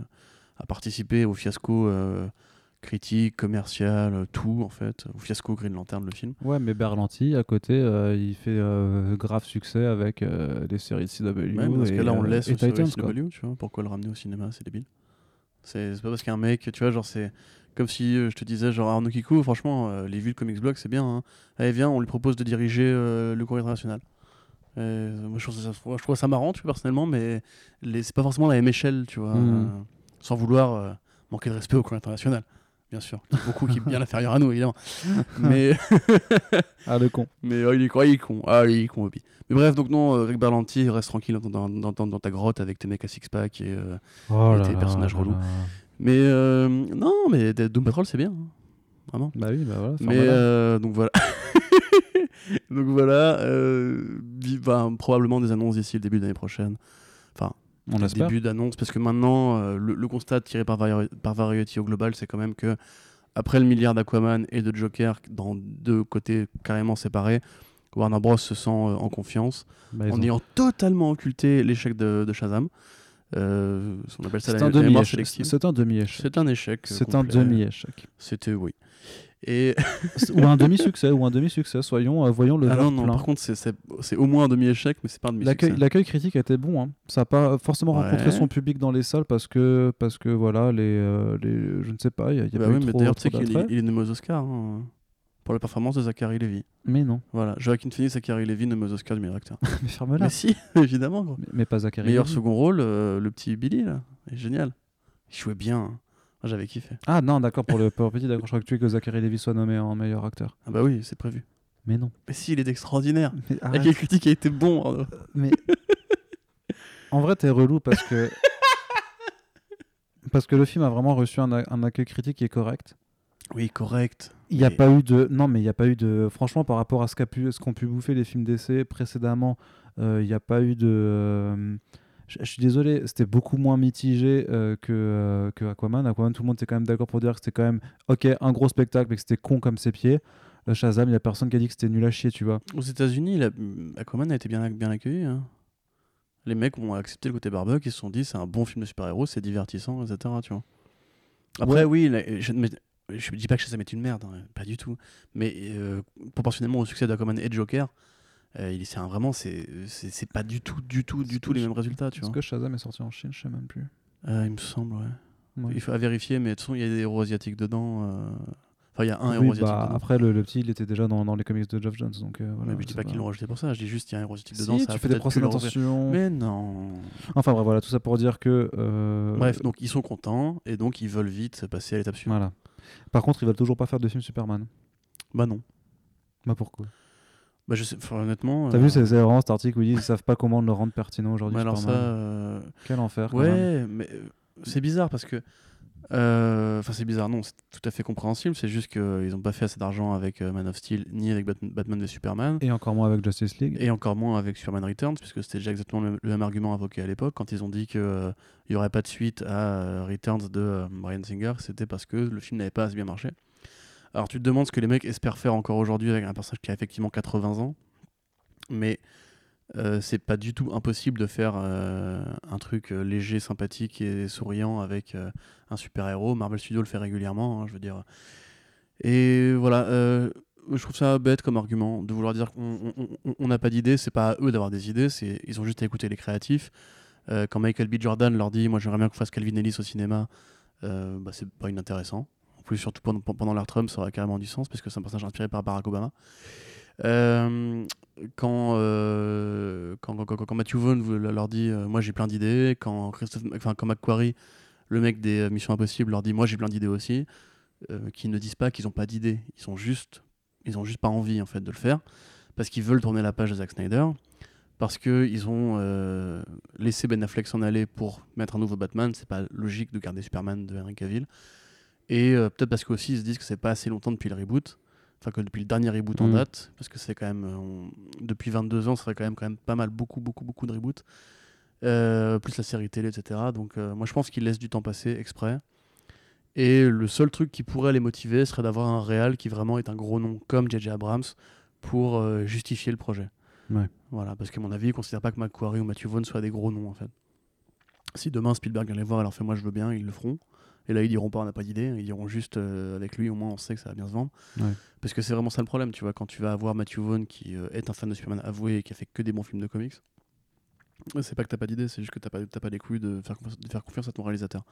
a participé au fiasco euh, critique, commercial, euh, tout en fait, au fiasco Green Lantern, le film. Ouais, mais Berlanti, à côté, euh, il fait euh, grave succès avec euh, les séries de CW. Ouais, parce et, que là, on le euh, laisse les Titans. CW, tu vois. Pourquoi le ramener au cinéma C'est débile. C'est c'est pas parce qu'un mec, tu vois, genre, c'est comme si euh, je te disais, genre, Arnaud Kikou, franchement, euh, les vues de Comics Blog, c'est bien. Hein. Allez, viens, on lui propose de diriger euh, le courrier international. Euh, moi, je trouve, ça, je trouve ça marrant, tu vois, personnellement, mais c'est pas forcément la même échelle, tu vois. Mhm. euh, sans vouloir euh, manquer de respect au courrier international, bien sûr. Il y a Beaucoup qui est bien inférieur à nous, évidemment. mais. Ah, le con. Mais euh, il est con, il est con. Ah, il est con, Obi. Mais bref, donc non, Rick Berlanti, reste tranquille dans, dans, dans- dans ta grotte avec tes mecs à six-pack. Et, euh, Oh Et tes là personnages là relous. là. Mais euh, non, mais Doom Patrol, c'est bien. hein. Vraiment. Bah oui, bah voilà. Mais euh, donc voilà. donc voilà. Bah, probablement des annonces d'ici le début de l'année prochaine. on l'espère. Début d'annonce, parce que maintenant, euh, le, le constat tiré par, Vari- par Variety au global, c'est quand même que après le milliard d'Aquaman et de Joker, dans deux côtés carrément séparés, Warner Bros se sent euh, en confiance, Bah, en ont- ayant totalement occulté l'échec de, de Shazam. Euh, on appelle ça C'est la, un la mémoire demi-échec. sélective. C'est un demi-échec. C'est un échec. euh, C'est un demi-échec. C'était oui. Et ou un demi-succès, ou un demi-succès. Soyons, euh, voyons le ah non, non, plein. par contre, c'est- au moins un demi-échec, mais c'est pas un demi-succès. l'accueil critique était bon. hein. Ça n'a pas forcément rencontré son public dans les salles parce que, parce que voilà, les, euh, les, je ne sais pas, il y a, y a Bah pas oui, eu mais trop, d'ailleurs, tu sais trop qu'il est nommé aux Oscars hein, pour la performance de Zachary Levy. Mais non. Voilà, Joaquin Phoenix, Zachary Levy nommé aux Oscars du meilleur acteur. mais ferme-la. mais si, évidemment. gros. Mais, mais pas Zachary. Meilleur second rôle, euh, le petit Billy, là. Il est génial. Il jouait bien. hein. J'avais kiffé. Ah non, d'accord, pour le pour petit, d'accord, je crois que tu veux que Zachary Levy soit nommé en meilleur acteur. Ah bah oui, c'est prévu. Mais non. Mais si, il est extraordinaire. Mais, La arrête. critique a été bon. Arnaud. Mais en vrai, t'es relou parce que parce que le film a vraiment reçu un, un accueil critique qui est correct. Oui, correct. Il n'y a pas eu de non, mais il n'y a pas eu de franchement par rapport à ce qu'a pu qu'ont pu bouffer les films d'essai précédemment, euh, il n'y a pas eu de euh, je je suis désolé, c'était beaucoup moins mitigé euh, que, euh, que Aquaman. Aquaman, tout le monde était quand même d'accord pour dire que c'était quand même ok un gros spectacle, mais que c'était con comme ses pieds. euh, Shazam, il y a personne qui a dit que c'était nul à chier, tu vois. Aux États-Unis, la- Aquaman a été bien, bien accueilli. hein. Les mecs ont accepté le côté barbecue, ils se sont dit c'est un bon film de super-héros, c'est divertissant, etc. Tu vois. Après, Ouais. oui, la- je je dis pas que Shazam est une merde, hein, pas du tout. Mais euh, proportionnellement au succès d'Aquaman et Joker, euh, il c'est vraiment, c'est c'est pas du tout, du tout, du tout les mêmes résultats, tu Est-ce que Shazam est sorti en Chine Je sais même plus. Euh, il me semble, ouais. Ouais. Il faut à vérifier, mais de toute façon, il y a des héros asiatiques dedans. Enfin, il y a un Oui, héros asiatique bah, dedans. après, le, le petit, il était déjà dans, dans les comics de Geoff Jones. Donc, euh, voilà, mais je dis pas qu'ils l'ont rajouté pour ça, je dis juste qu'il y a un héros asiatique Si, dedans. ça tu fais des procès d'intention. Mais non. Enfin, bref, voilà, tout ça pour dire que. euh, Bref, donc ils sont contents et donc ils veulent vite passer à l'étape suivante. Voilà. Par contre, ils veulent toujours pas faire de film Superman. Bah non. Bah pourquoi? Bah je sais, enfin, honnêtement. T'as euh, vu, c'est c'est vraiment cet article où ils disent ils savent pas comment le rendre pertinent aujourd'hui. mais alors ça. Euh, Quel enfer. Ouais, mais euh, c'est bizarre parce que. Euh, Enfin, c'est bizarre, non, c'est tout à fait compréhensible. C'est juste qu'ils n'ont pas fait assez d'argent avec euh, Man of Steel ni avec Bat- Batman v Superman. Et encore moins avec Justice League. Et encore moins avec Superman Returns, puisque c'était déjà exactement le même, le même argument invoqué à l'époque, quand ils ont dit qu'il n'y aurait pas de suite à euh, Returns de euh, Bryan Singer, c'était parce que le film n'avait pas assez bien marché. Alors tu te demandes ce que les mecs espèrent faire encore aujourd'hui avec un personnage qui a effectivement 80 ans, mais euh, c'est pas du tout impossible de faire euh, un truc euh, léger, sympathique et souriant avec un super-héros. Marvel Studios le fait régulièrement, hein, je veux dire. Et voilà, je trouve ça bête comme argument de vouloir dire qu'on on- on- on n'a pas d'idées. C'est pas à eux d'avoir des idées, c'est ils ont juste à écouter les créatifs. Quand Michael B. Jordan leur dit, moi j'aimerais bien qu'on fasse Calvin Ellis au cinéma, bah, c'est pas inintéressant. En plus, surtout pendant, pendant l'ère Trump, ça aurait carrément du sens parce que c'est un personnage inspiré par Barack Obama. Euh, quand, euh, quand, quand, quand- quand Matthew Vaughn leur dit euh, moi j'ai plein d'idées, quand quand Macquarie, le mec des Missions Impossibles, leur dit moi j'ai plein d'idées aussi, euh, qui ne disent pas qu'ils n'ont pas d'idées, ils sont juste, juste pas envie en fait de le faire parce qu'ils veulent tourner la page de Zack Snyder, parce que ils ont laissé Ben Affleck s'en aller pour mettre un nouveau Batman, c'est pas logique de garder Superman de Henry Cavill, et peut-être parce qu'aussi ils se disent que c'est pas assez longtemps depuis le reboot enfin que depuis le dernier reboot en Mm. date, parce que c'est quand même, euh, on- depuis 22 ans, ça serait quand même, quand même pas mal, beaucoup, beaucoup, beaucoup de reboots, Euh, plus la série télé, etc. Donc euh, moi je pense qu'ils laissent du temps passer exprès. Et le seul truc qui pourrait les motiver serait d'avoir un réal qui vraiment est un gros nom comme J.J. Abrams pour euh, justifier le projet. Ouais. Voilà, parce qu'à mon avis, ils ne considèrent pas que McQuarrie ou Matthew Vaughn soient des gros noms en fait. Si demain Spielberg vient les voir leur fait moi je veux bien, ils le feront. Et là ils diront pas on n'a pas d'idée, ils diront juste euh, avec lui au moins on sait que ça va bien se vendre. Ouais. Parce que c'est vraiment ça le problème, tu vois, quand tu vas avoir Matthew Vaughn qui euh, est un fan de Superman avoué et qui a fait que des bons films de comics, euh, c'est pas que t'as pas d'idée, c'est juste que t'as pas, pas les couilles de faire, confiance- de faire confiance à ton réalisateur.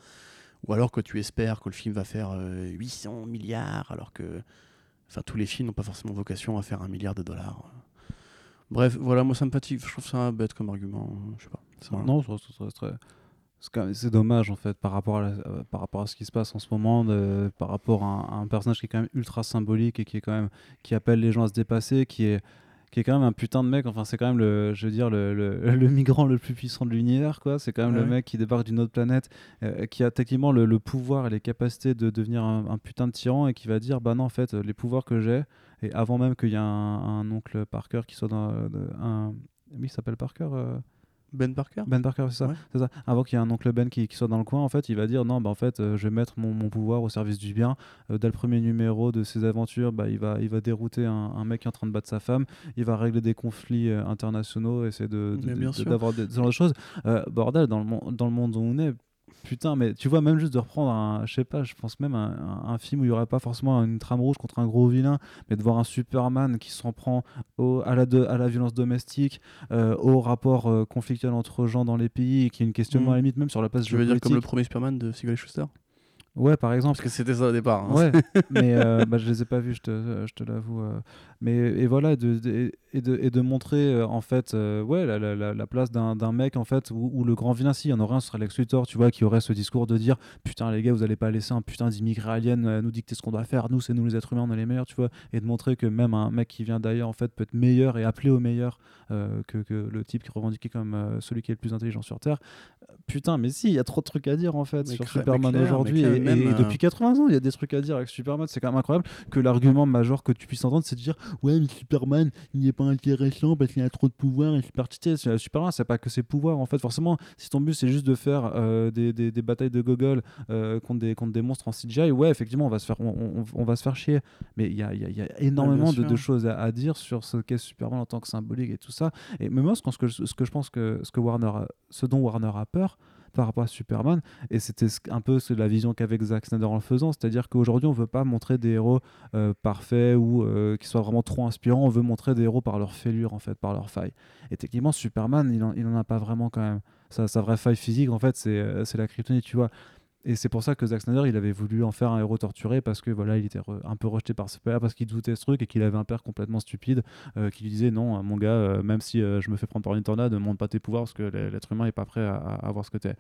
Ou alors que tu espères que le film va faire euh, 800 milliards, alors que enfin, tous les films n'ont pas forcément vocation à faire un milliard de dollars. Bref, voilà, moi ça me fatigue, je trouve ça bête comme argument, je sais pas. Non, ça très- c'est dommage en fait par rapport à, la- euh, par rapport à ce qui se passe en ce moment, de- par rapport à un, à un personnage qui est quand même ultra symbolique et qui est quand même qui appelle les gens à se dépasser, qui est qui est quand même un putain de mec. Enfin, c'est quand même le, je veux dire le, le, le migrant le plus puissant de l'univers, quoi. C'est quand même le mec qui débarque d'une autre planète, euh, qui a techniquement le, le pouvoir et les capacités de devenir un, un putain de tyran et qui va dire bah non en fait les pouvoirs que j'ai et avant même qu'il y ait un, un oncle Parker qui soit dans un oui il s'appelle Parker. euh, Ben Parker? Ben Parker, c'est ça, Ouais. c'est ça. Avant qu'il y ait un oncle Ben qui, qui soit dans le coin, en fait, il va dire non, bah en fait, euh, je vais mettre mon, mon pouvoir au service du bien. Euh, dès le premier numéro de ses aventures, bah, il va, il va dérouter un, un mec qui est en train de battre sa femme. Il va régler des conflits euh, internationaux, essayer de, de- de- de- d'avoir ce genre de choses. Bordel, dans le, dans le monde où on est. Putain, mais tu vois, même juste de reprendre un, je sais pas, je pense même un, un- un film où il y aurait pas forcément une trame rouge contre un gros vilain, mais de voir un Superman qui s'en prend au, à, la de- à la violence domestique, euh, au rapport euh, conflictuel entre gens dans les pays, et qui est une questionnement Mhm. à la limite même sur la place Je veux dire comme le premier Superman de et Schuster? Ouais, par exemple. Parce que c'était ça au départ. hein. Ouais, mais euh, bah, je les ai pas vus, je te, je te l'avoue. euh. Mais et voilà, de, de- et, de, et de montrer euh, en fait, euh, ouais, la, la- la- la place d'un d'un mec en fait où, où le grand vilain, s'il y en aurait un, ce serait Lex Luthor, tu vois, qui aurait ce discours de dire putain les gars, vous allez pas laisser un putain d'immigré alien euh, nous dicter ce qu'on doit faire. Nous, c'est nous les êtres humains, on est les meilleurs, tu vois, et de montrer que même un mec qui vient d'ailleurs en fait peut être meilleur et appelé au meilleur euh, que, que le type qui est revendiqué comme euh, celui qui est le plus intelligent sur Terre. Euh, Putain, mais si, il y a trop de trucs à dire en fait Mais sur Superman aujourd'hui clair, et, même, et euh, depuis 80 ans, il y a des trucs à dire avec Superman. C'est quand même incroyable que l'argument majeur que tu puisses entendre, c'est de dire Ouais, mais Superman, il n'est pas intéressant parce qu'il a trop de pouvoir et super. C'est- Superman, c'est pas que ses pouvoirs. En fait, forcément, si ton but c'est juste de faire euh, des, des- des batailles de gogol euh, contre, des, contre des monstres en CGI, ouais, effectivement, on va se faire, on, on- on va se faire chier. Mais il y a, y a- y a énormément de, choses à, à dire sur ce qu'est Superman en tant que symbolique et tout ça. Et mais moi, ce que, ce que je- pense que ce, que Warner, ce dont Warner a peur par rapport à Superman, et c'était un peu la vision qu'avec Zack Snyder en le faisant, c'est-à-dire qu'aujourd'hui, on veut pas montrer des héros euh, parfaits ou euh, qui soient vraiment trop inspirants, on veut montrer des héros par leur fêlure, en fait, par leur faille. Et techniquement, Superman, il en, il en a pas vraiment quand même. Sa, sa vraie faille physique, en fait, c'est euh, c'est la kryptonite, tu vois. Et c'est pour ça que Zack Snyder, il avait voulu en faire un héros torturé parce que voilà, il était un peu rejeté par ce père, parce qu'il doutait ce truc et qu'il avait un père complètement stupide euh, qui lui disait non, mon gars, euh, même si euh, je me fais prendre par une tornade, ne montre pas tes pouvoirs parce que l'être humain est pas prêt à, à- voir ce que t'es.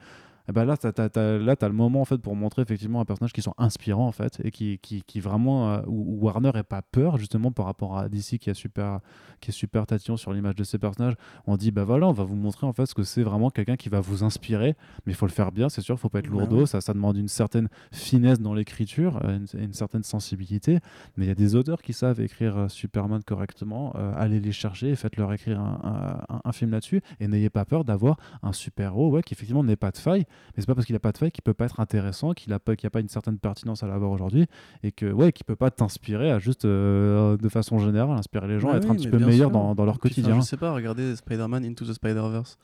Et ben là, t'as, t'as- t'as- là, t'as le moment en fait pour montrer effectivement un personnage qui sont inspirants en fait et qui, qui, qui vraiment euh, où, où Warner est pas peur justement par rapport à DC qui est super qui est super tatillon sur l'image de ses personnages. On dit bah voilà, on va vous montrer en fait ce que c'est vraiment quelqu'un qui va vous inspirer, mais il faut le faire bien, c'est sûr, faut pas être Bah lourdeau, ouais. ça, ça demande une certaine finesse dans l'écriture, euh, une, une certaine sensibilité, mais il y a des auteurs qui savent écrire euh, Superman correctement, euh, allez les chercher et faites-leur écrire un, un- un film là-dessus, et n'ayez pas peur d'avoir un super-héros ouais, qui effectivement n'est pas de faille, mais c'est pas parce qu'il a pas de faille qu'il peut pas être intéressant, qu'il a pas, y a pas une certaine pertinence à l'avoir aujourd'hui, et que ouais, peut pas t'inspirer à juste euh, de façon générale inspirer les gens Bah à être oui, un petit peu meilleurs dans, dans leur Puis, enfin, quotidien. je sais pas, regardez Spider-Man Into the Spider-Verse.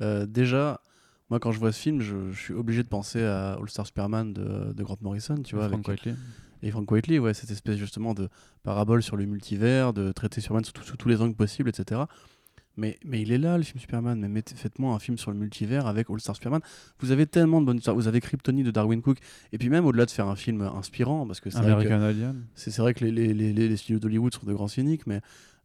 Euh, déjà, moi quand je vois ce film, je, je suis obligé de penser à All Star Superman de, de Grant Morrison, tu vois, Frank avec, Whiteley. et Frank Whiteley, ouais, cette espèce justement de parabole sur le multivers, de traiter Superman sous, sous tous les angles possibles, etc. Mais, mais il est là, le film Superman. Mais faites-moi un film sur le multivers avec All Star Superman. Vous avez tellement de bonnes histoires. Vous avez Kryptonite de Darwin Cook. Et puis même au-delà de faire un film inspirant, parce que c'est vrai que c'est vrai que les, les, les, les- les studios d'Hollywood sont de grands cyniques, mais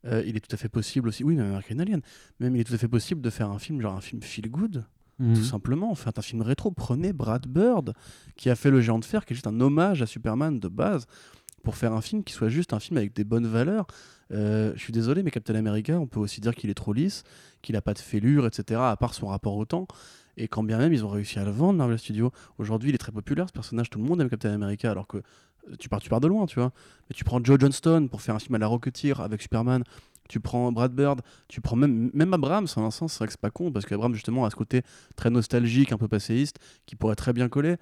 euh, il est tout à fait possible aussi. Oui, même American Alien. Même il est tout à fait possible de faire un film, genre un film feel good, Mhm. tout simplement. Faites un film rétro. Prenez Brad Bird, qui a fait Le Géant de Fer, qui est juste un hommage à Superman de base, pour faire un film qui soit juste un film avec des bonnes valeurs. Euh, je suis désolé, mais Captain America, on peut aussi dire qu'il est trop lisse, qu'il a pas de fêlure, etc., à part son rapport au temps. Et quand bien même ils ont réussi à le vendre, Marvel Studios, aujourd'hui il est très populaire ce personnage, tout le monde aime Captain America, alors que euh, tu pars, tu pars de loin, tu vois. Mais tu prends Joe Johnston pour faire un film à la Rocketeer avec Superman, tu prends Brad Bird, tu prends même, même Abrams, en un sens, c'est vrai que c'est pas con, parce qu'Abrams justement a ce côté très nostalgique, un peu passéiste, qui pourrait très bien coller.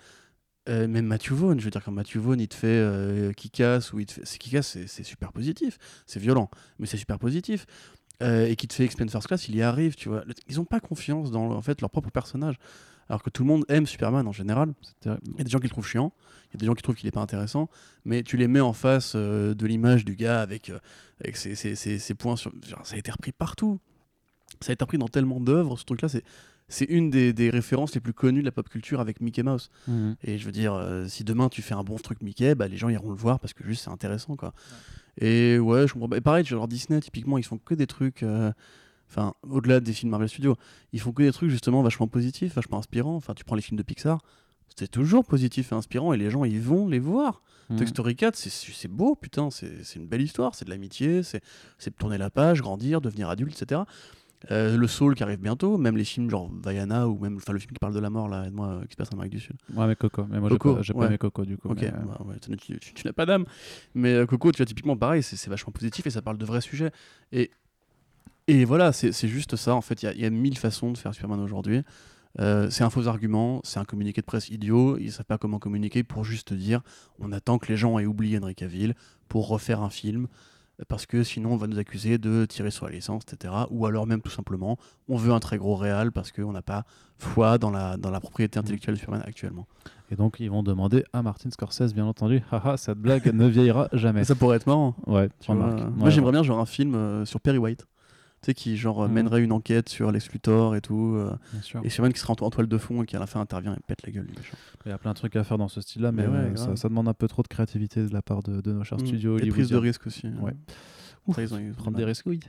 Euh, même Matthew Vaughn, je veux dire, quand Matthew Vaughn il te fait euh, Kick-Ass, ou il te fait. C'est Kick-Ass, c'est- super positif, c'est violent, mais c'est super positif. Euh, et qui te fait X-Men First Class, il y arrive, tu vois. Ils ont pas confiance dans en fait, leur propre personnage. Alors que tout le monde aime Superman en général. Il y a des gens qui le trouvent chiant, il y a des gens qui trouvent qu'il est pas intéressant, mais tu les mets en face euh, de l'image du gars avec, euh, avec ses, ses- ses- ses points sur. genre, ça a été repris partout. Ça a été repris dans tellement d'œuvres, ce truc-là, c'est. C'est une des, des références les plus connues de la pop culture avec Mickey Mouse. Mhm. Et je veux dire, euh, si demain tu fais un bon truc Mickey, bah, les gens iront le voir parce que juste c'est intéressant. quoi. Et ouais, je comprends. Et pareil, genre Disney, typiquement, ils font que des trucs. euh, Enfin, au-delà des films Marvel Studios, ils font que des trucs justement vachement positifs, vachement inspirants. Enfin, tu prends les films de Pixar, c'est toujours positif et inspirant et les gens ils vont les voir. Mhm. Toy Story 4, c'est- beau, putain, c'est une belle histoire, c'est de l'amitié, c'est tourner la page, grandir, devenir adulte, etc. Euh, le Soul qui arrive bientôt, même les films genre Vaiana ou même le film qui parle de la mort là, aide-moi, euh, qui se passe en Amérique du Sud. Ouais, mais Coco. Mais moi, j'ai pas, pas aimé Coco, du coup. Ok, mais, euh, bah ouais, tu, tu- tu- tu n'as pas d'âme. Mais euh, Coco, tu vois, typiquement pareil, c'est c'est vachement positif et ça parle de vrais sujets. Et, et voilà, c'est juste ça. En fait, il y a- il y, a mille façons de faire Superman aujourd'hui. Euh, c'est un faux argument, c'est un communiqué de presse idiot. Ils savent pas comment communiquer pour juste dire on attend que les gens aient oublié Henry Cavill pour refaire un film. Parce que sinon, on va nous accuser de tirer sur la licence, etc. Ou alors, même tout simplement, on veut un très gros réal parce qu'on n'a pas foi dans la, dans la propriété intellectuelle de Superman actuellement. Et donc, ils vont demander à Martin Scorsese, bien entendu. Haha, cette blague ne vieillira jamais. Mais ça pourrait être marrant. Ouais, Tu vois, remarque. euh, Ouais, moi j'aimerais bien genre un film euh, sur Perry White. Sais, qui genre Mhm. mènerait une enquête sur Lex Luthor et tout. euh, et Superman qui sera en, to- en toile de fond et qui à la fin intervient et pète la gueule du méchant. Il y a plein de trucs à faire dans ce style-là, mais, Mais ouais, euh, ça, demande un peu trop de créativité de la part de, de nos chers Mhm. studios. Et prise de risque aussi. Ouais. Ça, ils ont- ont Prendre des risques, oui.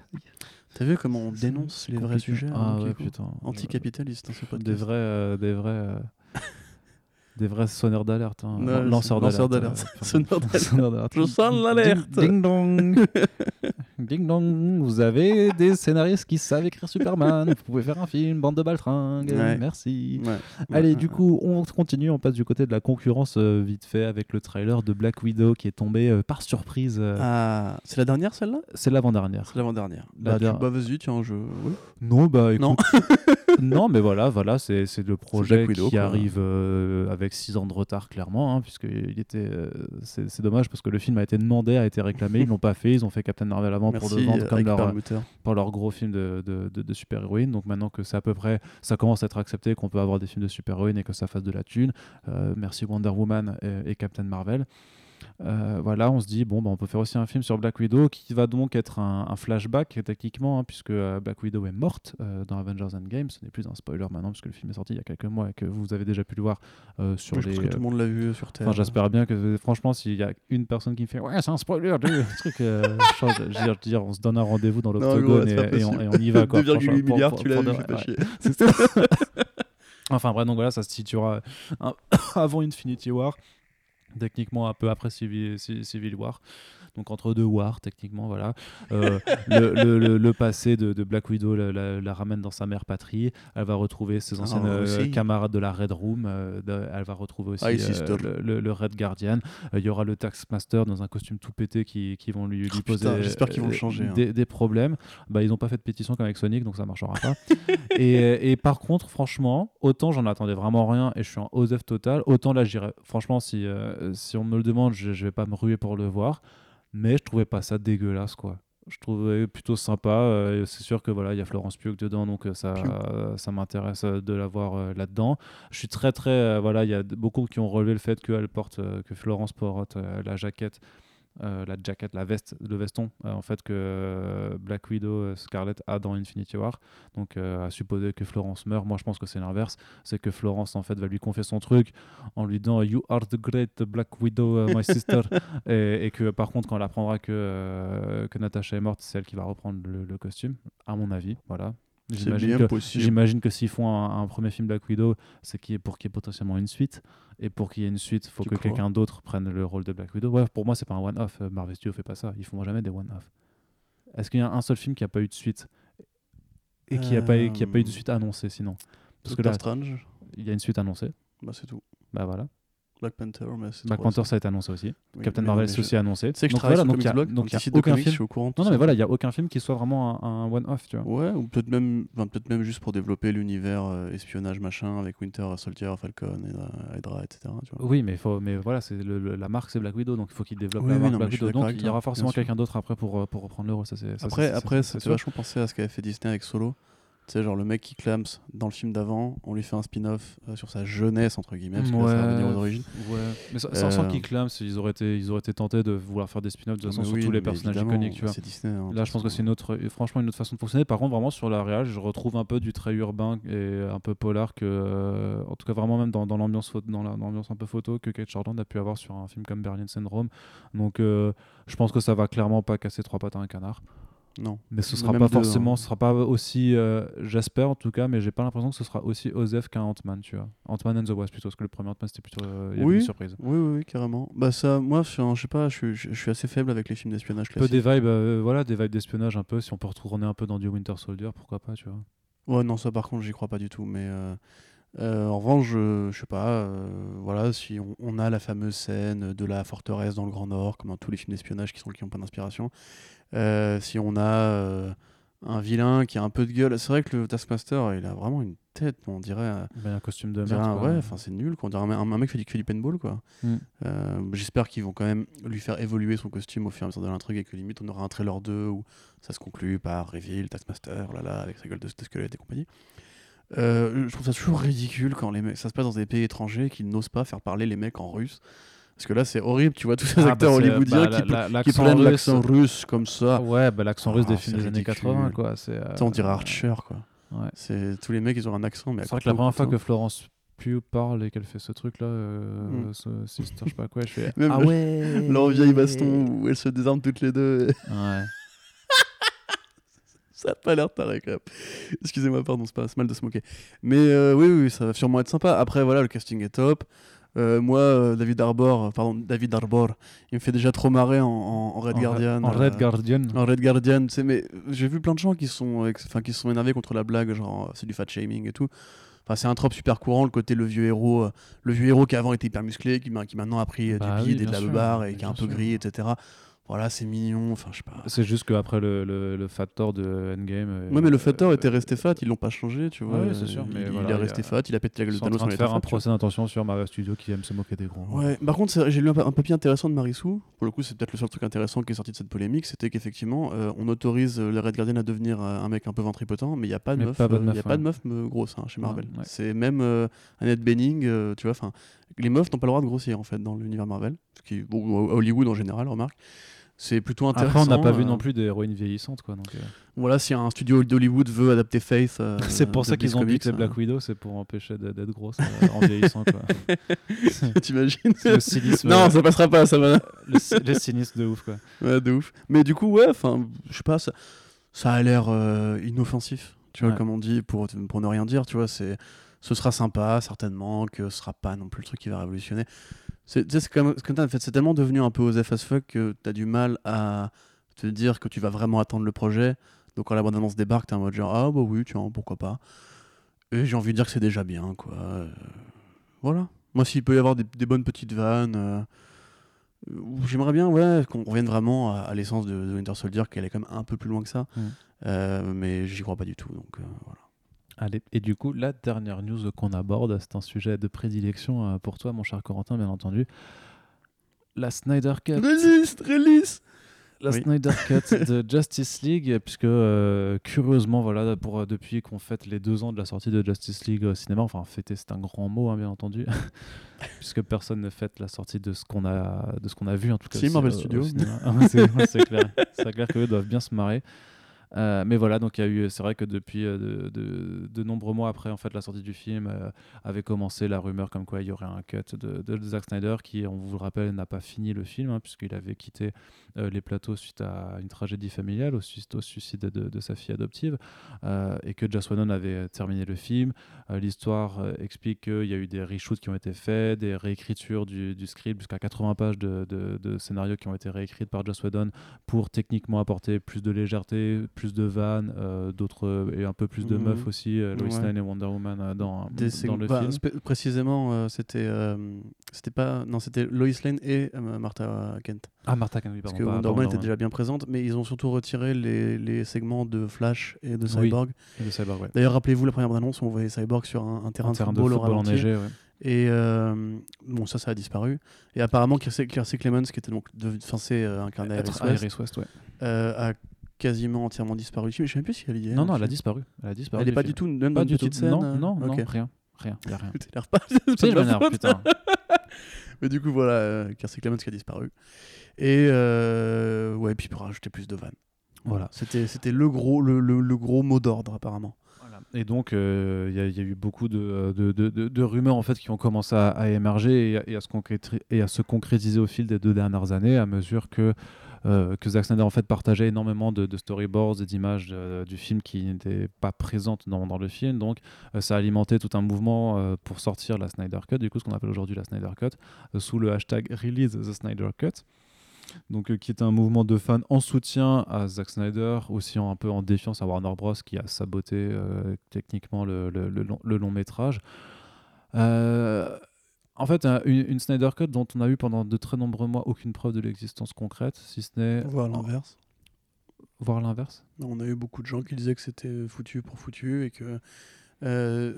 T'as vu comment on dénonce les vrais sujets Ah hein, ouais, putain. Anticapitalistes, hein. Des vrais, euh, des vrais, euh, des vrais sonneurs d'alerte. hein. Lanceurs d'alerte. euh, Sonneurs d'alerte. Je sonne l'alerte. Ding, ding dong. ding dong. Vous avez des scénaristes qui savent écrire Superman. Vous pouvez faire un film, bande de baltringues. Ouais. Merci. Ouais. Allez, Ouais, du coup, on continue, on passe du côté de la concurrence euh, vite fait avec le trailer de Black Widow qui est tombé euh, par surprise. euh, Ah, c'est la dernière celle-là? C'est l'avant-dernière. C'est l'avant-dernière. La Bah, tu- dernière. bah vas-y, tiens, je. oui. Non, bah écoute. Non. non, mais voilà, voilà, c'est le projet Widow, qui quoi. arrive euh, avec 6 ans de retard, clairement, hein, puisque il était. euh, c'est dommage parce que le film a été demandé, a été réclamé, ils l'ont pas fait, ils ont fait Captain Marvel avant pour le vendre comme leur, Perlmutter. pour leur gros film de, de, de- de super-héroïne. Donc maintenant que c'est à peu près, ça commence à être accepté qu'on peut avoir des films de super-héroïne et que ça fasse de la thune. euh, merci Wonder Woman et, et Captain Marvel. Euh, voilà, on se dit, bon, bah, on peut faire aussi un film sur Black Widow qui va donc être un, un flashback techniquement, hein, puisque euh, Black Widow est morte euh, dans Avengers Endgame. Ce n'est plus un spoiler maintenant, puisque le film est sorti il y a quelques mois et que vous avez déjà pu le voir sur Oui, je les. pense que tout le monde l'a vu sur Terre. Enfin, j'espère bien que, franchement, s'il y a une personne qui me fait Ouais, c'est un spoiler, truc, je veux dire, on se donne un rendez-vous dans l'octogone et, et on, possible. et on y va. quoi, 2,8 franchement, pour- milliards, pour- tu l'as vu, pas ouais. chier. Enfin, bref, donc voilà, ça se situera un- avant Infinity War. Techniquement, un peu après Civil, Ci- Civil War. Donc, entre deux wars, techniquement, voilà. Euh, le, le- le- le passé de, de Black Widow la, la- la ramène dans sa mère patrie. Elle va retrouver ses anciennes Ah, euh, aussi. camarades de la Red Room. euh, de- elle va retrouver aussi Ah, euh, le, Red Guardian. Euh, Il y aura le Taxmaster dans un costume tout pété qui, qui vont lui, lui Oh, poser j'espère qu'ils vont euh, changer, hein. des, des problèmes. Bah, ils n'ont pas fait de pétition comme avec Sonic, donc ça marchera pas. et, et par contre, franchement, autant j'en attendais vraiment rien et je suis en OSEF total, autant là, j'irais. Franchement, si, euh, si on me le demande, je, je vais pas me ruer pour le voir. Mais je trouvais pas ça dégueulasse, quoi. Je trouvais plutôt sympa. euh, c'est sûr que voilà, il y a Florence Pugh dedans, donc euh, ça, euh, ça m'intéresse euh, de la voir euh, là-dedans. Je suis très très voilà, il y a beaucoup qui ont relevé le fait qu'elle porte, que Florence porte la jaquette la jaquette, la veste, le veston, euh, en fait, que euh, Black Widow, euh, Scarlett a dans Infinity War. Donc, euh, à supposer que Florence meurt, moi je pense que c'est l'inverse. C'est que Florence, en fait, va lui confier son truc en lui disant You are the great Black Widow, uh, my sister. et, et que par contre, quand elle apprendra que, euh, que Natasha est morte, c'est elle qui va reprendre le, le costume, à mon avis. Voilà. J'imagine bien que, possible. J'imagine que s'ils font un, un premier film Black Widow, c'est qu'il pour qu'il y ait potentiellement une suite. Et pour qu'il y ait une suite, il faut Tu que quelqu'un d'autre prenne le rôle de Black Widow. Ouais, pour moi, c'est pas un one-off. Euh, Marvel Studios fait pas ça. Ils font jamais des one-off. Est-ce qu'il y a un seul film qui a pas eu de suite Et qui a, pas, qui a pas eu de Euh, suite annoncée sinon? Parce que là, Strange, il y a une suite annoncée. bah c'est tout. Bah voilà. Black Panther, mais c'est Black trop Panther, récent. ça a été annoncé aussi. Oui, Captain Marvel, c'est je- aussi annoncé. Tu sais que je Donc travaille voilà, sur donc il y a, donc il aucun comics, film. je suis au courant. de Non, non, mais voilà, il y a aucun film qui soit vraiment un, un one-off, tu vois. Ouais, ou peut-être même, enfin, peut-être même juste pour développer l'univers euh, espionnage machin avec Winter Soldier, Falcon, Hydra, Hydra, etc. Tu vois. Oui, mais, faut, mais voilà, c'est la marque c'est Black Widow, donc il faut qu'il développe Oui, la oui, marque non, mais Black je Widow. Donc il y aura forcément quelqu'un d'autre après pour, euh, pour reprendre le rôle. Ça, c'est- ça, Après, c'est- après, c'est ça fait vachement penser à ce qu'avait fait Disney avec Solo. Tu sais, genre le mec qui clams dans le film d'avant, on lui fait un spin-off euh, sur sa jeunesse, entre guillemets, parce que là, ça va revenir aux origines. Ouais, mais sans, sans- Euh, qu'ils clament, ils auraient, été, ils auraient été tentés de vouloir faire des spin-offs de toute façon Mais sur tous les personnages iconiques, tu vois. C'est Disney. hein, Là, je pense que façon. c'est une autre, franchement une autre façon de fonctionner. Par contre, vraiment sur la réal, je retrouve un peu du trait urbain et un peu polar que, euh, en tout cas vraiment même dans, dans l'ambiance dans l'ambiance un peu photo que Kate Shortland a pu avoir sur un film comme Berlin Syndrome. Donc, euh, je pense que ça va clairement pas casser trois pattes à un canard. Non. Mais ce sera pas deux, forcément, hein. ce sera pas aussi, euh, j'espère en tout cas, mais j'ai pas l'impression que ce sera aussi Osef qu'un Ant-Man, tu vois. Ant-Man and the Wasp plutôt, parce que le premier Ant-Man c'était plutôt euh, il y avait Oui. une surprise. Oui, oui, oui, carrément. Bah ça, moi, je, sais pas, je, suis- je, je suis assez faible avec les films d'espionnage Un peu classiques. des vibes, euh, voilà, des vibes d'espionnage un peu. Si on peut retourner un peu dans du Winter Soldier, pourquoi pas, tu vois. Ouais, non, ça par contre, j'y crois pas du tout. Mais euh, euh, en revanche, je, je sais pas, euh, voilà, si on, on a la fameuse scène de la forteresse dans le Grand Nord, comme dans tous les films d'espionnage qui sont qui ont pas d'inspiration, si on a euh, un vilain qui a un peu de gueule, c'est vrai que le Taskmaster, il a vraiment une tête, on dirait. euh, Mais un costume de merde. un- ouais, enfin c'est nul, quoi. On dirait un, un mec qui fait, du- fait du paintball, quoi. Mm. Euh, J'espère qu'ils vont quand même lui faire évoluer son costume au fur et à mesure de l'intrigue et que limite on aura un trailer 2 où ça se conclut par Reveal, Taskmaster, là là, avec sa gueule de, de squelette et compagnie. Euh, je trouve ça toujours ridicule quand les mecs, ça se passe dans des pays étrangers qu'ils n'osent pas faire parler les mecs en russe. Parce que là c'est horrible, tu vois tous ces Ah, acteurs bah, hollywoodiens bah, qui, la- qui prennent l'accent russe comme ça. Ouais, bah, l'accent russe Ah, des films des années ridicule. 80, quoi. Euh, on dirait Archer quoi. ouais. C'est tous les mecs ils ont un accent mais C'est vrai que la première fois que Florence Pugh parle et qu'elle fait ce truc là, Mm. ce sister, je sais pas quoi, je fais Même ah ouais. leur vieille baston où elles se désarment toutes les deux. Ouais. Ça a pas l'air taré quand même. Excusez-moi, pardon, c'est pas mal de se moquer. Mais euh, oui, oui, ça va sûrement être sympa. Après, voilà, le casting est top. Euh, moi, euh, David Arbor, euh, pardon, David Arbor, il me fait déjà trop marrer en, Red En- Guardian. En Red Guardian. en Red Guardian, tu sais, mais j'ai vu plein de gens qui sont, enfin, qui se sont énervés contre la blague, genre c'est du fat shaming et tout. Enfin, c'est un trope super courant, le côté le vieux héros, euh, le vieux héros qui avant était hyper musclé, qui, ma- qui maintenant a pris euh, Bah du oui, bide et de la beubare et qui est un peu sûr. gris, etc. Voilà, c'est mignon, enfin, je sais pas. C'est juste qu'après le, le, le Factor de Endgame. euh, Ouais, mais le Factor euh, était resté fat, ils l'ont pas changé, tu vois. Ouais, c'est sûr, Il, mais il voilà, est il resté a- fat, il a pété la gueule de sont en Thanos train de faire un fat, procès d'intention sur Marvel Studios qui aime se moquer des gros. Ouais, par contre, j'ai lu un, pa- un papier intéressant de Marissou. Pour le coup, c'est peut-être le seul truc intéressant qui est sorti de cette polémique. C'était qu'effectivement, euh, on autorise euh, le Red Guardian à devenir un mec un peu ventripotent, mais il n'y a pas de Mais meuf. pas bonne euh, meuf, y a ouais. pas de meuf grosse hein, chez Marvel. ouais. C'est même euh, Annette Bening, euh, tu vois. Enfin, les meufs n'ont pas le droit de grossir en fait dans l'univers Marvel, ce qui, bon, à Hollywood en général, remarque. C'est plutôt intéressant. Après, on n'a pas vu euh, non plus d'héroïnes vieillissantes. Quoi, donc, euh. Voilà, si un studio d'Hollywood veut adapter Faith. euh, c'est pour ça qu'ils ont piqué euh, Black Widow, c'est pour empêcher d'être grosse en vieillissant. T'imagines le cynisme, Non, ça passera pas, ça va. le, cy- le cynisme de ouf. Quoi. Ouais, de ouf. Mais du coup, ouais, enfin, je sais pas, ça, ça a l'air inoffensif, tu vois, comme on dit, pour, pour ne rien dire, tu vois, c'est, ce sera sympa, certainement, que ce sera pas non plus le truc qui va révolutionner. C'est, comme, en fait, c'est tellement devenu un peu osef as fuck que t'as du mal à te dire que tu vas vraiment attendre le projet. Donc quand la bande-annonce débarque, t'es en mode genre, ah bah oui, tiens, pourquoi pas. Et j'ai envie de dire que c'est déjà bien, quoi. Euh, voilà. Moi, s'il peut y avoir des, des bonnes petites vannes. euh, J'aimerais bien ouais, qu'on revienne vraiment à, à l'essence de, de Winter Soldier, qu'elle est quand même un peu plus loin que ça. Mm. Euh, mais j'y crois pas du tout. Donc voilà. Allez, et du coup, la dernière news qu'on aborde, c'est un sujet de prédilection euh, pour toi, mon cher Corentin, bien entendu. La Snyder Cut. Release, release La Oui. Snyder Cut de Justice League, puisque euh, curieusement, voilà, pour, euh, depuis qu'on fête les deux ans de la sortie de Justice League au cinéma, enfin fêter c'est un grand mot, hein, bien entendu, puisque personne ne fête la sortie de ce qu'on a, de ce qu'on a vu en tout cas. Si, Marvel Studios. Ah, c'est clair, c'est clair qu'eux doivent bien se marrer. Euh, mais voilà, donc il y a eu, c'est vrai que depuis euh, de, de- nombreux mois après en fait la sortie du film, euh, avait commencé la rumeur comme quoi il y aurait un cut de, de Zack Snyder qui, on vous le rappelle, n'a pas fini le film hein, puisqu'il avait quitté les plateaux suite à une tragédie familiale, au, suicide de, sa fille adoptive, et que Joss Whedon avait terminé le film. L'histoire explique qu'il y a eu des reshoots qui ont été faits, des réécritures du, script, jusqu'à 80 pages de scénarios qui ont été réécrites par Joss Whedon pour techniquement apporter plus de légèreté, plus de vannes, euh, d'autres et un peu plus de Mhm. meufs aussi, euh, Lois Ouais. Lane et Wonder Woman euh, dans, Des dans le bah, film. précisément, euh, c'était, euh, c'était pas, non, c'était Lois Lane et euh, Martha Kent. Ah, Martha Kent, oui, Parce pardon. que pas- Wonder Woman était déjà bien présente, mais ils ont surtout retiré les, les segments de Flash et de Oui. Cyborg. Et de Cyborg, ouais. D'ailleurs, rappelez-vous la première annonce où on voyait Cyborg sur un, un terrain, Un de terrain de football, au football enneigé, ouais. Et euh, bon, ça, ça a disparu. Et apparemment, Kiersey, Clemens, qui était donc de- censé euh, incarner Iris West, Iris West, ouais. euh, a quasiment entièrement disparu. Mais je sais même plus si elle y est. Non, non, elle a disparu. Elle a disparu. Elle est du pas film. du tout, même Pas dans une tout. petite scène. Non, euh, non, non, ok. rien. Rien, y a rien. Pas, c'est pas Si, je putain. Mais du coup, voilà, euh, Clemens qui a disparu. Et euh, ouais, puis pour rajouter plus de vannes. Voilà, c'était c'était le gros le, le, le gros mot d'ordre apparemment. Voilà. Et donc, euh, il y, a- il y a eu beaucoup de, de, de- de- rumeurs en fait qui ont commencé à, à émerger et, à- et à se et à se concrétiser au fil des deux dernières années, à mesure que, euh, que Zack Snyder en fait partageait énormément de, storyboards et d'images euh, du film qui n'étaient pas présentes dans, le film. Donc, euh, ça a alimenté tout un mouvement pour sortir la Snyder Cut, du coup, ce qu'on appelle aujourd'hui la Snyder Cut, sous le hashtag Release the Snyder Cut. Donc, qui est un mouvement de fans en soutien à Zack Snyder, aussi en- un peu en défiance à Warner Bros. qui a saboté techniquement le, long, métrage. En fait, un- une, une Snyder Cut dont on a eu pendant de très nombreux mois aucune preuve de l'existence concrète, si ce n'est Voir l'inverse. voir l'inverse. On a eu beaucoup de gens qui disaient que c'était foutu pour foutu et que euh,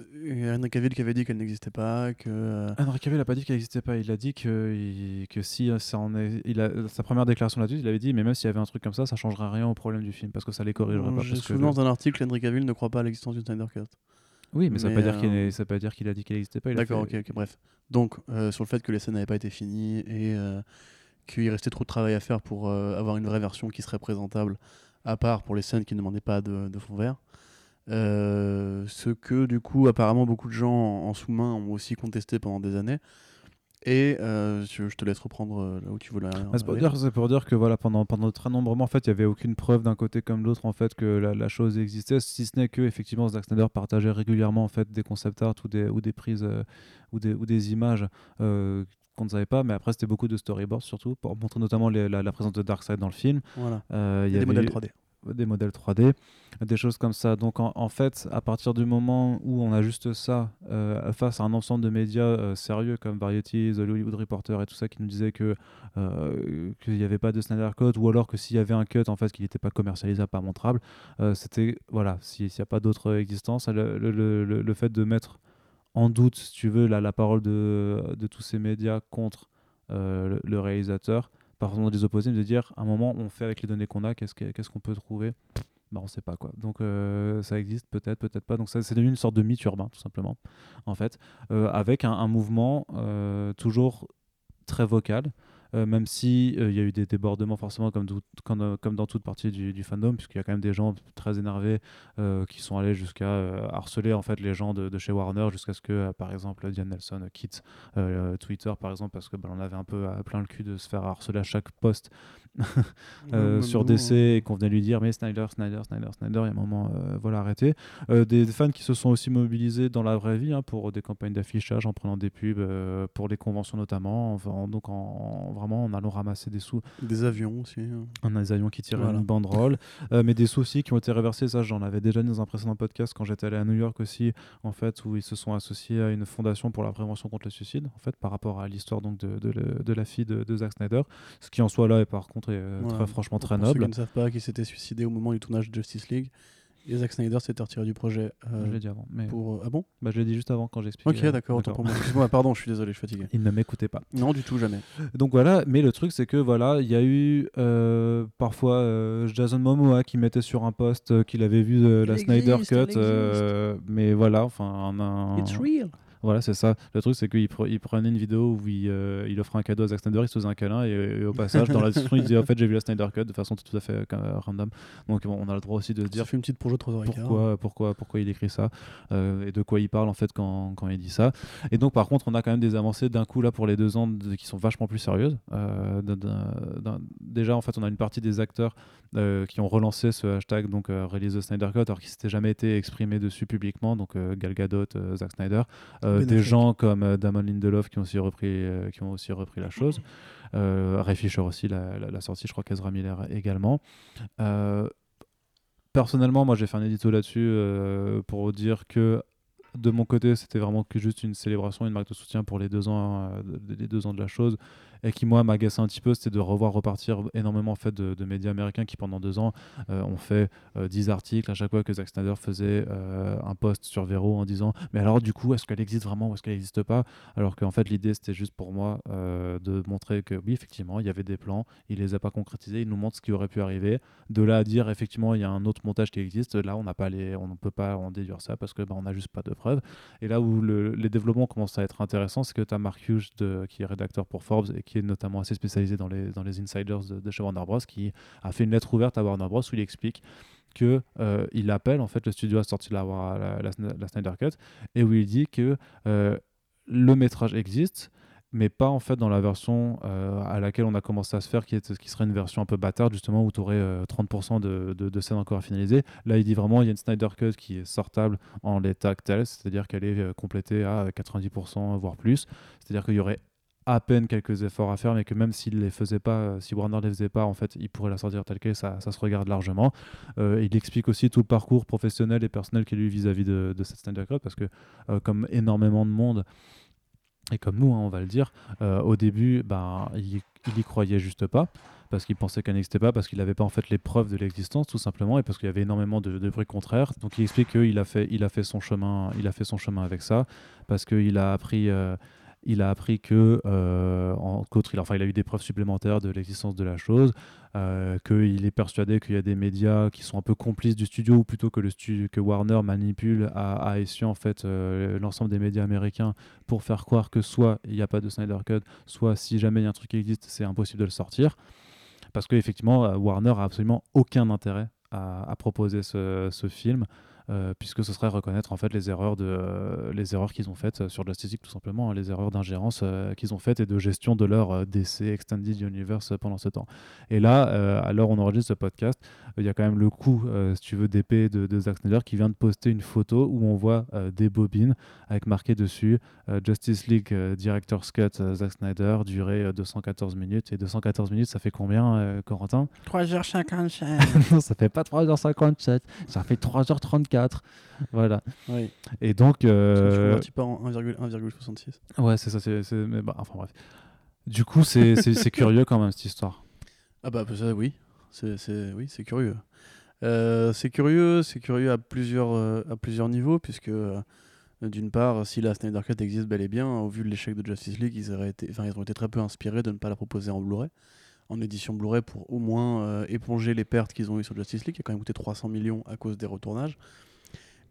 Henry Cavill qui avait dit qu'elle n'existait pas, que euh, Henry Cavill n'a pas dit qu'elle n'existait pas. Il a dit que, il- que si euh, ça en est, il a, sa première déclaration là-dessus, il avait dit, mais même s'il y avait un truc comme ça, ça changerait rien au problème du film parce que ça les corrigerait pas. j'ai parce que souvenance d'un article, Henry Cavill ne croit pas à l'existence d'une Snyder Cut. Oui, mais, ça ne Mais, veut pas dire qu'il euh, veut pas dire qu'il a dit qu'elle n'existait pas. D'accord, fait- ok, ok, bref. Donc, euh, sur le fait que les scènes n'avaient pas été finies et euh, qu'il restait trop de travail à faire pour avoir une vraie version qui serait présentable, à part pour les scènes qui ne demandaient pas de, de fond vert. Ce que, du coup, apparemment, beaucoup de gens en, en sous-main ont aussi contesté pendant des années. Et euh, je, je te laisse reprendre euh, là où tu voulais. Ah, c'est pour, dire, c'est pour dire que voilà, pendant, pendant très nombreux mois, en fait, il n'y avait aucune preuve d'un côté comme de l'autre en fait, que la, la chose existait, si ce n'est que effectivement, Zack Snyder partageait régulièrement en fait, des concept art ou des, ou des prises euh, ou, des, ou des images euh, qu'on ne savait pas, mais après, c'était beaucoup de storyboards surtout, pour montrer notamment les- la, la présence de Darkseid dans le film. Voilà. Euh, Il y a des modèles eu- 3D. Des modèles 3D, des choses comme ça. Donc en, fait, à partir du moment où on a juste ça euh, face à un ensemble de médias euh, sérieux comme Variety, The Hollywood Reporter et tout ça qui nous disaient que euh, qu'il n'y avait pas de Snyder Cut ou alors que s'il y avait un cut en fait qu'il n'était pas commercialisable, pas montrable, c'était voilà, si- s'il n'y a pas d'autre existence, le, fait de mettre en doute, si tu veux, la, parole de, tous ces médias contre le réalisateur, par exemple des opposés, de dire à un moment on fait avec les données qu'on a, qu'est-ce que- qu'est-ce qu'on peut trouver? Bah, on sait pas quoi. Donc euh, ça existe peut-être, peut-être pas. Donc ça c'est devenu une sorte de mythe urbain tout simplement, en fait, euh, avec un, un mouvement euh, toujours très vocal. Euh, même si euh, il y a eu des débordements forcément comme, tout- comme, euh, comme dans toute partie du, du fandom, puisqu'il y a quand même des gens très énervés qui sont allés jusqu'à harceler en fait les gens de, de chez Warner jusqu'à ce que par exemple Diane Nelson quitte Twitter par exemple parce que bah, on avait un peu à plein le cul de se faire harceler à chaque post Même sur DC hein. et qu'on venait lui dire mais Snyder, Snyder, Snyder, Snyder, il y a un moment, voilà, arrêtez. Des fans qui se sont aussi mobilisés dans la vraie vie hein, pour des campagnes d'affichage en prenant des pubs pour les conventions notamment, en- en- donc en, en- vraiment en allant ramasser des sous Des avions aussi. hein. un des avions qui tirait Voilà. une banderole, Euh, mais des soucis qui ont été reversés. Ça, j'en avais déjà dit dans un précédent podcast quand j'étais allé à New York aussi, en fait, où ils se sont associés à une fondation pour la prévention contre le suicide, en fait, par rapport à l'histoire donc de, de, le- de la fille de, Zack Snyder, ce qui en soi là est par contre est, euh, Voilà. très franchement très Pour ceux noble. qui ne savent pas, qui s'était suicidé au moment du tournage de Justice League. Et Zack Snyder s'était retiré du projet. euh, Je l'ai dit avant, mais pour... euh, Ah bon? Bah, je l'ai dit juste avant quand j'expliquais. Ok, d'accord, autant pour moi. Excuse-moi, pardon, je suis désolé, je suis fatigué. Il ne m'écoutait pas. Non, du tout, jamais. Donc voilà, mais le truc c'est que voilà, il y a eu euh, parfois euh, Jason Momoa qui mettait sur un post euh, qu'il avait vu euh, la Snyder Cut, euh, mais voilà, enfin un, un- It's real. Voilà, c'est ça. Le truc, c'est qu'il pre- prenait une vidéo où il, euh, il offrait un cadeau à Zack Snyder, il se faisait un câlin, et, et au passage, dans la description, il disait En fait, j'ai vu la Snyder Cut de façon tout à fait euh, random. Donc, bon, on a le droit aussi de se Dire fait une petite projet 3 h pourquoi, pourquoi, pourquoi il écrit ça euh, et de quoi il parle en fait quand, quand il dit ça. Et donc par contre, on a quand même des avancées d'un coup là pour les deux ans de- qui sont vachement plus sérieuses. Euh, déjà en fait, on a une partie des acteurs qui ont relancé ce hashtag donc release the Snyder Cut alors qu'ils s'étaient jamais été exprimés dessus publiquement. Donc Gal Gadot, Zack Snyder, Euh, des gens comme euh, Damon Lindelof qui ont aussi repris, euh, qui ont aussi repris la chose. Ray Fisher aussi la, la, la sortie, je crois qu'Ezra Miller également. Personnellement, moi j'ai fait un édito là-dessus pour dire que de mon côté, c'était vraiment que juste une célébration, une marque de soutien pour les deux ans, les deux ans de la chose, et qui moi m'agaçait un petit peu, c'était de revoir repartir énormément en fait de, médias américains qui pendant deux ans euh, ont fait euh, 10 articles à chaque fois que Zack Snyder faisait euh, un post sur Vero en disant mais alors du coup est-ce qu'elle existe vraiment ou est-ce qu'elle n'existe pas? Alors qu'en fait l'idée c'était juste pour moi euh, de montrer que oui effectivement il y avait des plans, il les a pas concrétisés, il nous montre ce qui aurait pu arriver. De là à dire effectivement il y a un autre montage qui existe, là on n'a pas les, on ne peut pas en déduire ça parce que bah, on n'a juste pas de preuves. Et là où le- les développements commencent à être intéressants, c'est que tu as Mark Hughes qui est rédacteur pour Forbes et qui est notamment assez spécialisé dans les, dans les insiders de, de chez Warner Bros, qui a fait une lettre ouverte à Warner Bros où il explique que euh, il appelle en fait le studio à sortir la, Snyder Cut et où il dit que euh, le métrage existe mais pas en fait dans la version euh, à laquelle on a commencé à se faire qui, est, qui serait une version un peu bâtarde justement où tu aurais 30% de, de, scènes encore à finaliser. Là il dit vraiment il y a une Snyder Cut qui est sortable en l'état tel c'est à dire qu'elle est euh, complétée à 90% voire plus. C'est à dire qu'il y aurait à peine quelques efforts à faire, mais que même s'il les faisait pas, euh, si Warner les faisait pas, en fait, il pourrait la sortir telle quelle, ça, ça se regarde largement. Euh, il explique aussi tout le parcours professionnel et personnel qu'il a eu vis-à-vis de, cette Snyder Cut, parce que euh, comme énormément de monde, et comme nous, hein, on va le dire, au début, ben, il, y croyait juste pas parce qu'il pensait qu'elle n'existait pas, parce qu'il n'avait pas en fait les preuves de l'existence tout simplement, et parce qu'il y avait énormément de, de bruit contraire. Donc il explique qu'il a fait, il a fait son chemin, il a fait son chemin avec ça, parce qu'il a appris. Il a appris que euh, en qu'autre, il, enfin, il a eu des preuves supplémentaires de l'existence de la chose, euh, qu'il est persuadé qu'il y a des médias qui sont un peu complices du studio, ou plutôt que le studio que Warner manipule à, à en fait euh, l'ensemble des médias américains pour faire croire que soit il n'y a pas de Snyder Cut, soit si jamais il y a un truc qui existe, c'est impossible de le sortir, parce qu'effectivement Warner a absolument aucun intérêt à, à proposer ce, ce film euh, puisque ce serait reconnaître en fait les erreurs de euh, les erreurs qu'ils ont faites sur Justice League tout simplement, hein, les erreurs d'ingérence euh, qu'ils ont faites et de gestion de leur euh, DC Extended Universe pendant ce temps. Et là, euh, à l'heure où on enregistre ce podcast, il y a quand même le coup, euh, si tu veux, d'épée de, de Zack Snyder qui vient de poster une photo où on voit euh, des bobines avec marqué dessus euh, Justice League euh, Director's Cut euh, Zack Snyder, durée euh, 214 minutes. Et 214 minutes, ça fait combien, euh, Corentin? 3h57. Non, ça fait pas 3h57, ça fait 3h34. Voilà. oui. Et donc. Euh, tu pas en 1,66. Ouais, c'est ça. c'est bah, enfin bref. Du coup, c'est curieux quand même cette histoire. Ah bah ça oui, c'est oui c'est curieux. Euh, c'est curieux, c'est curieux à plusieurs euh, à plusieurs niveaux puisque euh, d'une part si la Snyder Cut existe bel et bien au vu de l'échec de Justice League ils auraient été enfin ils ont été très peu inspirés de ne pas la proposer en Blu-ray en édition Blu-ray pour au moins éponger les pertes qu'ils ont eues sur Justice League qui a quand même coûté 300 millions à cause des retournages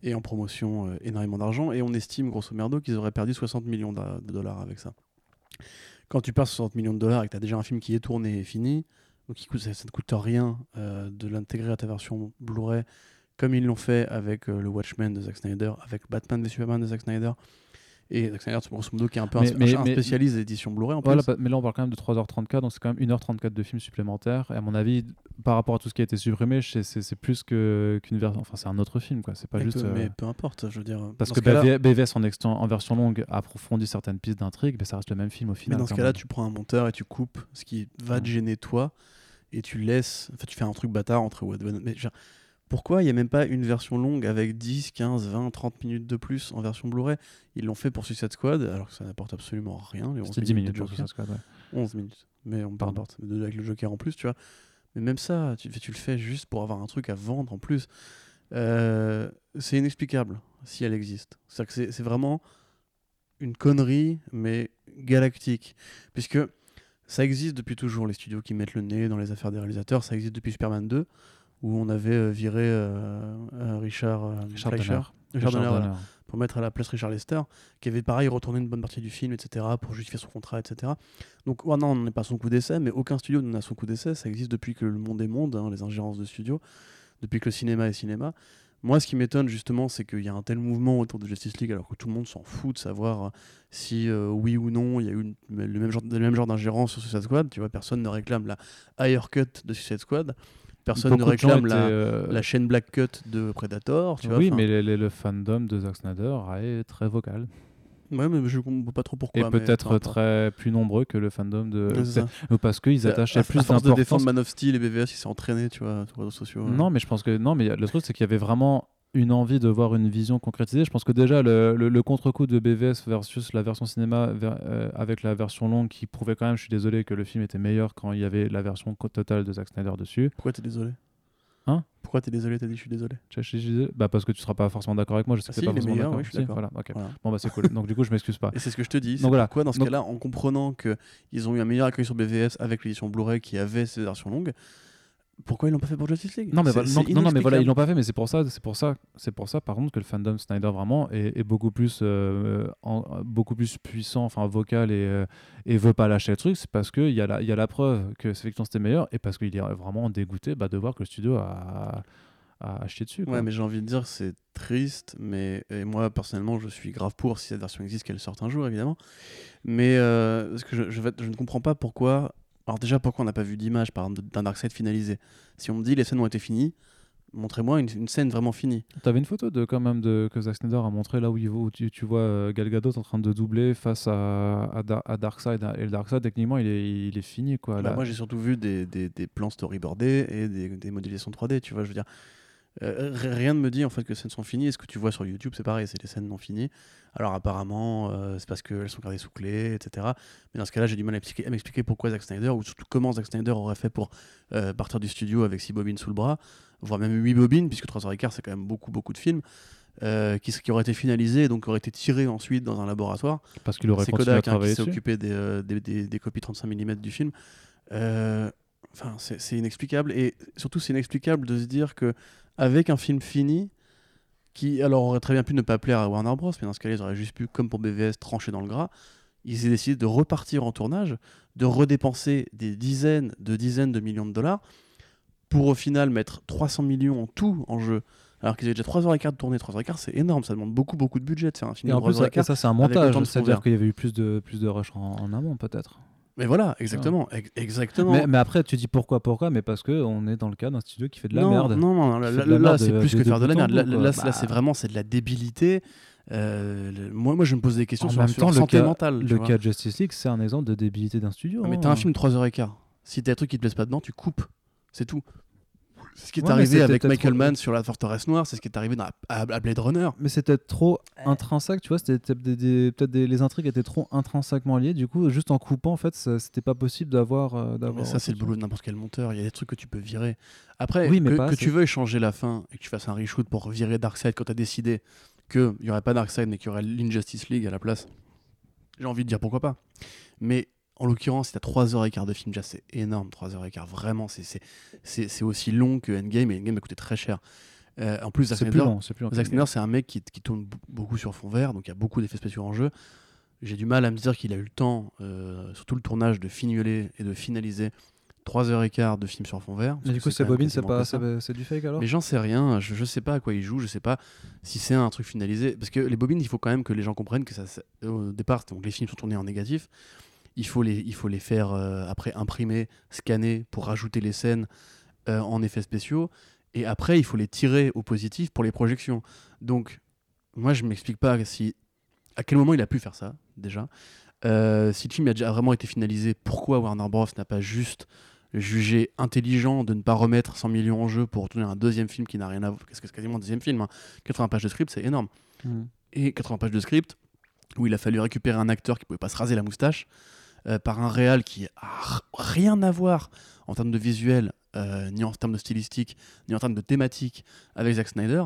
et en promotion euh, énormément d'argent et on estime grosso merdo qu'ils auraient perdu 60 millions de dollars avec ça. Quand tu perds 60 millions de dollars et que tu as déjà un film qui est tourné et fini, donc coûte- ça, ça ne coûte rien euh, de l'intégrer à ta version Blu-ray, comme ils l'ont fait avec euh, le Watchmen de Zack Snyder, avec Batman v Superman de Zack Snyder. Et Zack Snyder, grosso modo, qui est un peu Mais- un, mais- un mais- spécialiste d'édition Blu-ray en Voilà, plus. bah, mais là, on parle quand même de 3h34, donc c'est quand même 1h34 de film supplémentaire. Et à mon avis, par rapport à tout ce qui a été supprimé, c'est- plus qu'une version. Enfin, c'est un autre film, quoi. C'est pas Mais juste. peu, euh, mais peu importe, je veux dire. Parce dans que BV BVS en, en version longue approfondit certaines pistes d'intrigue, mais ça reste le même film au Mais final. dans ce cas-là, tu prends un monteur et tu coupes ce qui va te gêner toi et tu laisses. Enfin, tu fais un truc bâtard entre Mais genre, pourquoi il n'y a même pas une version longue avec 10, 15, 20, 30 minutes de plus en version Blu-ray? Ils l'ont fait pour Suicide Squad alors que ça n'apporte absolument rien. les 11 C'était 10 minutes pour Joker. Suicide Squad, ouais. 11 minutes. Mais on. De- Avec le Joker en plus, tu vois. Mais même ça, tu, tu le fais juste pour avoir un truc à vendre en plus. Euh, c'est inexplicable si elle existe. C'est-à-dire que c'est- c'est vraiment une connerie, mais galactique. Puisque ça existe depuis toujours, les studios qui mettent le nez dans les affaires des réalisateurs. Ça existe depuis Superman 2, où on avait euh, viré euh, euh, Richard, Richard Fleischer. Donner. Richard Donner, voilà Donner. pour mettre à la place Richard Lester, qui avait pareil retourné une bonne partie du film, etc., pour justifier son contrat, etc. Donc, ouais, non, on n'est pas son coup d'essai, mais aucun studio n'en a son coup d'essai. Ça existe depuis que le monde est monde, hein, les ingérences de studio, depuis que le cinéma est cinéma. Moi, ce qui m'étonne justement, c'est qu'il y a un tel mouvement autour de Justice League, alors que tout le monde s'en fout de savoir si euh, oui ou non il y a eu une- le même genre, le même genre d'ingérence sur Suicide Squad. Tu vois, personne ne réclame la higher cut de Suicide Squad. Personne Beaucoup ne réclame la, euh, la chaîne Black Cut de Predator. Tu oui, mais le, le- le fandom de Zack Snyder est très vocal. Ouais, mais je comprends pas trop pourquoi. et peut-être très plus nombreux que le fandom de. Parce qu'ils attachaient à, plus force de défendre d'importance. Man of Steel et BVS, il s'est entraîné, tu vois, sur les réseaux sociaux. Non, mais je pense que non, mais le truc c'est qu'il y avait vraiment une envie de voir une vision concrétisée. Je pense que déjà le, le- le contre-coup de BVS versus la version cinéma ver- euh, avec la version longue qui prouvait quand même, je suis désolé, que le film était meilleur quand il y avait la version totale de Zack Snyder dessus. Pourquoi t'es désolé? Hein? Pourquoi t'es désolé? T'as dit je suis désolé. Je- je- je- Bah parce que tu seras pas forcément d'accord avec moi. Je sais Ah que si, pas forcément d'accord. oui, Si, voilà. Bon bah c'est cool. Donc du coup je m'excuse pas. Et c'est ce que je te dis. Donc voilà. Pourquoi dans ce Donc- cas-là, en comprenant qu'ils ont eu un meilleur accueil sur BVS avec l'édition Blu-ray qui avait ces versions longues, pourquoi ils l'ont pas fait pour Justice League? Non mais, voilà, non, non, non, mais voilà, ils l'ont pas fait, mais c'est pour ça, c'est pour ça, c'est pour ça, par contre, que le fandom Snyder vraiment est, est beaucoup plus, euh, en- beaucoup plus puissant, enfin vocal et, euh, et veut pas lâcher le truc. C'est parce que il y a la, il y a la preuve que effectivement c'était meilleur et parce qu'il est vraiment dégoûté bah, de voir que le studio a, a chié dessus. quoi. Ouais, mais j'ai envie de dire, c'est triste, mais et moi personnellement, je suis grave pour si cette version existe, qu'elle sorte un jour, évidemment. Mais euh, parce que je, je ne comprends pas pourquoi. Alors déjà, pourquoi on n'a pas vu d'image, par exemple, d'un Darkseid finalisé? Si on me dit les scènes ont été finies, montrez-moi une, une scène vraiment finie. T'avais une photo de quand même de que Zack Snyder a montré là où, il, va- où tu, tu vois euh, Gal Gadot en train de doubler face à, à, à Darkseid et le Darkseid techniquement il est, il est fini quoi. Bah, là. moi, j'ai surtout vu des, des, des plans storyboardés et des, des modélisations 3D, tu vois, je veux dire. Euh, rien ne me dit en fait que ces scènes sont finies. Et ce que tu vois sur YouTube, c'est pareil, c'est les scènes non finies. Alors apparemment, euh, c'est parce qu'elles sont gardées sous clé, etc. Mais dans ce cas-là, j'ai du mal à expliquer- à m'expliquer pourquoi Zack Snyder, ou surtout comment Zack Snyder aurait fait pour euh, partir du studio avec 6 bobines sous le bras, voire même 8 bobines, puisque 3 heures et quart, c'est quand même beaucoup, beaucoup de films, qui, qui auraient été finalisés et donc auraient été tirés ensuite dans un laboratoire. parce qu'il aurait continué à Kodak hein, qui travailler s'est occupé des, des, des- des copies 35 mm du film. Enfin, c'est inexplicable. Et surtout, c'est inexplicable de se dire que avec un film fini, qui alors aurait très bien pu ne pas plaire à Warner Bros, mais dans ce cas-là, ils auraient juste pu, comme pour BVS, trancher dans le gras. Ils ont décidé de repartir en tournage, de redépenser des dizaines de dizaines de millions de dollars pour au final mettre 300 millions en tout en jeu Alors qu'ils avaient déjà 3h15 de tournée. 3h15, c'est énorme, ça demande beaucoup, beaucoup de budget faire un film Et en de plus, ça, 3h15. ça, c'est un montage, c'est-à-dire qu'il y avait eu plus de, plus de rush en, en amont, peut-être. Mais voilà, exactement. ex- exactement. Mais, mais après, tu dis pourquoi, pourquoi Mais parce qu'on est dans le cas d'un studio qui fait de la non, merde. Non, non, là, là, c'est de- plus que de faire de la merde. Là, là, Bah. là, c'est vraiment c'est de la débilité. Euh, le- moi, moi, je me pose des questions En sur, même temps, le santé cas, mentale. le vois. cas de Justice League, c'est un exemple de débilité d'un studio. Mais hein. t'as un film de 3h15. Si t'as un truc qui te plaise pas dedans, tu coupes. C'est tout. C'est ce qui est Ouais, arrivé avec Michael trop- Mann sur la Forteresse Noire, c'est ce qui est arrivé dans, à, à Blade Runner. Mais c'était trop intrinsèque, tu vois. C'était peut-être des, des- peut-être des- les intrigues étaient trop intrinsèquement liées. Du coup, juste en coupant, en fait, c'était pas possible d'avoir. euh, d'avoir ça, c'est le boulot de n'importe quel monteur. Il y a des trucs que tu peux virer. Après, Oui, mais que, pas que assez. tu veuilles changer la fin et que tu fasses un reshoot pour virer Darkseid quand tu as décidé qu'il n'y aurait pas Darkseid mais qu'il y aurait l'Injustice League à la place, j'ai envie de dire pourquoi pas. Mais en l'occurrence, si tu as 3h15 de film, déjà c'est énorme, 3h15. Vraiment, c'est- c'est c'est- c'est aussi long que Endgame et Endgame a coûté très cher. Euh, en plus, Zack C'est Snyder, long, c'est c'est un mec qui, qui tourne beaucoup sur fond vert, donc il y a beaucoup d'effets spéciaux en jeu. J'ai du mal à me dire qu'il a eu le temps, euh, sur tout le tournage, de fignoler et de finaliser 3h15 de film sur fond vert. Mais du coup, c'est Bobine, c'est pas, c'est c'est du fake alors? Mais j'en sais rien, je, je sais pas à quoi il joue, je sais pas si c'est un truc finalisé. Parce que les bobines, il faut quand même que les gens comprennent que ça, ça- au départ, donc les films sont tournés en négatif. Il faut les, il faut les faire euh, après imprimer, scanner pour rajouter les scènes euh, en effets spéciaux. Et après, il faut les tirer au positif pour les projections. Donc, moi, je m'explique pas si à quel moment il a pu faire ça déjà. Euh, si le film a déjà vraiment été finalisé, pourquoi Warner Bros n'a pas juste jugé intelligent de ne pas remettre 100 millions en jeu pour tourner un deuxième film qui n'a rien à voir, parce que c'est quasiment un deuxième film, hein. 80 pages de script, c'est énorme. Hmm. Et 80 pages de script, où il a fallu récupérer un acteur qui pouvait pas se raser la moustache, euh, par un réal qui a rien à voir en termes de visuel, euh, ni en termes de stylistique, ni en termes de thématique avec Zack Snyder.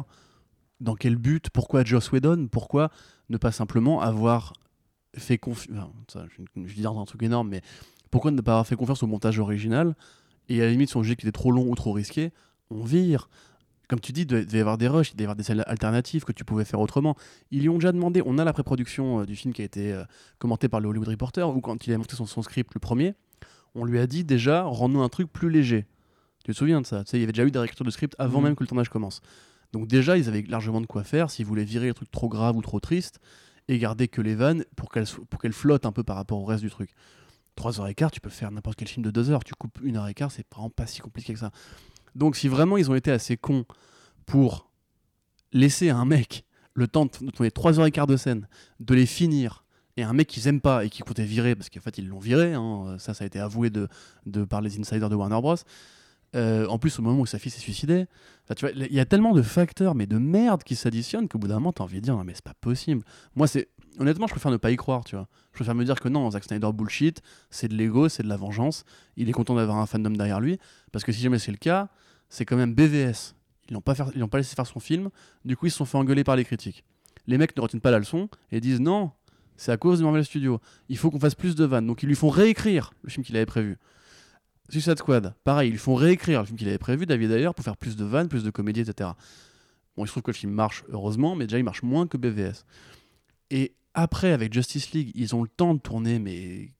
Dans quel but? Pourquoi Joss Whedon? Pourquoi ne pas simplement avoir fait confiance un truc énorme, mais pourquoi ne pas avoir fait confiance au montage original? Et à la limite, son jeu qui était trop long ou trop risqué, on vire. Comme tu dis, il devait y avoir des rushs, il devait y avoir des scènes alternatives que tu pouvais faire autrement. Ils lui ont déjà demandé, on a la pré-production euh, du film qui a été euh, commentée par le Hollywood Reporter, où quand il a monté son, son script, le premier, on lui a dit déjà, rends-nous un truc plus léger. Tu te souviens de ça? Tu sais, Il y avait déjà eu des réécritures de script avant Mhm. même que le tournage commence. Donc déjà, ils avaient largement de quoi faire s'ils voulaient virer les trucs trop graves ou trop tristes et garder que les vannes pour qu'elles so- pour qu'elles flottent un peu par rapport au reste du truc. 3h15, tu peux faire n'importe quel film de 2 heures. Tu coupes 1h15, c'est vraiment pas si compliqué que ça. Donc si vraiment ils ont été assez cons pour laisser à un mec le temps de tourner 3h15 de scène, de les finir, et un mec qu'ils aiment pas et qui comptait virer, parce qu'en fait ils l'ont viré, hein, ça ça a été avoué de, par les insiders de Warner Bros. Euh, en plus, au moment où sa fille s'est suicidée, il y a tellement de facteurs, mais de merde qui s'additionnent qu'au bout d'un moment, t'as envie de dire, mais c'est pas possible. Moi, c'est honnêtement, je préfère ne pas y croire, tu vois. Je préfère me dire que non, Zack Snyder bullshit, c'est de l'ego, c'est de la vengeance. Il est content d'avoir un fandom derrière lui, parce que si jamais c'est le cas, c'est quand même BVS. Ils n'ont pas, pas laissé faire son film, du coup, ils se sont fait engueuler par les critiques. Les mecs ne retiennent pas la leçon et disent non, c'est à cause de Marvel Studios. Il faut qu'on fasse plus de vannes. Donc, ils lui font réécrire le film qu'il avait prévu. Suicide Squad, pareil, ils font réécrire le film qu'il avait prévu, David d'ailleurs, pour faire plus de vannes, plus de comédie, etc. Bon, il se trouve que le film marche, heureusement, mais déjà il marche moins que BVS. Et après, avec Justice League, ils ont le temps de tourner, mais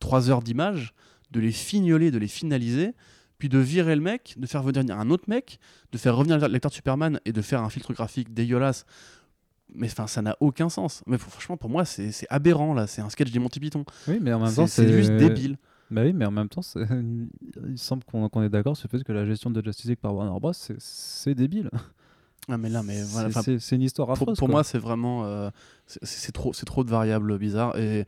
3 heures d'image, de les fignoler, de les finaliser, puis de virer le mec, de faire venir un autre mec, de faire revenir l'acteur de Superman et de faire un filtre graphique dégueulasse. Mais enfin, ça n'a aucun sens. Mais franchement, pour moi, c'est aberrant là. C'est un sketch des Monty Python. Oui, mais en même C'est temps, c'est juste débile. Bah oui, mais en même temps, il semble qu'on est d'accord sur le fait que la gestion de Justice League par Warner Bros, c'est débile. Ah, mais là, mais voilà. C'est- une histoire pour, affreuse. pour quoi. moi, c'est vraiment. euh, c'est- trop, c'est trop de variables bizarres. Et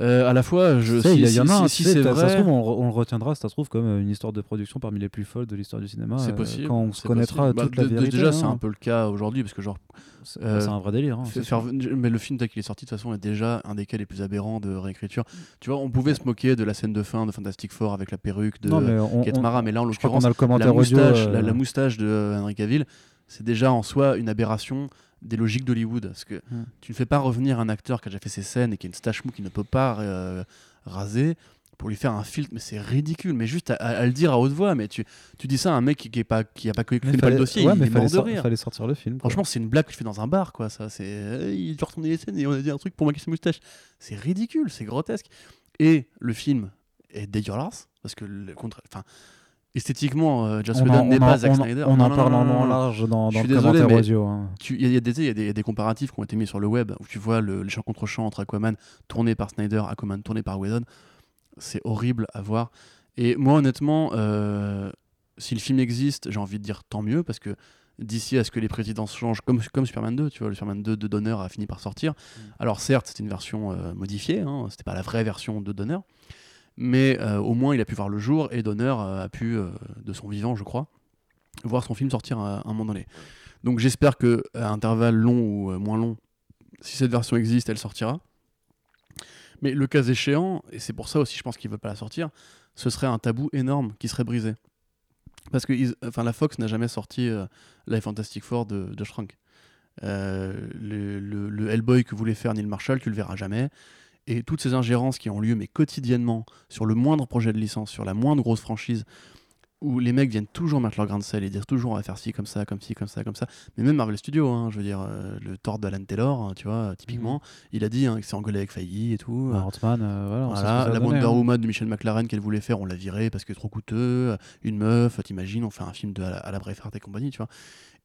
euh, à la fois, je. Sais, si- il y, y en si- a si- si c'est t'as- ça se vrai. trouve, on, on le retiendra, ça se trouve, comme euh, une histoire de production parmi les plus folles de l'histoire du cinéma. C'est euh, possible. Quand on se connaîtra possible. toute Bah, la vérité. Déjà, c'est hein. un peu le cas aujourd'hui, parce que genre, C'est un vrai délire. hein, faire mais le film tel qu'il est sorti de toute façon est déjà un des cas les plus aberrants de réécriture. Tu vois, on pouvait se moquer de la scène de fin de Fantastic Four avec la perruque de Non, mais on, Kate Mara, mais là en l'occurrence la moustache, la, moustache de Henry Cavill, c'est déjà en soi une aberration des logiques d'Hollywood. Parce que Hmm. tu ne fais pas revenir un acteur qui a déjà fait ses scènes et qui a une stache mou qui ne peut pas euh, raser pour lui faire un filtre, mais c'est ridicule. Mais juste à, à- à le dire à haute voix, mais tu, tu dis ça à un mec qui, qui est pas qui a pas qui connaît pas fallait- le dossier, ouais, il mais est fallait mort de sor- rire. fallait sortir le film. quoi. Franchement, c'est une blague que tu fais dans un bar, quoi. Ça, c'est, euh, il doit retourner les scènes et on a dit un truc pour maquiller ses moustaches. C'est ridicule, c'est grotesque. Et le film est dégueulasse parce que le contre, enfin, esthétiquement, euh, Joss Whedon n'est pas Zack Snyder. on en parle en large dans, Je dans suis le désolé, commentaire mais- audio. hein. Il y, a- y des- y a comparatifs qui ont été mis sur le web où tu vois le, les champs contre champs entre Aquaman tourné par Snyder, Aquaman tourné par Whedon. C'est horrible à voir. Et moi, honnêtement, euh, si le film existe, j'ai envie de dire tant mieux parce que d'ici à ce que les présidences changent, comme, comme Superman 2, tu vois, le Superman 2 de Donner a fini par sortir. Alors certes, c'était une version euh, modifiée, hein, c'était pas la vraie version de Donner, mais euh, au moins il a pu voir le jour et Donner euh, a pu, euh, de son vivant, je crois, voir son film sortir à, un moment donné. Donc j'espère que à intervalle long ou moins long, si cette version existe, elle sortira. Mais le cas échéant, et c'est pour ça aussi je pense qu'ils veulent pas la sortir, ce serait un tabou énorme qui serait brisé. Parce que enfin, la Fox n'a jamais sorti euh, Life Fantastic Four de, de Shrunk. Le- le Hellboy que voulait faire Neil Marshall, tu le verras jamais. Et toutes ces ingérences qui ont lieu, mais quotidiennement, sur le moindre projet de licence, sur la moindre grosse franchise, où les mecs viennent toujours mettre leur grain de sel et dire toujours on va faire ci, comme ça, comme ci, comme ça, comme ça. Mais même Marvel Studios, hein, je veux dire, euh, le Thor d'Alan Taylor, hein, tu vois, typiquement, il a dit hein, qu'il s'est engueulé avec Feige et tout. Bah, Ant-Man, euh, voilà, on la Wonder hein. Woman de Michel McLaren qu'elle voulait faire, on l'a virée parce que trop coûteux. Une meuf, t'imagines, on fait un film de, à la, à la Braveheart et compagnie, tu vois.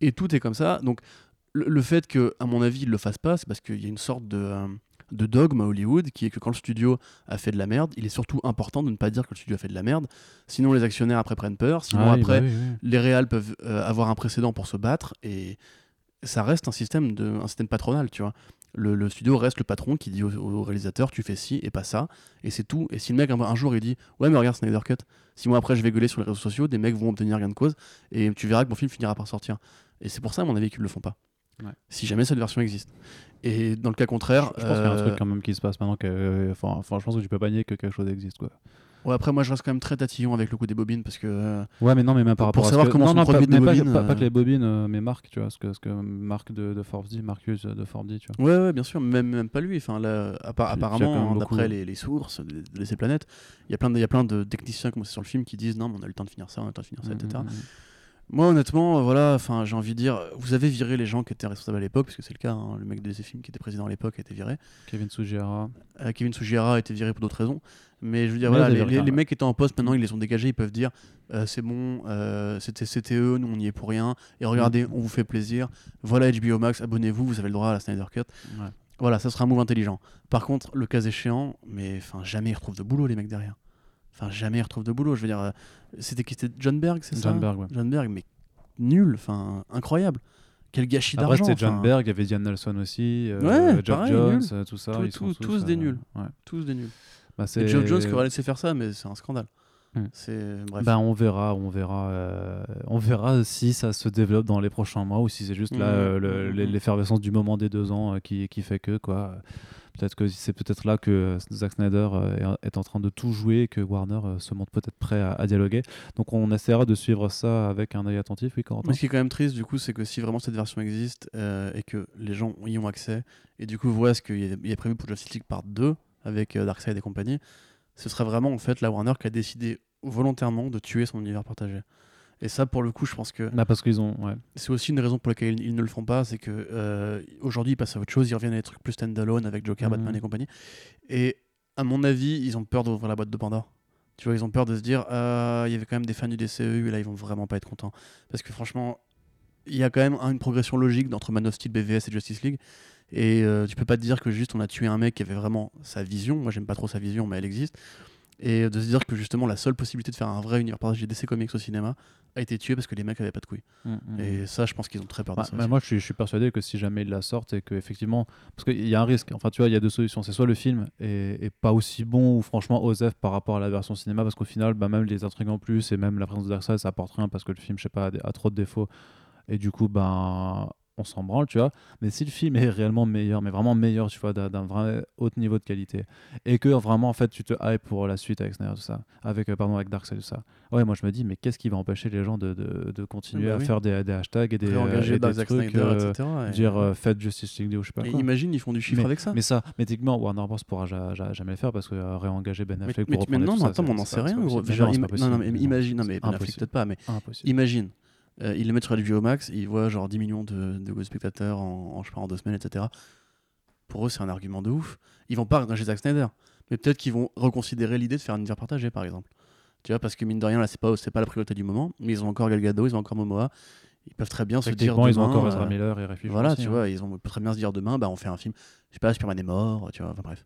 Et tout est comme ça. Donc, le, le fait que, à mon avis, il le fasse pas, c'est parce qu'il y a une sorte de, euh, de dogme à Hollywood qui est que quand le studio a fait de la merde, il est surtout important de ne pas dire que le studio a fait de la merde. Sinon, les actionnaires après prennent peur. Sinon, Ah oui, après, bah oui, oui. les réals peuvent euh, avoir un précédent pour se battre. Et ça reste un système de un système patronal tu vois. Le, le studio reste le patron qui dit au, au réalisateur tu fais ci et pas ça. Et c'est tout. Et si le mec un, un jour il dit ouais mais regarde Snyder Cut. Six mois après je vais gueuler sur les réseaux sociaux des mecs vont obtenir gain de cause. Et tu verras que mon film finira par sortir. Et c'est pour ça à mon avis qu'ils le font pas Ouais. si jamais cette version existe et dans le cas contraire Je pense qu'il y a un euh, truc quand même qui se passe maintenant. Que, euh, enfin, je pense que tu peux pas nier que quelque chose existe. Quoi. ouais, après moi je reste quand même très tatillon avec le coup des bobines parce que euh, Ouais, mais non, mais même par Pour rapport savoir à ce que... comment non, sont non, produites pas, bobines, pas- pas euh. que les bobines, euh, mais Marc, tu vois, ce que, ce que Marc de, de Forbes dit, Marcus de Forbes dit, tu vois. Ouais, ouais, bien sûr, même, même pas lui. Enfin, là, appa- apparemment, hein, d'après les, les sources de, de ces planètes, il y a plein de, techniciens comme c'est sur le film qui disent non, mais on a le temps de finir ça, on a le temps de finir ça, etc. Moi, honnêtement, euh, voilà, enfin, j'ai envie de dire, vous avez viré les gens qui étaient responsables à l'époque, parce que c'est le cas. hein, le mec de DC Film qui était président à l'époque a été viré. Kevin Sugihara. Euh, Kevin Sugihara a été viré pour d'autres raisons. Mais je veux dire, Mais voilà, les, les- mecs étant en poste maintenant, ils les ont dégagés, ils peuvent dire euh, c'est bon, euh, c'était eux, nous on y est pour rien. Et regardez, Mm. on vous fait plaisir. Voilà HBO Max, abonnez-vous, vous avez le droit à la Snyder Cut. Ouais. Voilà, ça sera un move intelligent. Par contre, le cas échéant, mais enfin jamais ils retrouvent de boulot les mecs derrière. Enfin jamais ils retrouvent de boulot. Je veux dire, euh, c'était qui C'était John Berg, c'est ça John Berg, ouais. John Berg, mais nul, enfin incroyable. Quel gâchis Après, d'argent. c'était John. Berg, il y avait Diane Nelson aussi, euh, Ouais, Jeff pareil, Jones, nul. euh, tout ça. Tous- ils sont tous- tous des euh, nuls. ouais. Tous des nuls. Bah, Et Jones qui aurait laissé faire ça, mais c'est un scandale. C'est bref. Ben, on verra, on verra, euh, on verra si ça se développe dans les prochains mois ou si c'est juste là euh, Mhm. l'e- l'effervescence du moment des deux ans euh, qui, qui fait que quoi. Peut-être que c'est peut-être là que euh, Zack Snyder euh, est, en train de tout jouer et que Warner euh, se montre peut-être prêt à, dialoguer. Donc on essaiera de suivre ça avec un œil attentif, oui, Corentin. Mais ce qui est quand même triste, du coup, c'est que si vraiment cette version existe et que les gens y ont accès et du coup voient ce qu'il y a prévu pour Justice League Part 2 avec euh, Darkseid et compagnie, ce serait vraiment en fait la Warner qui a décidé volontairement de tuer son univers partagé. Et ça, pour le coup, je pense que Bah, parce qu'ils ont, ouais. c'est aussi une raison pour laquelle ils, ne le font pas, c'est que euh, aujourd'hui ils passent à autre chose, ils reviennent à des trucs plus standalone avec Joker, Mhm. Batman et compagnie. Et à mon avis, ils ont peur d'ouvrir la boîte de Pandore. Tu vois, ils ont peur de se dire, Ah, il y avait quand même des fans du DCEU et là ils vont vraiment pas être contents. Parce que franchement, il y a quand même une progression logique entre Man of Steel, BVS et Justice League. Et euh, tu peux pas te dire que juste on a tué un mec qui avait vraiment sa vision. Moi j'aime pas trop sa vision, mais elle existe. Et de se dire que justement la seule possibilité de faire un vrai univers partagé DC Comics au cinéma a été tuée parce que les mecs avaient pas de couilles. Et ça, je pense qu'ils ont très peur de Bah, ça. bah, moi, je suis, je suis persuadé que si jamais ils la sortent et que effectivement, parce qu'il y a un risque. Enfin, tu vois, il y a deux solutions. C'est soit le film est, est pas aussi bon ou franchement osef par rapport à la version cinéma, parce qu'au final, bah, même les intrigues en plus et même la présence de Darkseid, ça apporte rien parce que le film, je sais pas, a, a trop de défauts. Et du coup, ben, on s'en branle, tu vois. Mais si le film est réellement meilleur, mais vraiment meilleur, tu vois, d'un vrai haut niveau de qualité, et que vraiment, en fait, tu te hype pour la suite avec Snyder, tout ça, avec, euh, pardon, avec Darkseid, tout ça. Ouais, moi, je me dis, mais qu'est-ce qui va empêcher les gens de, de, de continuer bah à oui. faire des, des hashtags et des, Réengager et des Zack trucs, Snyder, euh, etc. et- dire euh, faites Justice League ou je sais pas Et quoi. imagine, ils font du chiffre avec ça. Mais ça, mais techniquement, Warner Bros pourra ja- ja- jamais le faire parce que réengager Ben Affleck mais, pour mais non, mais attends, on n'en sait rien. gros. imagine, non, mais Ben Affleck peut-être pas, mais imagine, euh, ils le mettent sur HBO Max, ils voient genre 10 millions de, de spectateurs en, je sais pas, en deux semaines, etc. Pour eux, c'est un argument de ouf. Ils vont pas réengager Zack Snyder, mais peut-être qu'ils vont reconsidérer l'idée de faire un univers partagé, par exemple. Tu vois, parce que mine de rien, là, c'est pas, pas la priorité du moment. Mais ils ont encore Gal Gadot, ils ont encore Momoa. Ils peuvent très bien se dire Techniquement, ils ont demain, encore Ezra euh, Miller et Refuge. Voilà, aussi, tu hein. vois, ils, ont, ils peuvent très bien se dire demain, bah, on fait un film. Je sais pas, Superman est mort, tu vois, enfin bref.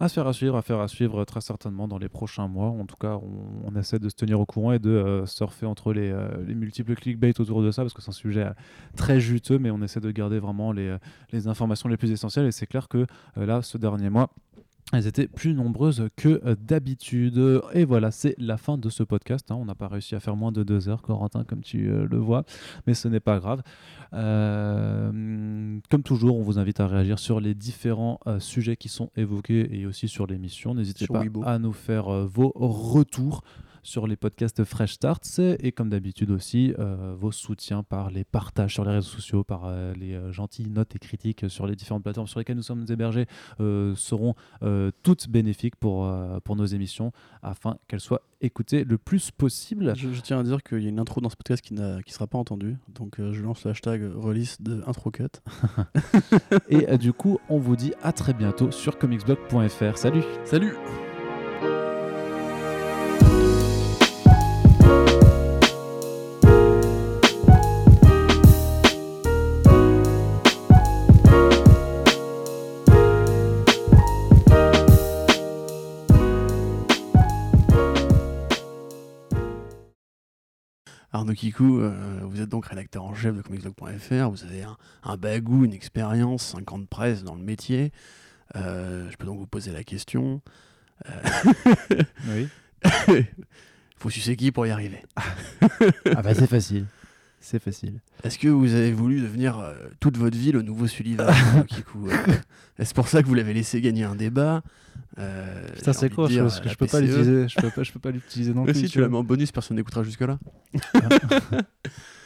Affaire à suivre, affaire à suivre très certainement dans les prochains mois. En tout cas, on, on essaie de se tenir au courant et de euh, surfer entre les, euh, les multiples clickbait autour de ça parce que c'est un sujet euh, très juteux, mais on essaie de garder vraiment les, les informations les plus essentielles. Et c'est clair que là, ce dernier mois, elles étaient plus nombreuses que euh, d'habitude. Et voilà, c'est la fin de ce podcast. hein. On n'a pas réussi à faire moins de deux heures, Corentin, comme tu euh, le vois, mais ce n'est pas grave. Euh, comme toujours, on vous invite à réagir sur les différents euh, sujets qui sont évoqués et aussi sur l'émission. N'hésitez pas Weibo. à nous faire vos retours sur les podcasts Fresh Start et comme d'habitude aussi euh, vos soutiens par les partages sur les réseaux sociaux, par euh, les euh, gentilles notes et critiques sur les différentes plateformes sur lesquelles nous sommes hébergés seront toutes bénéfiques pour, pour nos émissions afin qu'elles soient écoutées le plus possible. Je, je tiens à dire qu'il y a une intro dans ce podcast qui ne sera pas entendue. Donc je lance le hashtag release de intro cut. Et du coup, on vous dit à très bientôt sur comicsblog.fr. Salut Salut Arnaud Kikou, euh, vous êtes donc rédacteur en chef de comicsblog.fr, vous avez un, un bagou, une expérience, 5 ans de presse dans le métier. Euh, je peux donc vous poser la question. Oui. Faut sucer qui pour y arriver? Ah bah c'est facile. C'est facile. Est-ce que vous avez voulu devenir euh, toute votre vie le nouveau Sullivan euh Est-ce pour ça que vous l'avez laissé gagner un débat Euh, Putain, c'est quoi dire, parce que je peux pas PCE. l'utiliser. Je peux pas, je peux pas l'utiliser non plus. si, tu tu la vois. mets en bonus, personne n'écoutera jusque-là.